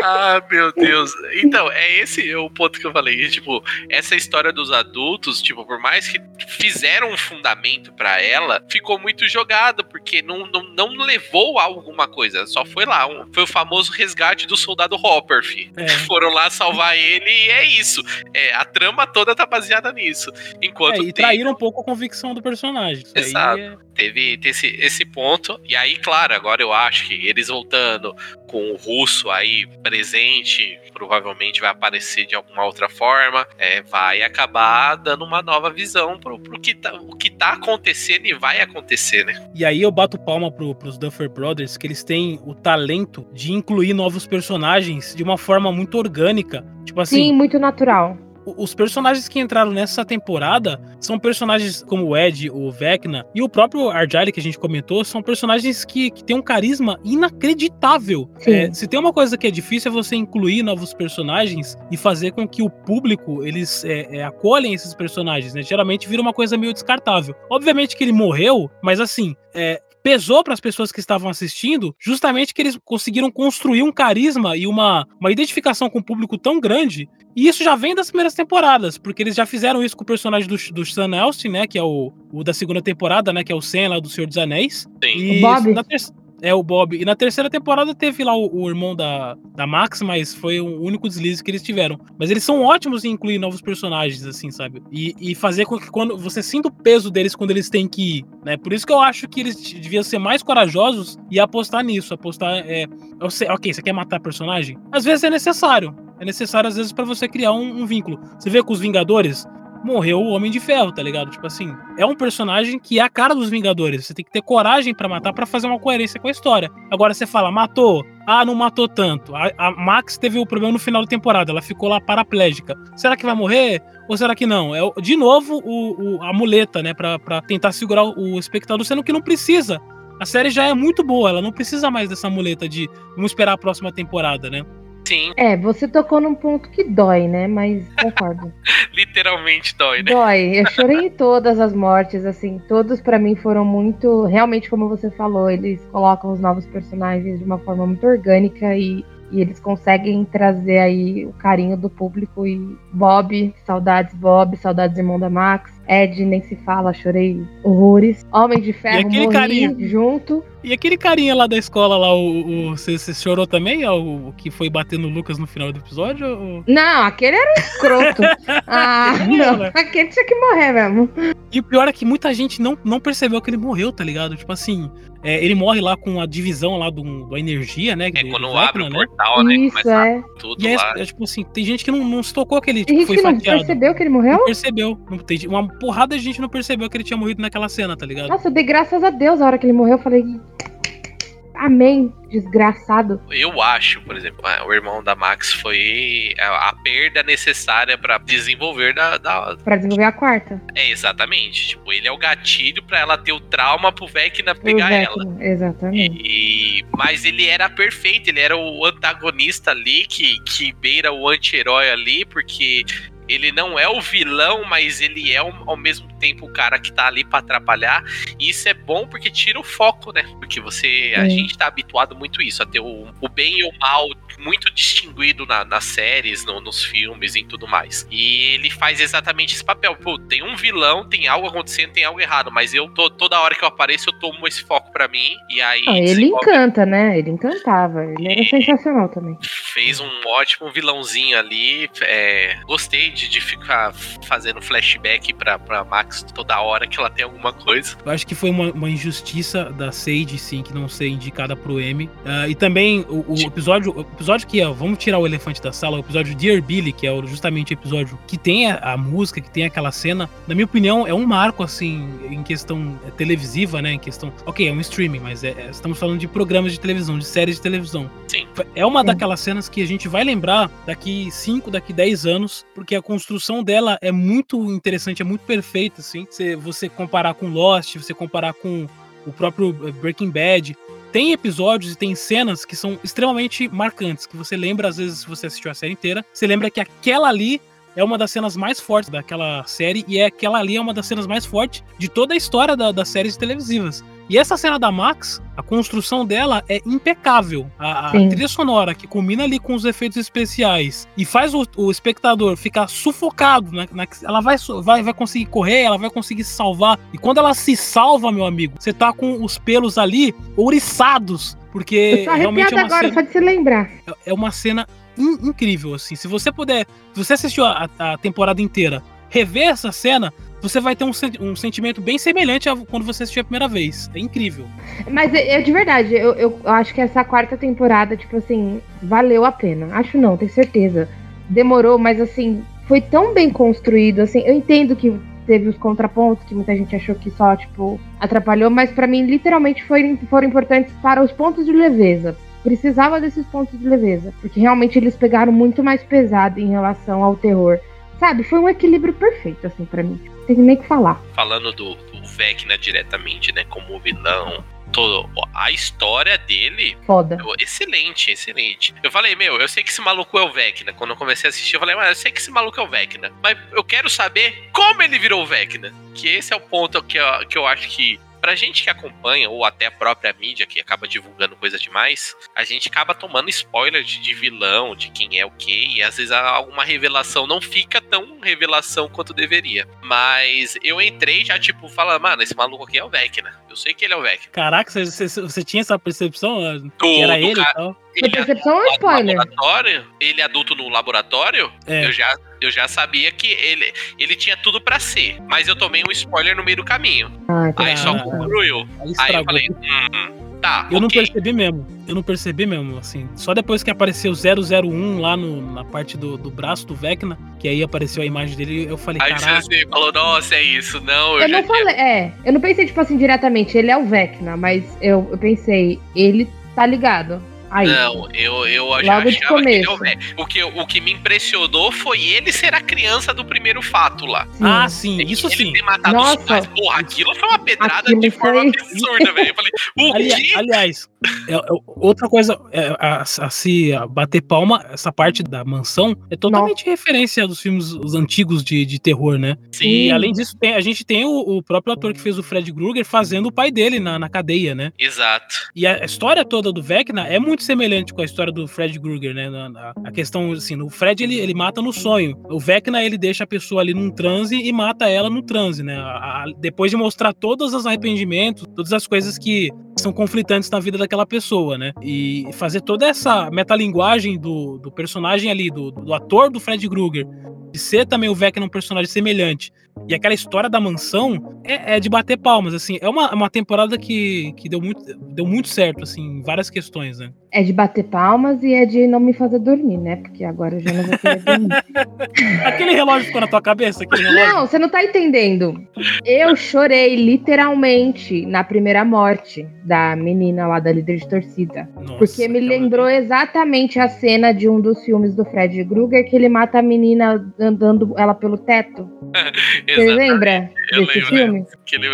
Ah, meu Deus. Então, é esse o ponto que eu falei. Tipo, essa história dos adultos, tipo, por mais que fizeram um fundamento pra ela, ficou muito jogada, porque não, não, não levou a alguma coisa. Só foi lá. um- foi o famoso resgate do soldado Hopper, fi. É. Foram lá salvar ele e é isso. É, a trama toda tá baseada nisso. Enquanto É, e tem- traíram um pouco a convicção do personagem. Exato. é- Teve, teve esse, esse ponto. E aí, claro, agora eu acho que eles voltando com o russo aí presente, provavelmente vai aparecer de alguma outra forma, é, vai acabar dando uma nova visão pro, pro que, tá, o que tá acontecendo e vai acontecer, né? E aí eu bato palma pro, pros Duffer Brothers, que eles têm o talento de incluir novos personagens de uma forma muito orgânica. Tipo assim, Sim, muito natural. Os personagens que entraram nessa temporada são personagens como o Ed, o Vecna e o próprio Argyle que a gente comentou, são personagens que, que têm um carisma inacreditável. É, se tem uma coisa que é difícil é você incluir novos personagens e fazer com que o público eles é, é, acolhem esses personagens, né? Geralmente vira uma coisa meio descartável. Obviamente que ele morreu, mas assim, é, pesou para as pessoas que estavam assistindo, justamente que eles conseguiram construir um carisma e uma, uma identificação com o público tão grande. E isso já vem das primeiras temporadas, porque eles já fizeram isso com o personagem do, do Sam né? Que é o, o da segunda temporada, né? Que é o Sam lá do Senhor dos Anéis. Sim. E Bob? na ter- É, o Bob. E na terceira temporada teve lá o, o irmão da, da Max, mas foi o único deslize que eles tiveram. Mas eles são ótimos em incluir novos personagens, assim, sabe? E, e fazer com que quando você sinta o peso deles quando eles têm que ir, né? Por isso que eu acho que eles deviam ser mais corajosos e apostar nisso. Apostar, é... sei- ok, você quer matar personagem? Às vezes é necessário. É necessário, às vezes, pra você criar um, um vínculo. Você vê com os Vingadores, morreu o Homem de Ferro, tá ligado? Tipo assim, é um personagem que é a cara dos Vingadores. Você tem que ter coragem pra matar pra fazer uma coerência com a história. Agora você fala, matou. Ah, não matou tanto. A, a Max teve o problema no final da temporada, ela ficou lá paraplégica. Será que vai morrer? Ou será que não? É de novo o, o- a muleta, né? Pra, pra tentar segurar o espectador, sendo que não precisa. A série já é muito boa, ela não precisa mais dessa muleta de vamos esperar a próxima temporada, né? Sim, É, você tocou num ponto que dói, né? Mas concordo. literalmente dói, né? Dói. Eu chorei em todas as mortes, assim. Todos pra mim foram muito. Realmente, como você falou, eles colocam os novos personagens de uma forma muito orgânica e, e eles conseguem trazer aí o carinho do público. E Bob, saudades Bob, saudades irmão da Max. Ed, nem se fala, chorei horrores. Homem de Ferro, aquele morri carinho? junto. E aquele carinha lá da escola lá, o, você, chorou também? O, o que foi bater no Lucas no final do episódio? ou- Não, aquele era um escroto. ah, Aquele não. Aquele tinha que morrer mesmo. E o pior é que muita gente não, não percebeu que ele morreu, tá ligado? Tipo assim, é, ele morre lá com a divisão lá do, da energia, né? É do- quando do abre o né? portal, né? Isso, Começa é. tudo E é, lá. é tipo assim, tem gente que não, não se tocou que ele Tem tipo, gente foi que não fatiado. percebeu que ele morreu? Não percebeu. Não, tem, uma porrada de gente não percebeu que ele tinha morrido naquela cena, tá ligado? Nossa, eu dei graças a Deus a hora que ele morreu. Eu falei. Amém, desgraçado. Eu acho, por exemplo, ah, o irmão da Max foi a, perda necessária pra desenvolver da, da- Pra desenvolver a quarta. É, exatamente. Tipo, ele é o gatilho pra ela ter o trauma pro Vecna pegar ela. Vecna, Exatamente. E, mas ele era perfeito, ele era o antagonista ali, que, que beira o anti-herói ali, porque ele não é o vilão, mas ele é ao, ao mesmo tempo o cara que tá ali pra atrapalhar. E isso é bom porque tira o foco, né? Porque você. A gente tá habituado muito isso, a ter o, o bem e o mal muito distinguido na- nas séries, no- nos filmes e tudo mais. E ele faz exatamente esse papel. Pô, tem um vilão, tem algo acontecendo, tem algo errado, mas eu tô, toda hora que eu apareço, eu tomo esse foco pra mim. E aí Ah, ele desenvolve- encanta, né? Ele encantava. Ele era sensacional também. fez um ótimo vilãozinho ali. é, gostei de, de ficar fazendo flashback pra, pra Max toda hora que ela tem alguma coisa. Eu acho que foi uma, uma injustiça da Sage, sim, que não ser indicada pro M. Ah, e também o, o episódio, o episódio que é, vamos tirar o elefante da sala, o episódio Dear Billy, que é justamente o episódio que tem a, a música, que tem aquela cena, na minha opinião, é um marco, assim, em questão televisiva, né? Em questão. Ok, é um streaming, mas é- é- estamos falando de programas de televisão, de séries de televisão. Sim. É uma daquelas cenas que a gente vai lembrar daqui 5, daqui 10 anos, porque a construção dela é muito interessante, é muito perfeita, assim. Você, você comparar com Lost, você comparar com o próprio eh, Breaking Bad. Tem episódios e tem cenas que são extremamente marcantes, que você lembra, às vezes, se você assistiu a série inteira, você lembra que aquela ali é uma das cenas mais fortes daquela série, e é aquela ali é uma das cenas mais fortes de toda a história da- das séries televisivas. E essa cena da Max, a construção dela é impecável. A, a trilha sonora que combina ali com os efeitos especiais e faz o, o espectador ficar sufocado. Na, na- ela vai, vai, vai conseguir correr, ela vai conseguir se salvar. E quando ela se salva, meu amigo, você tá com os pelos ali ouriçados. Porque realmente é uma agora, cena só de se lembrar. é uma cena in- incrível, assim. Se você puder, se você assistiu a, a temporada inteira, rever essa cena, você vai ter um, um sentimento bem semelhante a quando você assistiu a primeira vez. É incrível. Mas é, é de verdade, eu, eu acho que essa quarta temporada, tipo assim, valeu a pena. Acho não, tenho certeza. Demorou, mas assim, foi tão bem construído, assim, eu entendo que teve os contrapontos, que muita gente achou que só, tipo, atrapalhou, mas pra mim, literalmente, foi, foram importantes para os pontos de leveza. Precisava desses pontos de leveza, porque realmente eles pegaram muito mais pesado em relação ao terror. Sabe, foi um equilíbrio perfeito, assim, pra mim. Tem nem o que falar. Falando do, do Vecna diretamente, né? Como vilão. Todo, a história dele Foda. Excelente, excelente. Eu falei, meu, eu sei que esse maluco é o Vecna. Quando eu comecei a assistir, eu falei, mas eu sei que esse maluco é o Vecna. Mas eu quero saber como ele virou o Vecna. Que esse é o ponto que eu, que eu acho que. Pra gente que acompanha, ou até a própria mídia que acaba divulgando coisa demais, a gente acaba tomando spoiler de, de vilão, de quem é o quê, e às vezes alguma revelação não fica tão revelação quanto deveria. Mas eu entrei já, tipo, falando, mano, esse maluco aqui é o Vecna. Eu sei que ele é o Vecna. Caraca, você, você- você tinha essa percepção? eh, Do- que era ele ca- e tal? Ele percepção lá no spoiler? laboratório, ele é adulto no laboratório, É. eu, já, eu já sabia que ele, ele tinha tudo pra ser. Mas eu tomei um spoiler no meio do caminho. Ah, Aí só concluiu. Aí Aí eu falei, hum, tá, Eu não ok. percebi mesmo. Eu não percebi mesmo, assim. Só depois que apareceu 001 lá no, na parte do, do braço do Vecna, que aí apareceu a imagem dele, eu falei, Aí caraca. você falou, nossa, é isso. Não, eu, Eu já não falei, é, eu não pensei, tipo assim, diretamente, ele é o Vecna, mas eu, eu pensei, ele tá ligado. Aí. Não, eu, eu já Logo achava que ele é o começo. velho. O que, o que me impressionou foi ele ser a criança do primeiro fato lá. Ah, sim, isso ele sim. ter matado Nossa. os pais. Porra, aquilo foi uma pedrada Aquilo de forma foi- absurda, velho. Eu falei, o Ali- quê? aliás, é- é- outra coisa é, a, a se a bater palma, essa parte da mansão é totalmente referência dos filmes os antigos de, de terror, né? Sim. E além disso, tem- a gente tem o, o próprio ator que fez o Fred Krueger fazendo o pai dele na, na cadeia, né? Exato. E a história toda do Vecna é muito semelhante com a história do Fred Krueger, né? Na- na- a questão, assim, o Fred ele, ele mata no sonho. O Vecna ele deixa a pessoa ali num transe e mata ela no transe, né? A- a- depois de mostrar todos os arrependimentos, todas as coisas que são conflitantes na vida daquela pessoa, né? E fazer toda essa metalinguagem do, do personagem ali, do, do ator do Fred Krueger, de ser também o Vecna um personagem semelhante, E aquela história da mansão é, é de bater palmas, assim. É uma, uma temporada que, que deu, muito, deu muito certo, assim, em várias questões, né? É de bater palmas e é de não me fazer dormir, né? Porque agora eu já não vou querer dormir. Aquele relógio ficou na tua cabeça? Aquele relógio? Não, você não tá entendendo. Eu chorei literalmente na primeira morte da menina lá da líder de torcida. porque me lembrou exatamente a cena de um dos filmes do Fred Krueger que ele mata a menina andando ela pelo teto. Você lembra Eu desse lembro, filme? Que ele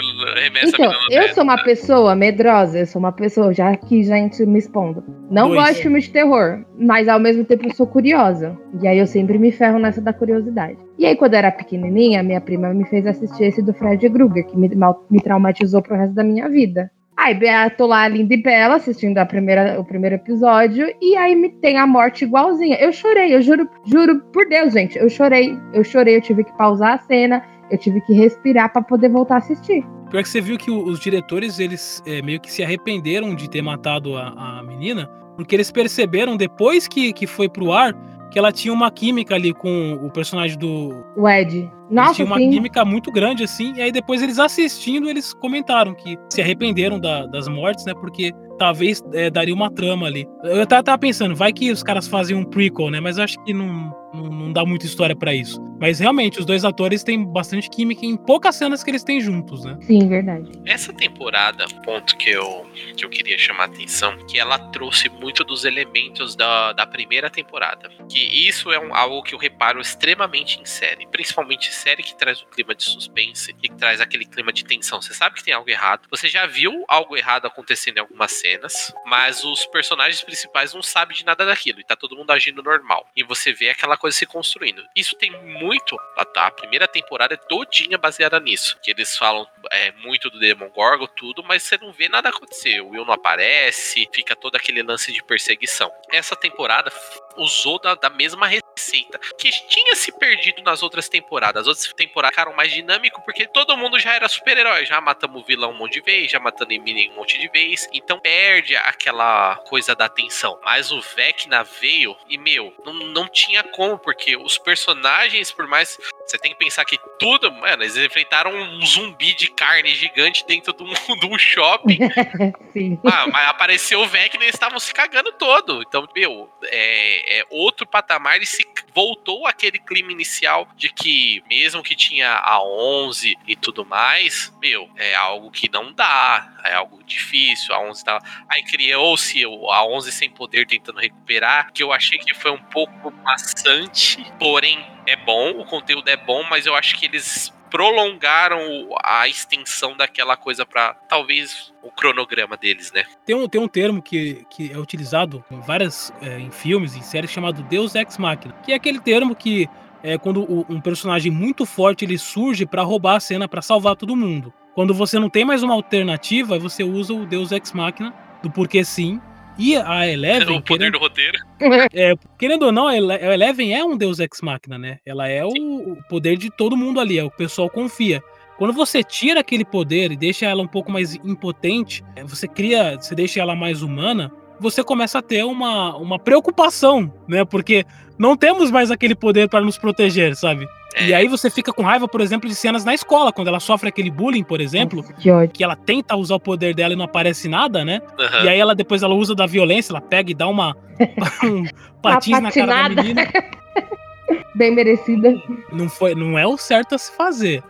remessa Então, eu sou uma pessoa medrosa, eu sou uma pessoa, já aqui, gente, me expondo. Não Dois. gosto de filme de terror, mas ao mesmo tempo eu sou curiosa. E aí eu sempre me ferro nessa da curiosidade. E aí, quando eu era pequenininha, minha prima me fez assistir esse do Fred Krueger, que me, mal- me traumatizou pro resto da minha vida. Aí, tô lá, linda e bela, assistindo a primeira, o primeiro episódio, e aí me tem a morte igualzinha. Eu chorei, eu juro, juro por Deus, gente, eu chorei, eu chorei, eu tive que pausar a cena, eu tive que respirar pra poder voltar a assistir. Pior que você viu que os diretores, eles é, meio que se arrependeram de ter matado a, a menina, porque eles perceberam depois que, que foi pro ar que ela tinha uma química ali com o personagem do. O Ed. Eles Nossa, tinham uma sim. química muito grande, assim, e aí depois eles assistindo, eles comentaram que se arrependeram da- das mortes, né? Porque talvez é, daria uma trama ali. Eu até tava pensando, vai que os caras fazem um prequel, né? Mas eu acho que não, não, não dá muita história pra isso. Mas realmente, os dois atores têm bastante química em poucas cenas que eles têm juntos, né? Sim, verdade. Essa temporada, ponto que eu, que eu queria chamar a atenção, que ela trouxe muito dos elementos da, da primeira temporada. Que isso é um- algo que eu reparo extremamente em série. Principalmente série que traz um clima de suspense e que traz aquele clima de tensão. Você sabe que tem algo errado. Você já viu algo errado acontecendo em algumas cenas, mas os personagens principais não sabem de nada daquilo. E tá todo mundo agindo normal. E você vê aquela coisa se construindo. Isso tem muito. A, a primeira temporada é todinha baseada nisso. Que eles falam é, muito do Demon Gorgon, tudo, mas você não vê nada acontecer. O Will não aparece, fica todo aquele lance de perseguição. Essa temporada usou da, da mesma receita que tinha se perdido nas outras temporadas. As outras temporadas ficaram mais dinâmico porque todo mundo já era super-herói. Já matamos o vilão um monte de vez, já matando inimigo um monte de vez. Então perde aquela coisa da tensão. Mas o Vecna veio e, meu, não, não tinha como, porque os personagens, por mais. Você tem que pensar que tudo, mano, eles enfrentaram um zumbi de carne gigante dentro de um, de um shopping. Sim. Ah, mas apareceu o Vecna e eles estavam se cagando todo. Então, meu, é, é outro patamar e se voltou aquele clima inicial de que, mesmo que tinha a 11 e tudo mais, meu, é algo que não dá, é algo difícil. A 11 tá. Aí criou-se a 11 sem poder tentando recuperar, que eu achei que foi um pouco maçante, porém é bom, o conteúdo é bom, mas eu acho que eles prolongaram a extensão daquela coisa pra talvez o cronograma deles, né? Tem um, tem um termo que, que é utilizado em várias é, em filmes, em séries, chamado Deus Ex Machina, que é aquele termo que é quando o- um personagem muito forte ele surge pra roubar a cena, pra salvar todo mundo. Quando você não tem mais uma alternativa, você usa o Deus Ex Machina do porquê sim. E a Eleven, o poder do roteiro. é, querendo ou não, a Ele- a Eleven é um Deus Ex Machina, né? Ela é o, o poder de todo mundo ali, é o pessoal confia. Quando você tira aquele poder e deixa ela um pouco mais impotente, é, você cria, você deixa ela mais humana, você começa a ter uma, uma preocupação, né? Porque não temos mais aquele poder para nos proteger, sabe? E aí você fica com raiva, por exemplo, de cenas na escola, quando ela sofre aquele bullying, por exemplo, que, que ela tenta usar o poder dela e não aparece nada, né? Aham. E aí ela depois ela usa da violência, ela pega e dá uma um patins na cara da patinada. menina. Bem merecida. Não foi, não é o certo a se fazer.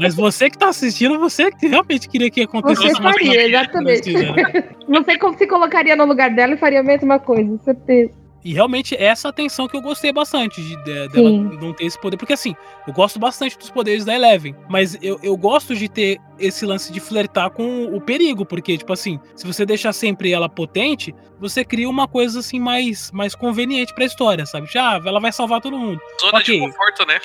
Mas você que tá assistindo, você que realmente queria que acontecesse Você uma faria, coisa exatamente. né? Você como se colocaria no lugar dela e faria a mesma coisa, certeza. E realmente essa atenção que eu gostei bastante de, de- dela Sim. não ter esse poder. Porque assim, eu gosto bastante dos poderes da Eleven. Mas eu, eu gosto de ter esse lance de flertar com o perigo. Porque, tipo assim, se você deixar sempre ela potente, você cria uma coisa assim mais, mais conveniente pra história, sabe? Já, ela vai salvar todo mundo. Zona Ok. de conforto, né?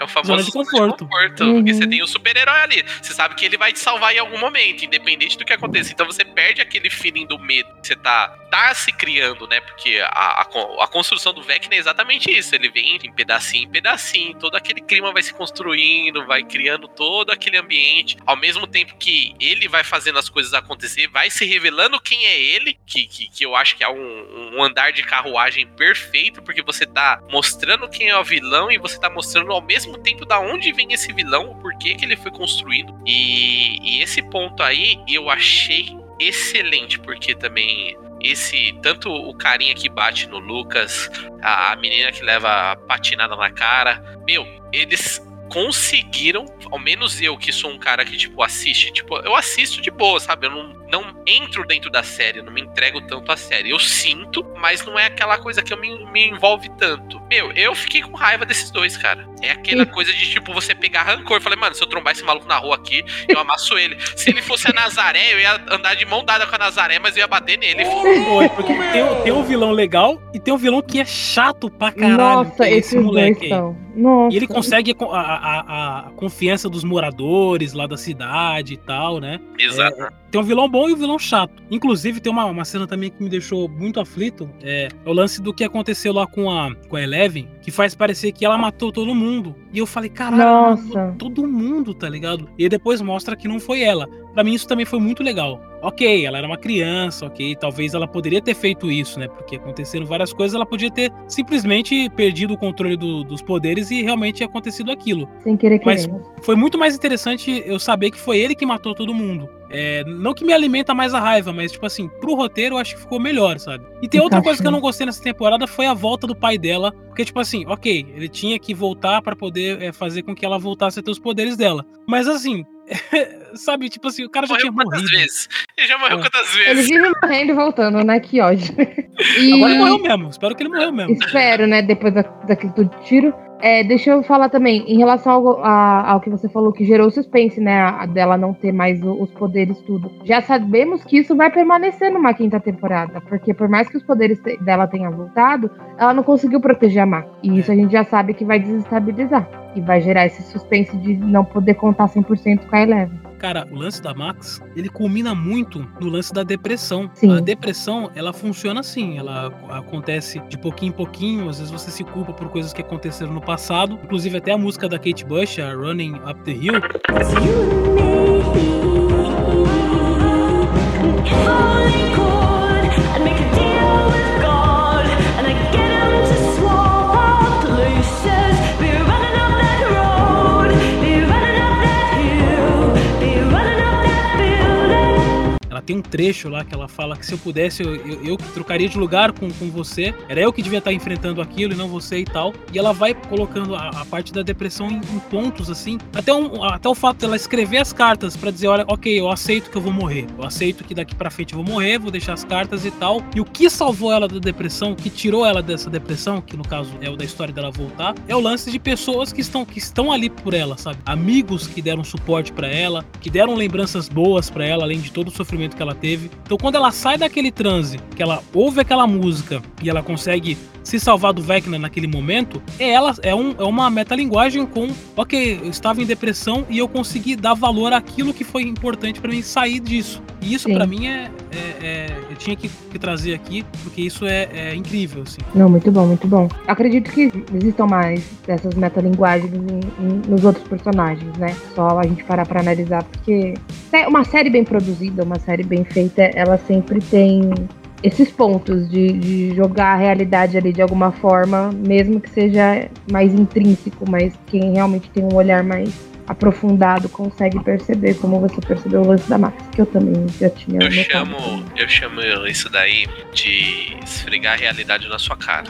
É o famoso Zona de conforto. conforto, Uhum. Porque você tem o super-herói ali. Você sabe que ele vai te salvar em algum momento, independente do que aconteça. Então você perde aquele feeling do medo que você tá, tá se criando, né? Porque a, a, a construção do Vecna é exatamente isso. Ele vem em pedacinho em pedacinho. Todo aquele clima vai se construindo, vai criando todo aquele ambiente. Ao mesmo tempo que ele vai fazendo as coisas acontecer, vai se revelando quem é ele. Que, que, que eu acho que é um, um andar de carruagem perfeito, porque você tá mostrando quem é o vilão e você tá mostrando ao mesmo mesmo tempo da onde vem esse vilão, o porquê que ele foi construído. E, e esse ponto aí eu achei excelente, porque também esse tanto o carinha que bate no Lucas, a, a menina que leva a patinada na cara, meu, eles conseguiram, ao menos eu que sou um cara que tipo assiste, tipo, eu assisto de boa, sabe? Eu não, não entro dentro da série, não me entrego tanto à série. Eu sinto, mas não é aquela coisa que eu me, me envolve tanto. Meu, eu fiquei com raiva desses dois, cara. É aquela coisa de tipo você pegar rancor, eu falei, mano, se eu trombar esse maluco na rua aqui, eu amasso ele. Se ele fosse a Nazaré, eu ia andar de mão dada com a Nazaré, mas eu ia bater nele. Foi, porque tem, tem um vilão legal e tem um vilão que é chato pra caralho. Nossa, é esses dois são. Nossa. E ele consegue a, a- a confiança dos moradores lá da cidade e tal, né? Exato. É, tem um vilão bom e um vilão chato. Inclusive, tem uma, uma cena também que me deixou muito aflito. É, é o lance do que aconteceu lá com a, com a Eleven, que faz parecer que ela matou todo mundo. E eu falei, caralho, matou todo mundo, tá ligado? E depois mostra que não foi ela. Pra mim, isso também foi muito legal. Ok, ela era uma criança, ok, talvez ela poderia ter feito isso, né? Porque aconteceram várias coisas, ela podia ter simplesmente perdido o controle do- dos poderes e realmente acontecido aquilo. Sem querer Mas querendo. foi muito mais interessante eu saber que foi ele que matou todo mundo. É, não que me alimenta mais a raiva, mas, tipo assim, pro roteiro eu acho que ficou melhor, sabe? E tem outra coisa que eu não gostei nessa temporada foi a volta do pai dela. Porque, tipo assim, ok, ele tinha que voltar pra poder é, fazer com que ela voltasse a ter os poderes dela. Mas assim, sabe, tipo assim, o cara já tinha morrido. vezes? Ele já morreu quantas Ele vezes? vive morrendo e voltando, né? Que ódio. E... Agora ele morreu mesmo, espero que ele morreu mesmo. Espero, né? Depois da, daquele tiro. É, deixa eu falar também, em relação ao, a- ao que você falou, que gerou suspense, né? a- dela não ter mais o- os poderes, tudo. Já sabemos que isso vai permanecer numa quinta temporada. Porque por mais que os poderes dela tenham voltado, ela não conseguiu proteger a Mac. E isso a gente já sabe que vai desestabilizar. E vai gerar esse suspense de não poder contar 100% com a Eleven. Cara, o lance da Max, ele culmina muito no lance da depressão. Sim. A depressão, ela funciona assim, ela acontece de pouquinho em pouquinho, às vezes você se culpa por coisas que aconteceram no passado, inclusive até a música da Kate Bush, a Running Up the Hill. Tem um trecho lá que ela fala que se eu pudesse, eu, eu, eu trocaria de lugar com, com você. Era eu que devia estar enfrentando aquilo e não você e tal. E ela vai colocando a, a parte da depressão em, em pontos, assim. Até, um, até o fato dela escrever as cartas pra dizer: olha, ok, eu aceito que eu vou morrer. Eu aceito que daqui pra frente eu vou morrer, vou deixar as cartas e tal. E o que salvou ela da depressão, o que tirou ela dessa depressão, que no caso é o da história dela voltar, é o lance de pessoas que estão, que estão ali por ela, sabe? Amigos que deram suporte pra ela, que deram lembranças boas pra ela, além de todo o sofrimento que ela teve. Então, quando ela sai daquele transe, que ela ouve aquela música e ela consegue se salvar do Vecna naquele momento, é ela é, um, é uma metalinguagem com, ok, eu estava em depressão e eu consegui dar valor àquilo que foi importante pra mim sair disso. E isso pra mim é, é- é- eu tinha que, que trazer aqui porque isso é, é incrível, assim. Não, muito bom, muito bom. Acredito que existam mais dessas metalinguagens em- em- nos outros personagens, né? Só a gente parar pra analisar, porque é uma série bem produzida, uma série bem feita, ela sempre tem esses pontos de, de jogar a realidade ali de alguma forma, mesmo que seja mais intrínseco, mas quem realmente tem um olhar mais aprofundado consegue perceber, como você percebeu o lance da Max, que eu também já tinha Eu chamo, eu chamo isso daí de esfregar a realidade na sua cara.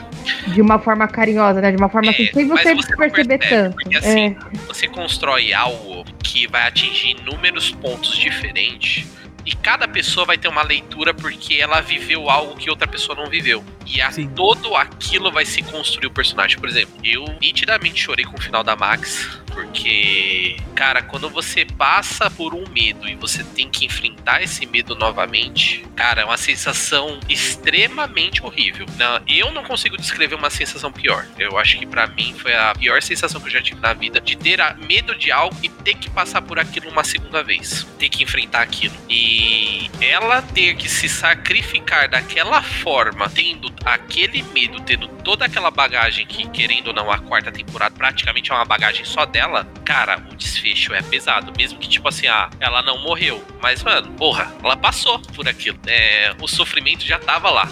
De uma forma carinhosa, né? De uma forma assim, sem mas você, você não perceber percebe, tanto. Porque assim, É. você constrói algo que vai atingir inúmeros pontos diferentes. E cada pessoa vai ter uma leitura porque ela viveu algo que outra pessoa não viveu. E a, todo aquilo vai se construir o personagem. Por exemplo, eu nitidamente chorei com o final da Max. Porque, cara, quando você passa por um medo e você tem que enfrentar esse medo novamente, cara, é uma sensação extremamente horrível. Não, eu não consigo descrever uma sensação pior. Eu acho que pra mim foi a pior sensação que eu já tive na vida de ter medo de algo e ter que passar por aquilo uma segunda vez. Ter que enfrentar aquilo. E ela ter que se sacrificar daquela forma, tendo aquele medo, tendo toda aquela bagagem que, querendo ou não, a quarta temporada praticamente é uma bagagem só dela, cara, o desfecho é pesado. Mesmo que, tipo assim, ah, ela não morreu. Mas, mano, porra, ela passou por aquilo. É, o sofrimento já tava lá.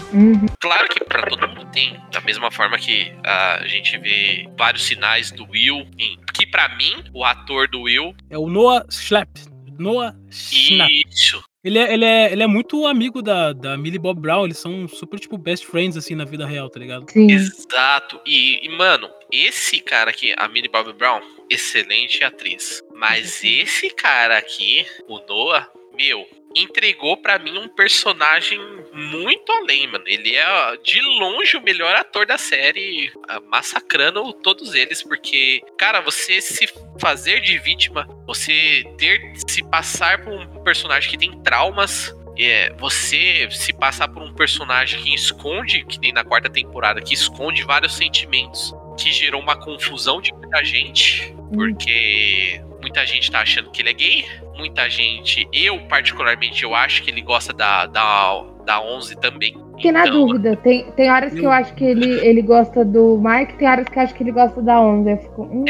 Claro que pra todo mundo tem, da mesma forma que a gente vê vários sinais do Will, em- que pra mim, o ator do Will, É o Noah Schlepp. Noah Schnapp. isso, Ele é, ele, é, ele é muito amigo da, da Millie Bob Brown, eles são super, tipo, best friends, assim, na vida real, tá ligado? Exato. E, e, mano, esse cara aqui, a Millie Bobby Brown, excelente atriz. Mas esse cara aqui, o Noah, meu, entregou pra mim um personagem muito além, mano. Ele é de longe o melhor ator da série, ah, massacrando todos eles, porque, cara, você se fazer de vítima, você ter se passar por um personagem que tem traumas, é, você se passar por um personagem que esconde, que nem na quarta temporada, que esconde vários sentimentos, que gerou uma confusão de muita gente, porque muita gente tá achando que ele é gay, muita gente, eu particularmente, eu acho que ele gosta da, da, da 11 também. Fiquei na dúvida. Tem, tem horas que eu acho que ele, ele gosta do Mike, tem horas que eu acho que ele gosta da Onda. Eu fico. Hum,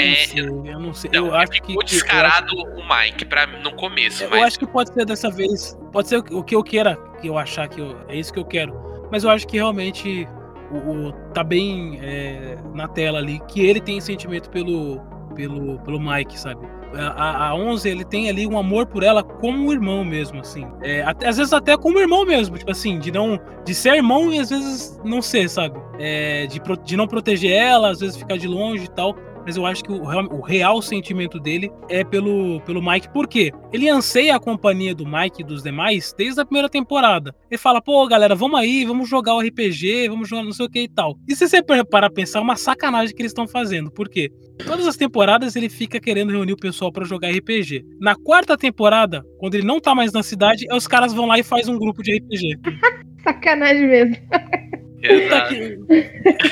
eu não sei. Não, eu acho que. ficou descarado o Mike pra, no começo, Eu mas acho que pode ser dessa vez. Pode ser o que eu queira, que eu achar que eu- é isso que eu quero. Mas eu acho que realmente o, o- tá bem é, na tela ali que ele tem sentimento pelo, pelo, pelo Mike, sabe? A, a, a 11, ele tem ali um amor por ela como um irmão mesmo, assim. É, até- às vezes até como irmão mesmo, tipo assim, de não de ser irmão e às vezes não ser, sabe? É, de, pro- de não proteger ela, às vezes ficar de longe e tal. Mas eu acho que o, real- o real sentimento dele é pelo, pelo Mike. Por quê? Ele anseia a companhia do Mike e dos demais desde a primeira temporada. Ele fala, pô, galera, vamos aí, vamos jogar o RPG, vamos jogar não sei o que e tal. E se você parar pra pensar, é uma sacanagem que eles estão fazendo. Por quê? Todas as temporadas ele fica querendo reunir o pessoal pra jogar RPG. Na quarta temporada, quando ele não tá mais na cidade, os caras vão lá e faz um grupo de RPG. Sacanagem mesmo. Puta que-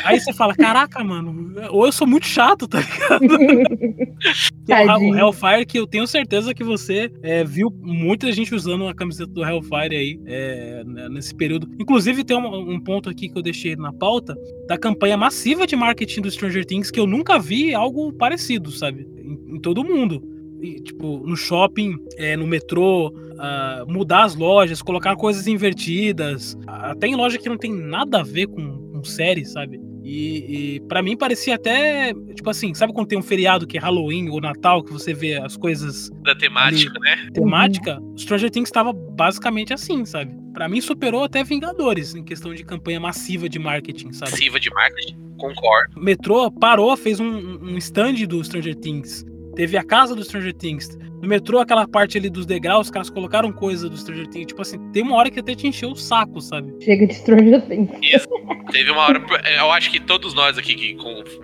Aí você fala, caraca, mano, ou eu sou muito chato, tá ligado? O Hellfire, que eu tenho certeza que você é, viu muita gente usando a camiseta do Hellfire aí é, né, nesse período. Inclusive, tem um, um ponto aqui que eu deixei na pauta da campanha massiva de marketing do Stranger Things que eu nunca vi algo parecido, sabe? Em, em todo mundo. Tipo, no shopping, é, no metrô, ah, mudar as lojas, colocar coisas invertidas, até em loja que não tem nada a ver com, com série, sabe? E, e para mim parecia até, tipo assim, sabe quando tem um feriado que é Halloween ou Natal, que você vê as coisas da temática, né? temática, Stranger Things estava basicamente assim, sabe? Pra mim superou até Vingadores em questão de campanha massiva de marketing, sabe? Massiva de marketing, concordo. O metrô parou, fez um, um stand do Stranger Things. Teve a casa do Stranger Things. No metrô, aquela parte ali dos degraus, os caras colocaram coisa do Stranger Things. Tipo assim, tem uma hora que até te encheu o saco, sabe? Chega de Stranger Things. Teve uma hora. Eu acho que todos nós aqui que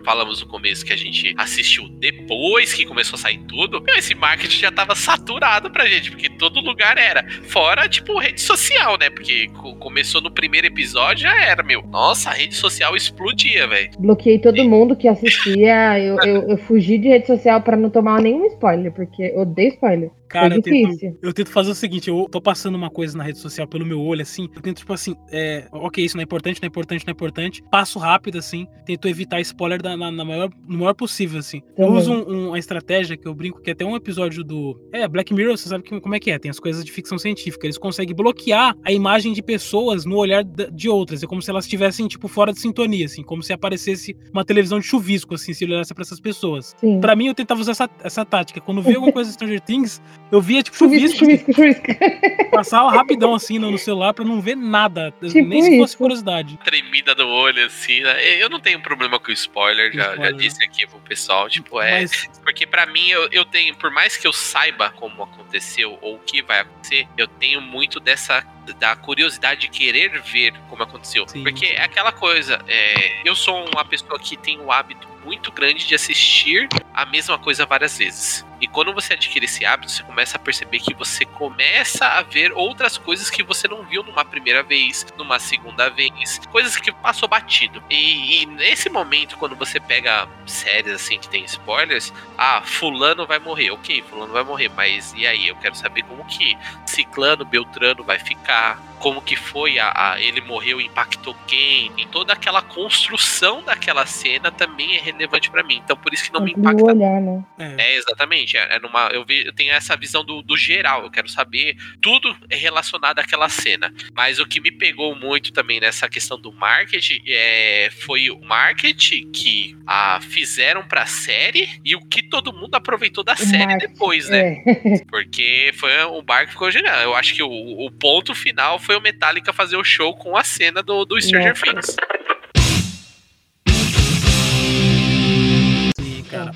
falamos no começo que a gente assistiu depois que começou a sair tudo, meu, esse marketing já tava saturado pra gente, porque todo lugar era. Fora, tipo, rede social, né? Porque co- começou no primeiro episódio, já era, meu. Nossa, a rede social explodia, velho. Bloqueei todo mundo que assistia. Eu, eu, eu fugi de rede social pra não tomar nenhum spoiler, porque eu odeio spoiler. Cara, Foi eu tento, eu tento fazer o seguinte, eu tô passando uma coisa na rede social pelo meu olho, assim, eu tento, tipo assim, é, ok, isso não é importante, não é importante, não é importante, passo rápido, assim, tento evitar spoiler da- na, na maior, no maior possível, assim. Eu Também. uso um- um- uma estratégia que eu brinco, que é até um episódio do... É, Black Mirror, você sabe que- como é que é, tem as coisas de ficção científica, eles conseguem bloquear a imagem de pessoas no olhar de outras, é como se elas estivessem, tipo, fora de sintonia, assim, como se aparecesse uma televisão de chuvisco, assim, se olhasse pra essas pessoas. Pra mim, eu tentava usar essa, essa tática, quando via alguma coisa de Stranger Things, eu via, tipo, chuvisco, Chuvisco, chuvisco, chuvisco. Passava rapidão assim no, celular pra não ver nada. Tipo nem se fosse isso. curiosidade. Tremida do olho, assim, né? Eu não tenho problema com spoiler, já, já Spoiler. disse aqui pro pessoal, tipo, é. Mas- Porque pra mim, eu, eu tenho, por mais que eu saiba como aconteceu ou o que vai acontecer, eu tenho muito dessa da curiosidade de querer ver como aconteceu. Porque é aquela coisa, é, eu sou uma pessoa que tem o hábito muito grande de assistir a mesma coisa várias vezes. E quando você adquire esse hábito, você começa a perceber que você começa a ver outras coisas que você não viu numa primeira vez, numa segunda vez, coisas que passou batido. E, e nesse momento, quando você pega séries assim que tem spoilers, ah, fulano vai morrer, ok, fulano vai morrer, mas e aí? Eu quero saber como que ciclano, beltrano vai ficar. Como que foi a, a- ele morreu, impactou quem, em toda aquela construção daquela cena também é relevante pra mim. Então por isso que não me Amplia impacta o olhar, né? é, exatamente. É, é numa, eu, vi, eu tenho essa visão do, do geral. Eu quero saber tudo é relacionado àquela cena. Mas o que me pegou muito também nessa questão do marketing é, foi o marketing que ah, fizeram pra série e o que todo mundo aproveitou da série marketing, depois, né? É. Porque foi um bar que ficou genial. Eu acho que o, o ponto final foi o Metallica fazer o show com a cena do, do Stranger. Things.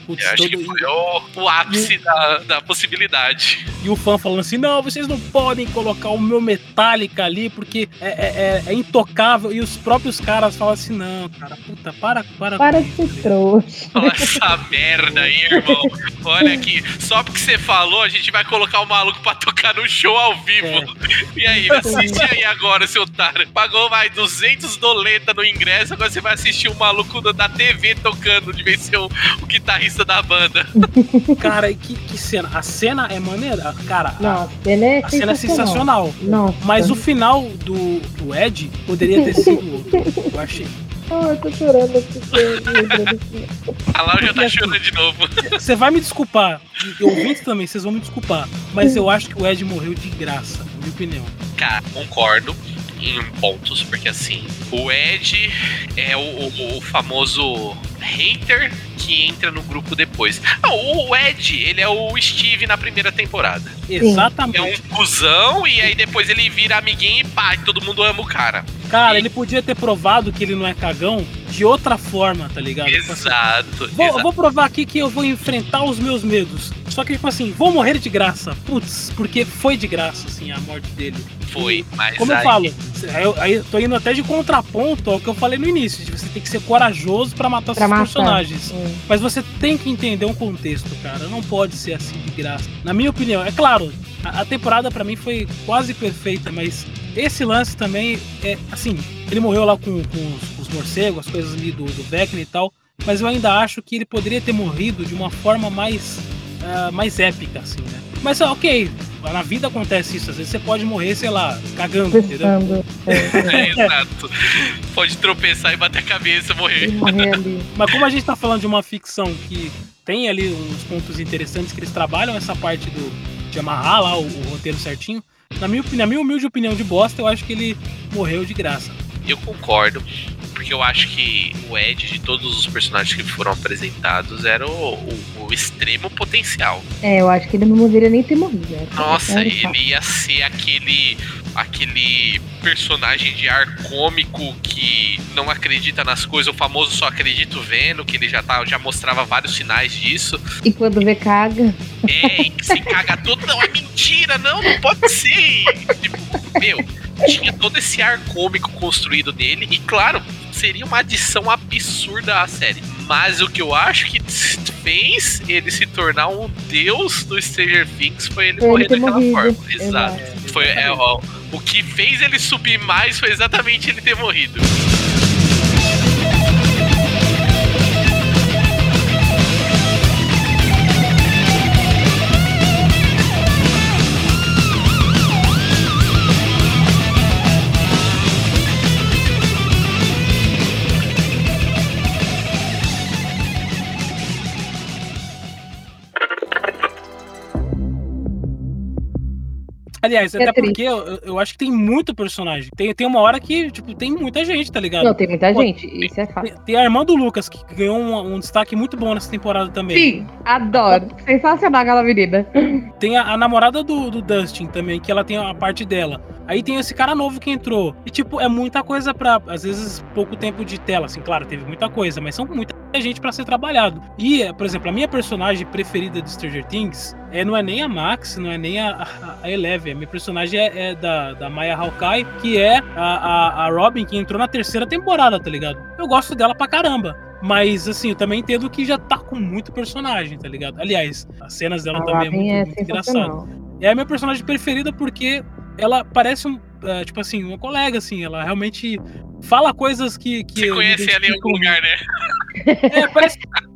Putz, Eu acho todo- que foi o, o ápice da, da possibilidade. E o fã falando assim: não, vocês não podem colocar o meu Metallica ali porque é, é- é- é intocável. E os próprios caras falam assim: não, cara, puta, para, para. Para com de isso, ser trouxa. Olha essa merda aí, irmão. Olha aqui, só porque você falou, a gente vai colocar o maluco pra tocar no show ao vivo. E aí, assiste aí agora, seu otário. Pagou, vai, 200 doleta no ingresso, agora você vai assistir o maluco da- da TV tocando, de vez ser o, o guitarrista da banda. Cara, e que, que cena? A cena é maneira. Cara, a- Não, a cena é a cena é sensacional. Nossa. Mas o final do, do Ed poderia ter sido outro. Eu achei. Ah, eu tô chorando porque. A Lau já tá chorando de novo. Você vai me desculpar. E ouvintes também, vocês vão me desculpar. Mas eu acho que o Ed morreu de graça, na minha opinião. Cara, concordo em pontos, porque assim, o Ed é o, o- o famoso hater que entra no grupo depois. Ah, o Ed, ele é o Steve na primeira temporada. Exatamente. É um cuzão e aí depois ele vira amiguinho e pá, e todo mundo ama o cara. Cara, ele podia ter provado que ele não é cagão de outra forma, tá ligado? Tipo assim, Exato. Vou, exato. vou provar aqui que eu vou enfrentar os meus medos. Só que, tipo assim, vou morrer de graça. Putz, porque foi de graça, assim, a morte dele. Foi, mas Como eu aí- falo, eu, aí eu tô indo até de contraponto ao que eu falei no início. De você tem que ser corajoso pra matar Pra seus matar. personagens. Hum. Mas você tem que entender um contexto, cara. Não pode ser assim de graça. Na minha opinião, é claro, a, a temporada pra mim foi quase perfeita, mas esse lance também é assim. Ele morreu lá com, com os, os morcegos, as coisas ali do, do Vecna e tal. Mas eu ainda acho que ele poderia ter morrido de uma forma mais, ah, mais épica, assim, né? Mas ah, ok, na vida acontece isso. Às vezes você pode morrer, sei lá, cagando, entendeu? Pensando. É, exato. Pode tropeçar e bater a cabeça e morrer. Morrer ali. Mas como a gente tá falando de uma ficção que tem ali uns pontos interessantes que eles trabalham essa parte do, de amarrar lá o, o roteiro certinho, na minha, na minha humilde opinião de bosta, eu acho que ele morreu de graça. Eu concordo, porque eu acho que o Ed, de todos os personagens que foram apresentados, era o, o- o extremo potencial. É, eu acho que ele não deveria nem ter morrido. né? Nossa, É, ele ia ser aquele aquele personagem de ar cômico que não acredita nas coisas, o famoso só acredito vendo, que ele já tá, já mostrava vários sinais disso. E quando vê caga. É, e que se caga todo, não, é mentira, não, não pode ser. Tipo, meu, tinha todo esse ar cômico construído nele, e claro, seria uma adição absurda à série. Mas o que eu acho que fez ele se tornar um deus do Stranger Things foi ele morrer daquela morrido. forma. Exato. Foi, é, ó, o que fez ele subir mais foi exatamente ele ter morrido. Aliás, É até triste. porque eu, eu- acho que tem muito personagem. Tem, tem uma hora que, tipo, tem muita gente, tá ligado? Não, tem muita Pô, gente. Isso é fato. Tem, tem a irmã do Lucas, que ganhou um, um destaque muito bom nessa temporada também. Sim, adoro. Sensacional aquela menina. Tem a, a namorada do, do Dustin também, que ela tem a parte dela. Aí tem esse cara novo que entrou. E, tipo, é muita coisa pra, às vezes, pouco tempo de tela. Assim, claro, teve muita coisa, mas são muita gente pra ser trabalhado. E, é, por exemplo, a minha personagem preferida de Stranger Things é, não é nem a Max, não é nem a, a, a Eleven. A minha personagem é, é da, da Maya Hawkeye, que é a, a, a Robin, que entrou na terceira temporada, tá ligado? Eu gosto dela pra caramba. Mas, assim, eu também entendo que já tá com muito personagem, tá ligado? Aliás, as cenas dela A também é Robin muito, é muito sensacional. É a minha personagem preferida porque ela parece um, é, tipo assim, uma colega, assim. Ela realmente fala coisas que. que me conhece ela em algum lugar, né? É,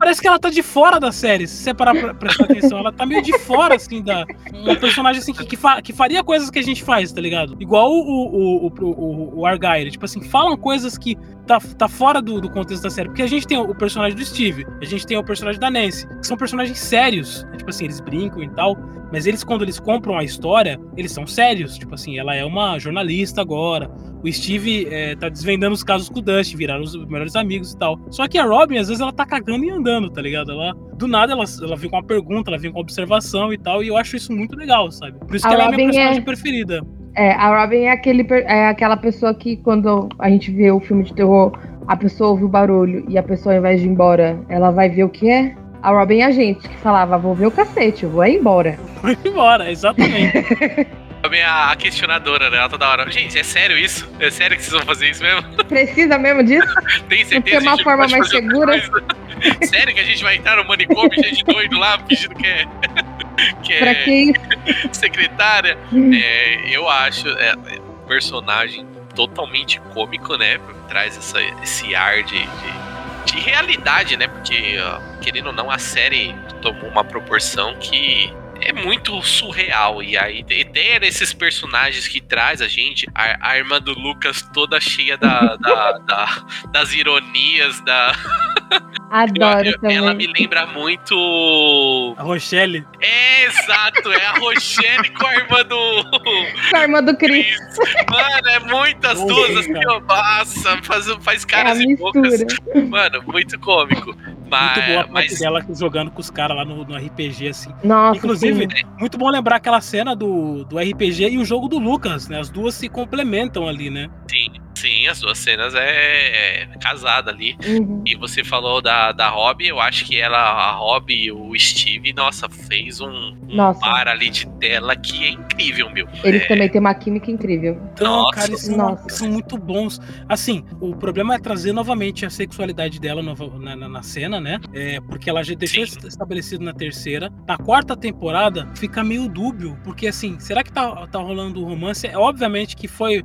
parece, que ela tá de fora da série. Se você parar pra prestar atenção, ela tá meio de fora, assim, da. Uma personagem assim que, que, fa- que faria coisas que a gente faz, tá ligado? Igual o, o, o, o, o Argyle. Tipo assim, falam coisas que tá, tá fora do, do contexto da série. Porque a gente tem o personagem do Steve, a gente tem o personagem da Nancy, que são personagens sérios. Tipo assim, eles brincam e tal. Mas eles, quando eles compram a história, eles são sérios. Tipo assim, ela é uma jornalista agora. O Steve é, tá desvendando os casos com o Dust, viraram os melhores amigos e tal. Só que a Robin, às vezes, ela tá cagando e andando, tá ligado? Ela, do nada, ela, ela vem com uma pergunta, ela vem com uma observação e tal. E eu acho isso muito legal, sabe? Por isso A que ela é a minha Robin personagem é- preferida. É, a Robin é, aquele, é aquela pessoa que quando a gente vê o filme de terror, a pessoa ouve o barulho e a pessoa, ao invés de ir embora, ela vai ver o que é. A Robin é a gente que falava, vou ver o cacete, eu vou é embora. Foi embora, exatamente. Também a, questionadora, né? Ela toda hora. Gente, é sério isso? É sério que vocês vão fazer isso mesmo? Precisa mesmo disso? Tem certeza? Tem uma gente forma mais segura? Sério que a gente vai entrar no manicômio de doido lá, fingindo que é. Que Pra é secretária? É, eu acho é, é, um personagem totalmente cômico, né? Traz essa, esse ar de, de, de realidade, né? Porque, ó, querendo ou não, a série tomou uma proporção que é muito surreal. E aí, até nesses personagens que traz a gente, a, a irmã do Lucas toda cheia da, da- da- das ironias, da. Adoro Eu- também. ela me lembra muito. A Rochelle. É, exato, é a Rochelle com a irmã do. Com a irmã do Chris. Mano, é muitas duas assim, ó. Nossa, faz, faz É caras e bocas. Mano, muito cômico. Mas, Muito boa a parte mas dela jogando com os caras lá no, no RPG, assim. Nossa, Inclusive, sim. muito bom lembrar aquela cena do, do RPG e o jogo do Lucas, né? As duas se complementam ali, né? sim, sim, as duas cenas é, é casada ali. Uhum. E você falou da, da Robbie, eu acho que ela, a Robbie e o Steve, nossa, fez um, um Nossa. par ali de tela que é incrível, meu. Eles É, também têm uma química incrível. Então, Nossa, cara, eles são, nossa. são muito bons. Assim, o problema é trazer novamente a sexualidade dela no- na, na- na cena, né? É, porque ela já deixou Sim. estabelecido na terceira. Na quarta temporada, fica meio dúbio. Porque, assim, será que tá, tá rolando um romance? É, obviamente que foi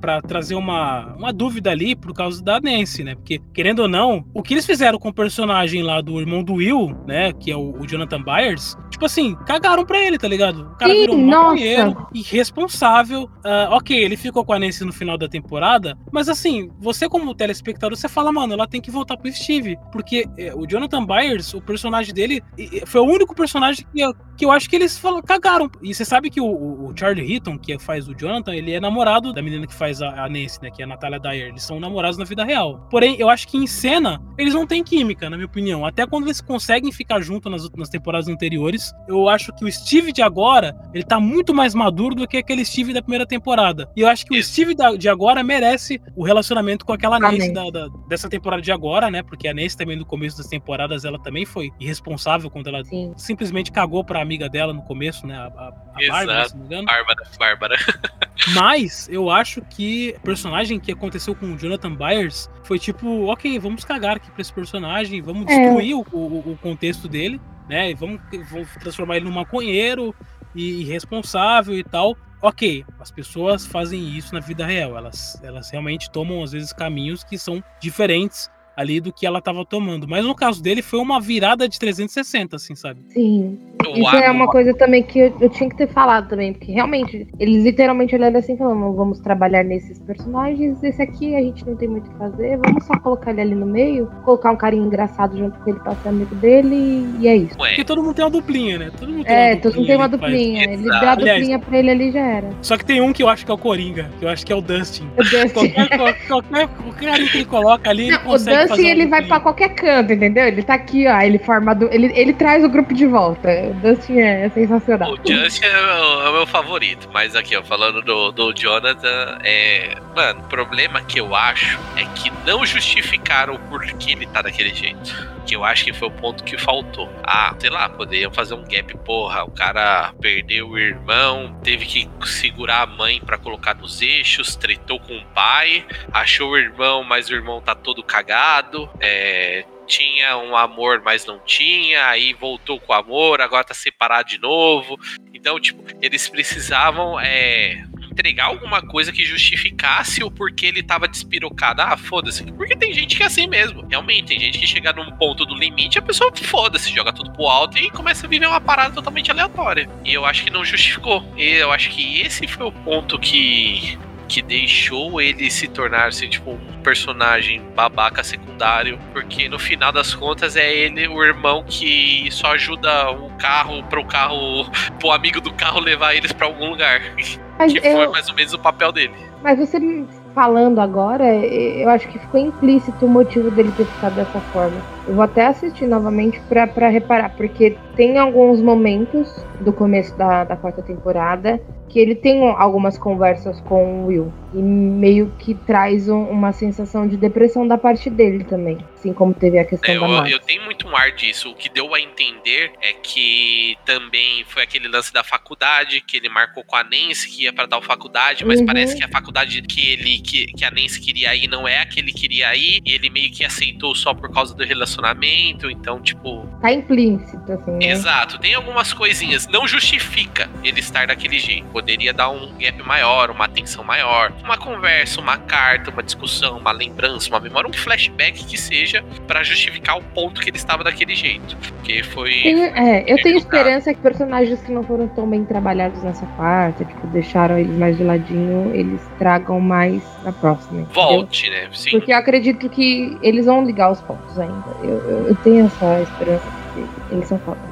pra trazer uma, uma dúvida ali por causa da Nancy, né? Porque, querendo ou não, o que eles fizeram com o personagem lá do irmão do Will, né? Que é o, o Jonathan Byers, tipo assim, cagaram pra ele, tá ligado? O cara Sim, virou um maconheiro irresponsável. Ah, ok, ele ficou com a Nancy no final da temporada, mas assim, você como telespectador, você fala, mano, ela tem que voltar pro Steve. Porque é, o Jonathan Byers, o personagem dele, foi o único personagem que eu, que eu acho que eles falam, cagaram. E você sabe que o, o- Charlie Heaton, que faz o Jonathan, ele é namorado da menina que faz a, a Nancy, né? Que é a Natalia Dyer. Eles são namorados na vida real. Porém, eu acho que em cena, eles não têm química, na minha opinião. Até quando eles conseguem ficar juntos nas, nas temporadas anteriores, eu acho que o Steve de agora, ele tá muito mais maduro do que aquele Steve da primeira temporada. E eu acho que o Steve da- de agora merece o relacionamento com aquela Nancy Nancy. da- da- dessa temporada de agora, né? Porque a Nancy também no começo das temporadas, ela também foi irresponsável quando ela Sim. simplesmente cagou pra amiga dela no começo, né? A, a, a Bárbara, Exato. se não me engano. Bárbara, Bárbara. Mas eu acho que o personagem que aconteceu com o Jonathan Byers foi tipo, ok, vamos cagar aqui pra esse personagem, vamos É. destruir o, o- o contexto dele, né? Vamos, vamos transformar ele num maconheiro e irresponsável e tal. Ok, as pessoas fazem isso na vida real. Elas, elas realmente tomam, às vezes, caminhos que são diferentes ali do que ela tava tomando. Mas no caso dele foi uma virada de 360, assim, sabe? Sim. Isso é uma coisa também que eu, eu tinha que ter falado também, porque realmente, eles literalmente olhando assim falando, vamos trabalhar nesses personagens, esse aqui a gente não tem muito o que fazer, vamos só colocar ele ali no meio, colocar um carinho engraçado junto com ele pra ser amigo dele, e é isso. Ué, Porque todo mundo tem uma duplinha, né? Todo mundo tem É, uma todo mundo tem uma duplinha. Ele Exato. deu a Aliás- duplinha pra ele ali já era. Só que tem um que eu acho que é o Coringa, que eu acho que é o Dustin. O Dustin. Qualquer, qualquer, qualquer, que ele coloca ali, ele Não, o consegue Dustin uma ele vai pra qualquer canto, entendeu? Ele tá aqui, ó. Ele forma do... ele, ele traz o grupo de volta. O Dustin é sensacional. O Just é o, é o meu favorito, mas aqui, ó, falando do, do Jonathan, é. Mano, o problema que eu acho é que não justificaram o porquê ele tá daquele jeito. Que eu acho que foi o ponto que faltou. Ah, sei lá, poderiam fazer um gap, porra. O cara perdeu o irmão, teve que segurar a mãe pra colocar nos eixos, tretou com o pai, achou o irmão, mas o irmão tá todo cagado. É, tinha um amor, mas não tinha, aí voltou com o amor, agora tá separado de novo. Então, tipo, eles precisavam é, entregar alguma coisa que justificasse o porquê ele tava despirocado. Ah, foda-se. Porque tem gente que é assim mesmo. Realmente, tem gente que chega num ponto do limite, a pessoa foda-se, joga tudo pro alto e começa a viver uma parada totalmente aleatória. E eu acho que não justificou. Eu acho que esse foi o ponto que que deixou ele se tornar assim, tipo um personagem babaca secundário, porque no final das contas é ele o irmão que só ajuda o carro pro carro, pro amigo do carro levar eles pra algum lugar. Mas que foi eu- mais ou menos o papel dele. Mas você me falando agora, eu acho que ficou implícito o motivo dele ter ficado dessa forma. Eu vou até assistir novamente pra, pra reparar, porque tem alguns momentos do começo da, da quarta temporada que ele tem algumas conversas com o Will. E meio que traz um- uma sensação de depressão da parte dele também. Assim como teve a questão Eu, da Max. eu tenho muito um ar disso. O que deu a entender é que também foi aquele lance da faculdade, que ele marcou com a Nancy que ia pra tal faculdade, mas Uhum. parece que a faculdade que ele que, que a Nancy queria ir não é a que ele queria ir, e ele meio que aceitou só por causa do relacionamento, então, tipo. Tá implícito, assim, né? Exato, tem algumas coisinhas. Não justifica ele estar daquele jeito. Poderia dar um gap maior, uma atenção maior, uma conversa, uma carta, uma discussão, uma lembrança, uma memória, um flashback que seja pra justificar o ponto que ele estava daquele jeito. Porque foi. Tem- é, eu tenho esperança que personagens que não foram tão bem trabalhados nessa quarta, tipo, deixaram eles mais de ladinho, eles tragam mais na próxima. entendeu? Volte, né? Sim. Porque eu acredito que eles vão ligar os pontos ainda. Eu, eu, eu tenho essa esperança porque eles são foda.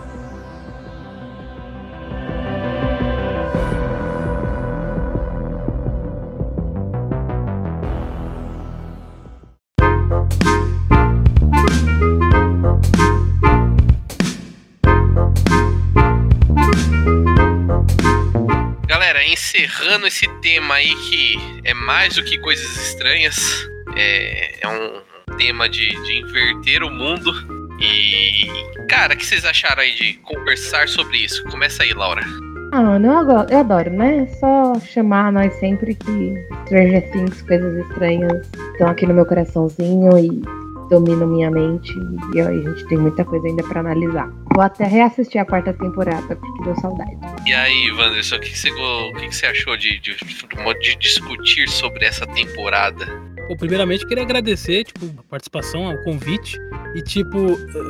Galera, encerrando esse tema aí que é mais do que coisas estranhas, é, é um tema de, de inverter o mundo. E, cara, o que vocês acharam aí de conversar sobre isso? Começa aí, Laura. Ah, mano, eu adoro, né? Só chamar nós sempre que Stranger Things, coisas estranhas, estão aqui no meu coraçãozinho e dominam minha mente. E a gente tem muita coisa ainda pra analisar. Vou até reassistir a quarta temporada, porque deu saudade. E aí, Wanderson, o que, que você, o que, que você achou de, de, de discutir sobre essa temporada? Primeiramente, queria agradecer, tipo, a participação, o convite. E, tipo,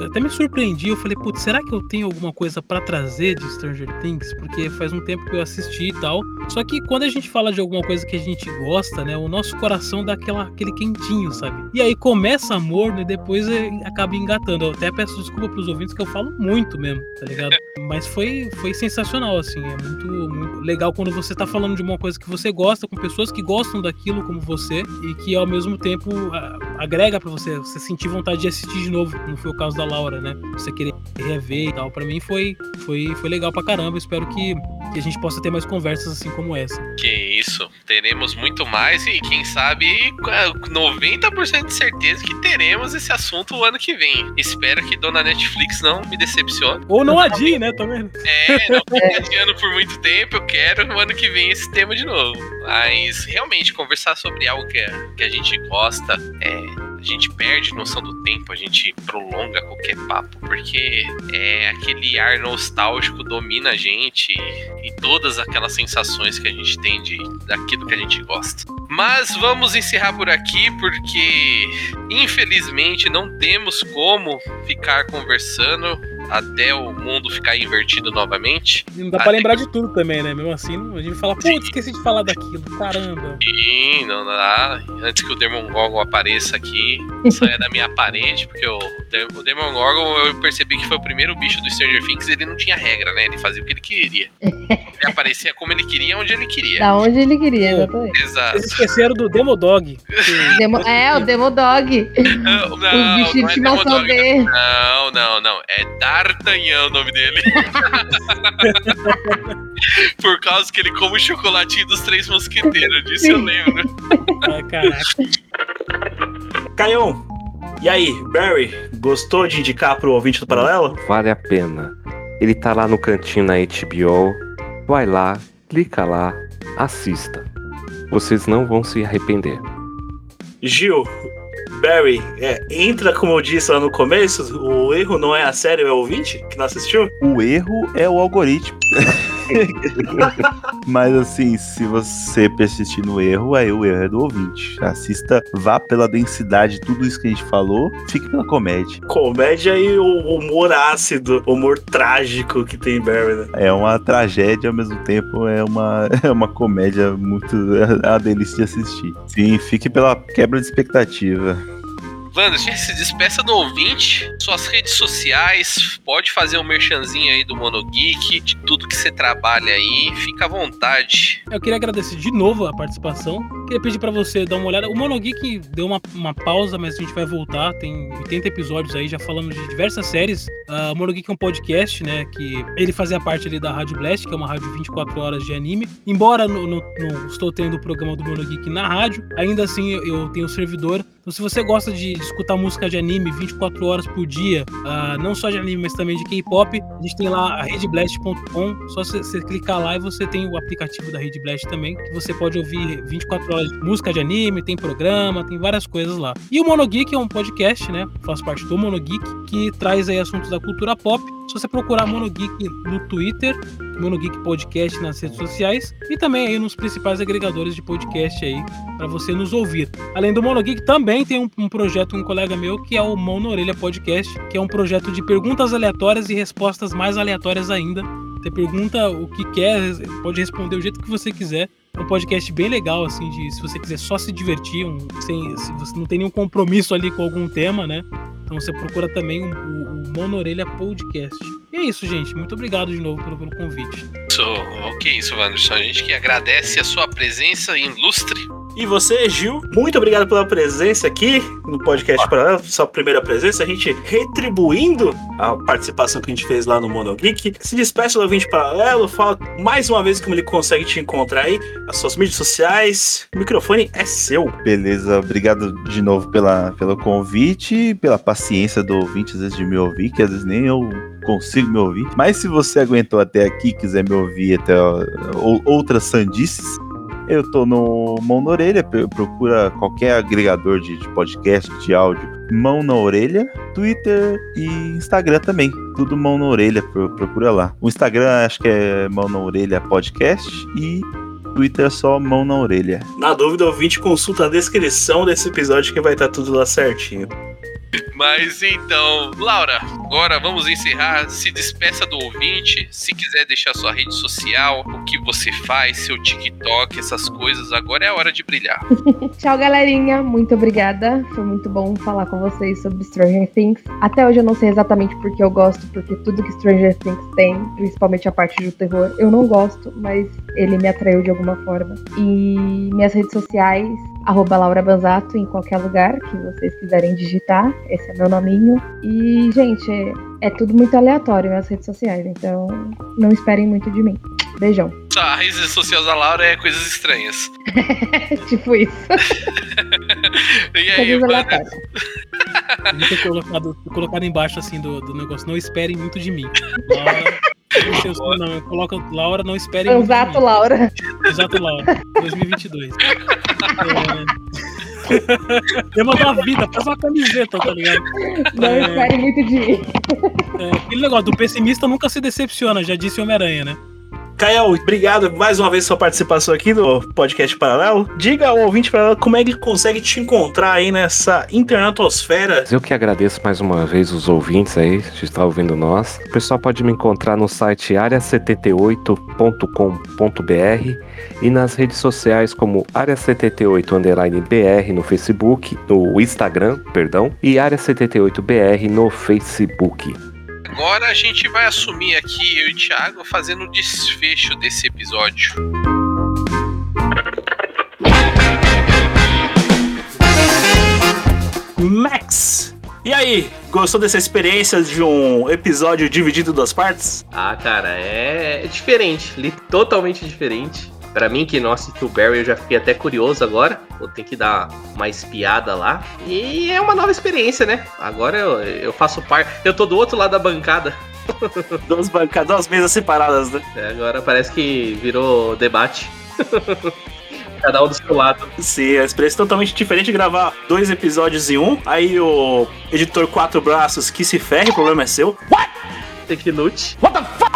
até me surpreendi. Eu falei, putz, será que eu tenho alguma coisa pra trazer de Stranger Things? Porque faz um tempo que eu assisti e tal. Só que quando a gente fala de alguma coisa que a gente gosta, né? O nosso coração dá aquela, aquele quentinho, sabe? E aí começa morno e depois é, acaba engatando. Eu até peço desculpa pros ouvintes que eu falo muito mesmo, tá ligado? Mas foi, foi sensacional, assim. É muito, muito legal quando você tá falando de uma coisa que você gosta, com pessoas que gostam daquilo como você e que ao mesmo tempo a- agrega pra você, você sentir vontade de assistir de novo, como foi o caso da Laura, né? Você querer rever e tal. Pra mim foi, foi, foi legal pra caramba. Espero que, que a gente possa ter mais conversas assim como essa. Que isso, teremos muito mais e quem sabe com 90% de certeza que teremos esse assunto o ano que vem. Espero que Dona Netflix não me decepcione. Ou não adie, né? Também. É, não fique adiando por muito tempo, eu quero o ano que vem esse tema de novo. Mas realmente, conversar sobre algo que, a- que a gente gosta, é, a gente perde noção do tempo, a gente prolonga qualquer papo, porque é aquele ar nostálgico domina a gente e, e todas aquelas sensações que a gente tem de, daquilo que a gente gosta. Mas vamos encerrar por aqui, porque infelizmente não temos como ficar conversando até o mundo ficar invertido novamente. E não dá pra lembrar de tudo também, né? Mesmo assim, a gente fala, putz, esqueci de falar daquilo. Caramba. Sim, não dá. Antes que o Demogorgon apareça aqui, saia da minha parede, porque o, o Demogorgon eu percebi que foi o primeiro bicho do Stranger Things, ele não tinha regra, né? Ele fazia o que ele queria. Ele aparecia como ele queria, onde ele queria. Da onde ele queria, exatamente. Exato. Vocês esqueceram do Demodog. Demo- é, o Demodog. Não, o bicho de não é estimação Demodog, dele. Não, não, não. É D'Artagnan o nome dele. Por causa que ele come o chocolatinho dos três mosqueteiros. Disso eu lembro. Ai, caraca. Caião, e aí, Barry, gostou de indicar pro ouvinte do Paralelo? Vale a pena. Ele tá lá no cantinho na HBO. Vai lá, clica lá, assista. Vocês não vão se arrepender. Gil, Barry, é, entra como eu disse lá no começo, o erro não é a série, é o ouvinte que não assistiu? O erro é o algoritmo. Mas assim, se você persistir no erro, aí o erro é do ouvinte. Assista, vá pela densidade, tudo isso que a gente falou, fique pela comédia. Comédia e o humor ácido, humor trágico que tem em Barry, né? É uma tragédia, ao mesmo tempo é uma, é uma comédia muito. É uma delícia de assistir. Sim, fique pela quebra de expectativa. Wander, se despeça do ouvinte, suas redes sociais, pode fazer um merchanzinho aí do Monogeek, de tudo que você trabalha aí, fica à vontade. Eu queria agradecer de novo a participação. Queria pedir pra você dar uma olhada. O Monogeek deu uma, uma pausa, mas a gente vai voltar. Tem 80 episódios aí, já falamos de diversas séries. Ah, o Monogeek é um podcast, né? Que ele fazia parte ali da Rádio Blast, que é uma rádio 24 horas de anime. Embora não, estou tendo o programa do Monogeek na rádio, ainda assim eu, eu tenho um servidor. Então, se você gosta de escutar música de anime 24 horas por dia, ah, não só de anime, mas também de K-pop, a gente tem lá a redblast.com. Só você clicar lá e você tem o aplicativo da Rede Blast também, que você pode ouvir 24 horas de música de anime, tem programa, tem várias coisas lá. E o Monogeek é um podcast, né? Faz parte do Monogeek, que traz aí assuntos da cultura pop. Se você procurar Monogeek no Twitter, Monogeek Podcast nas redes sociais e também aí nos principais agregadores de podcast aí para você nos ouvir. Além do Monogeek, também tem um, um projeto, um colega meu, que é o Mão na Orelha Podcast, que é um projeto de perguntas aleatórias e respostas mais aleatórias ainda. Você pergunta o que quer, pode responder o jeito que você quiser. Um podcast bem legal, assim, de se você quiser só se divertir, um, sem, se você não tem nenhum compromisso ali com algum tema, né? Então você procura também o, o, o Mão na Orelha Podcast. E é isso, gente. Muito obrigado de novo pelo, pelo convite. Isso, ok, isso, Wanderson. A gente que agradece a sua presença ilustre. E você, Gil, muito obrigado pela presença aqui no podcast Paralelo, sua primeira presença. A gente retribuindo a participação que a gente fez lá no Monogeek. Se despeça do ouvinte paralelo, fala mais uma vez como ele consegue te encontrar aí, as suas mídias sociais. O microfone é seu. Beleza, obrigado de novo pela, pelo convite, pela paciência do ouvinte, às vezes de me ouvir, que às vezes nem eu consigo me ouvir. Mas se você aguentou até aqui, quiser me ouvir até ó, outras sandices, eu tô no Mão na Orelha, procura qualquer agregador de, de podcast, de áudio, Mão na Orelha, Twitter e Instagram também. Tudo Mão na Orelha, pro- procura lá. O Instagram acho que é Mão na Orelha Podcast e Twitter é só Mão na Orelha. Na dúvida, ouvinte consulta a descrição desse episódio que vai estar tudo lá certinho. Mas então, Laura, agora vamos encerrar. Se despeça do ouvinte. Se quiser deixar sua rede social, o que você faz, seu TikTok, essas coisas, agora é a hora de brilhar. Tchau, galerinha. Muito obrigada. Foi muito bom falar com vocês sobre Stranger Things. Até hoje eu não sei exatamente porque eu gosto, porque tudo que Stranger Things tem, principalmente a parte do terror, eu não gosto, mas ele me atraiu de alguma forma. E minhas redes sociais, arroba Laura Banzato, em qualquer lugar que vocês quiserem digitar. Esse é meu nominho. E, gente, é, é tudo muito aleatório minhas redes sociais, então não esperem muito de mim. Beijão. A rede social da Laura é coisas estranhas. tipo isso. E aí, Coisas ter colocado, ter colocado embaixo assim do, do negócio. Não esperem muito de mim. Laura. Não, sei o- não, coloca Laura, não esperem muito de Exato, mim. Laura. Exato, Laura. 2022. É... Tema da vida, faz uma camiseta, tá ligado? Não É, esperem muito de mim. é, aquele negócio do pessimista nunca se decepciona, já disse Homem-Aranha, né? Kael, obrigado mais uma vez pela sua participação aqui no podcast Paralelo. Diga ao ouvinte paralelo como é que ele consegue te encontrar aí nessa internetosfera. Eu que agradeço mais uma vez os ouvintes aí, que está ouvindo nós. O pessoal pode me encontrar no site área78.com.br e nas redes sociais como área78_br no Facebook, no Instagram, perdão, e área78br no Facebook. Agora a gente vai assumir aqui, eu e o Thiago, fazendo o desfecho desse episódio. Max! E aí, gostou dessa experiência de um episódio dividido em duas partes? Ah, cara, é diferente, totalmente diferente. Pra mim, que não assisti o Barry, eu já fiquei até curioso agora. Vou ter que dar uma espiada lá. E é uma nova experiência, né? Agora eu, eu faço parte. Eu tô do outro lado da bancada. Duas bancadas, duas mesas separadas, né? É, agora parece que virou debate. Cada um do seu lado. Sim, a experiência é totalmente diferente de gravar dois episódios em um. Aí o editor quatro braços que se ferre, o problema é seu. What? Tem que lute. What the fuck?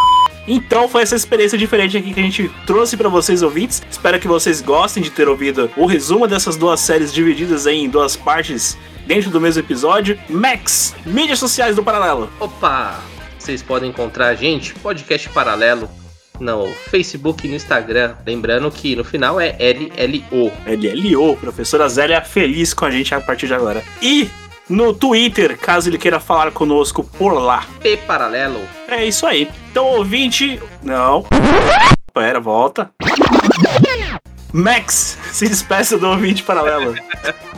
Então foi essa experiência diferente aqui que a gente trouxe pra vocês ouvintes. Espero que vocês gostem de ter ouvido o resumo dessas duas séries divididas em duas partes dentro do mesmo episódio. Max, mídias sociais do Paralelo. Opa! Vocês podem encontrar a gente, podcast paralelo, no Facebook e no Instagram. Lembrando que no final é LLO. LLO, professora Zélia feliz com a gente a partir de agora. E no Twitter, caso ele queira falar conosco por lá. P Paralelo. É isso aí. Então, ouvinte. Não. Pera, volta. Max, se despeça do ouvinte paralelo.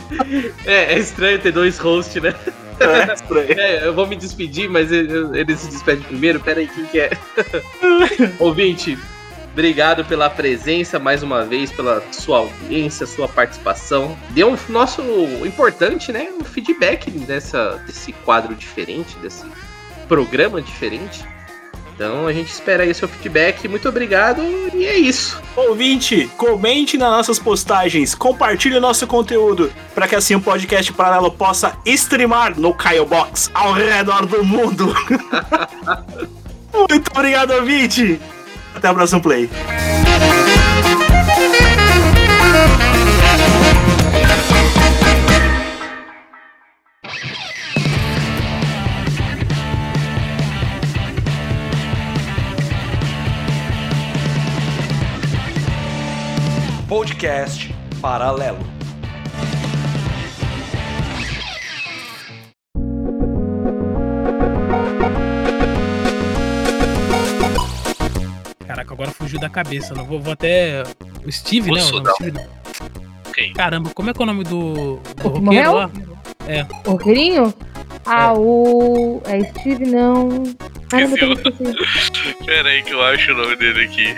É, é estranho ter dois hosts, né? É, estranho. É, eu vou me despedir, mas ele, ele se despede primeiro. Pera aí, quem que é? Ouvinte, obrigado pela presença mais uma vez, pela sua audiência, sua participação. Deu um nosso importante, né? Um feedback dessa, desse quadro diferente, desse programa diferente. Então a gente espera aí seu feedback. Muito obrigado e é isso. Ouvinte, comente nas nossas postagens, compartilhe o nosso conteúdo, para que assim o podcast paralelo possa streamar no Caio Box ao redor do mundo. Muito obrigado, ouvinte. Até o próximo play. Podcast Paralelo. Caraca, agora fugiu da cabeça. Não vou, vou até. O Steve, né? O nome? Russell, Steve... Caramba, como é que é o nome do, do O que roqueiro morreu? lá? É. O roqueirinho? Ah, o. É Steve, não. Esqueci. Pera aí que eu acho o nome dele aqui.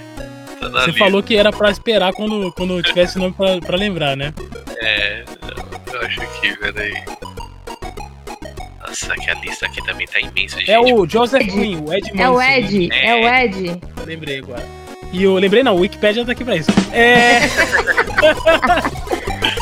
Tá Você lista. falou que era pra esperar quando, quando tivesse nome pra, pra lembrar, né? É, eu acho que, pera aí. Nossa, que a lista aqui também tá imensa, gente. É o Joseph Green, o Ed É o Manson. Ed, é o Ed. Lembrei agora. E eu lembrei, não, o Wikipedia tá aqui pra isso. É.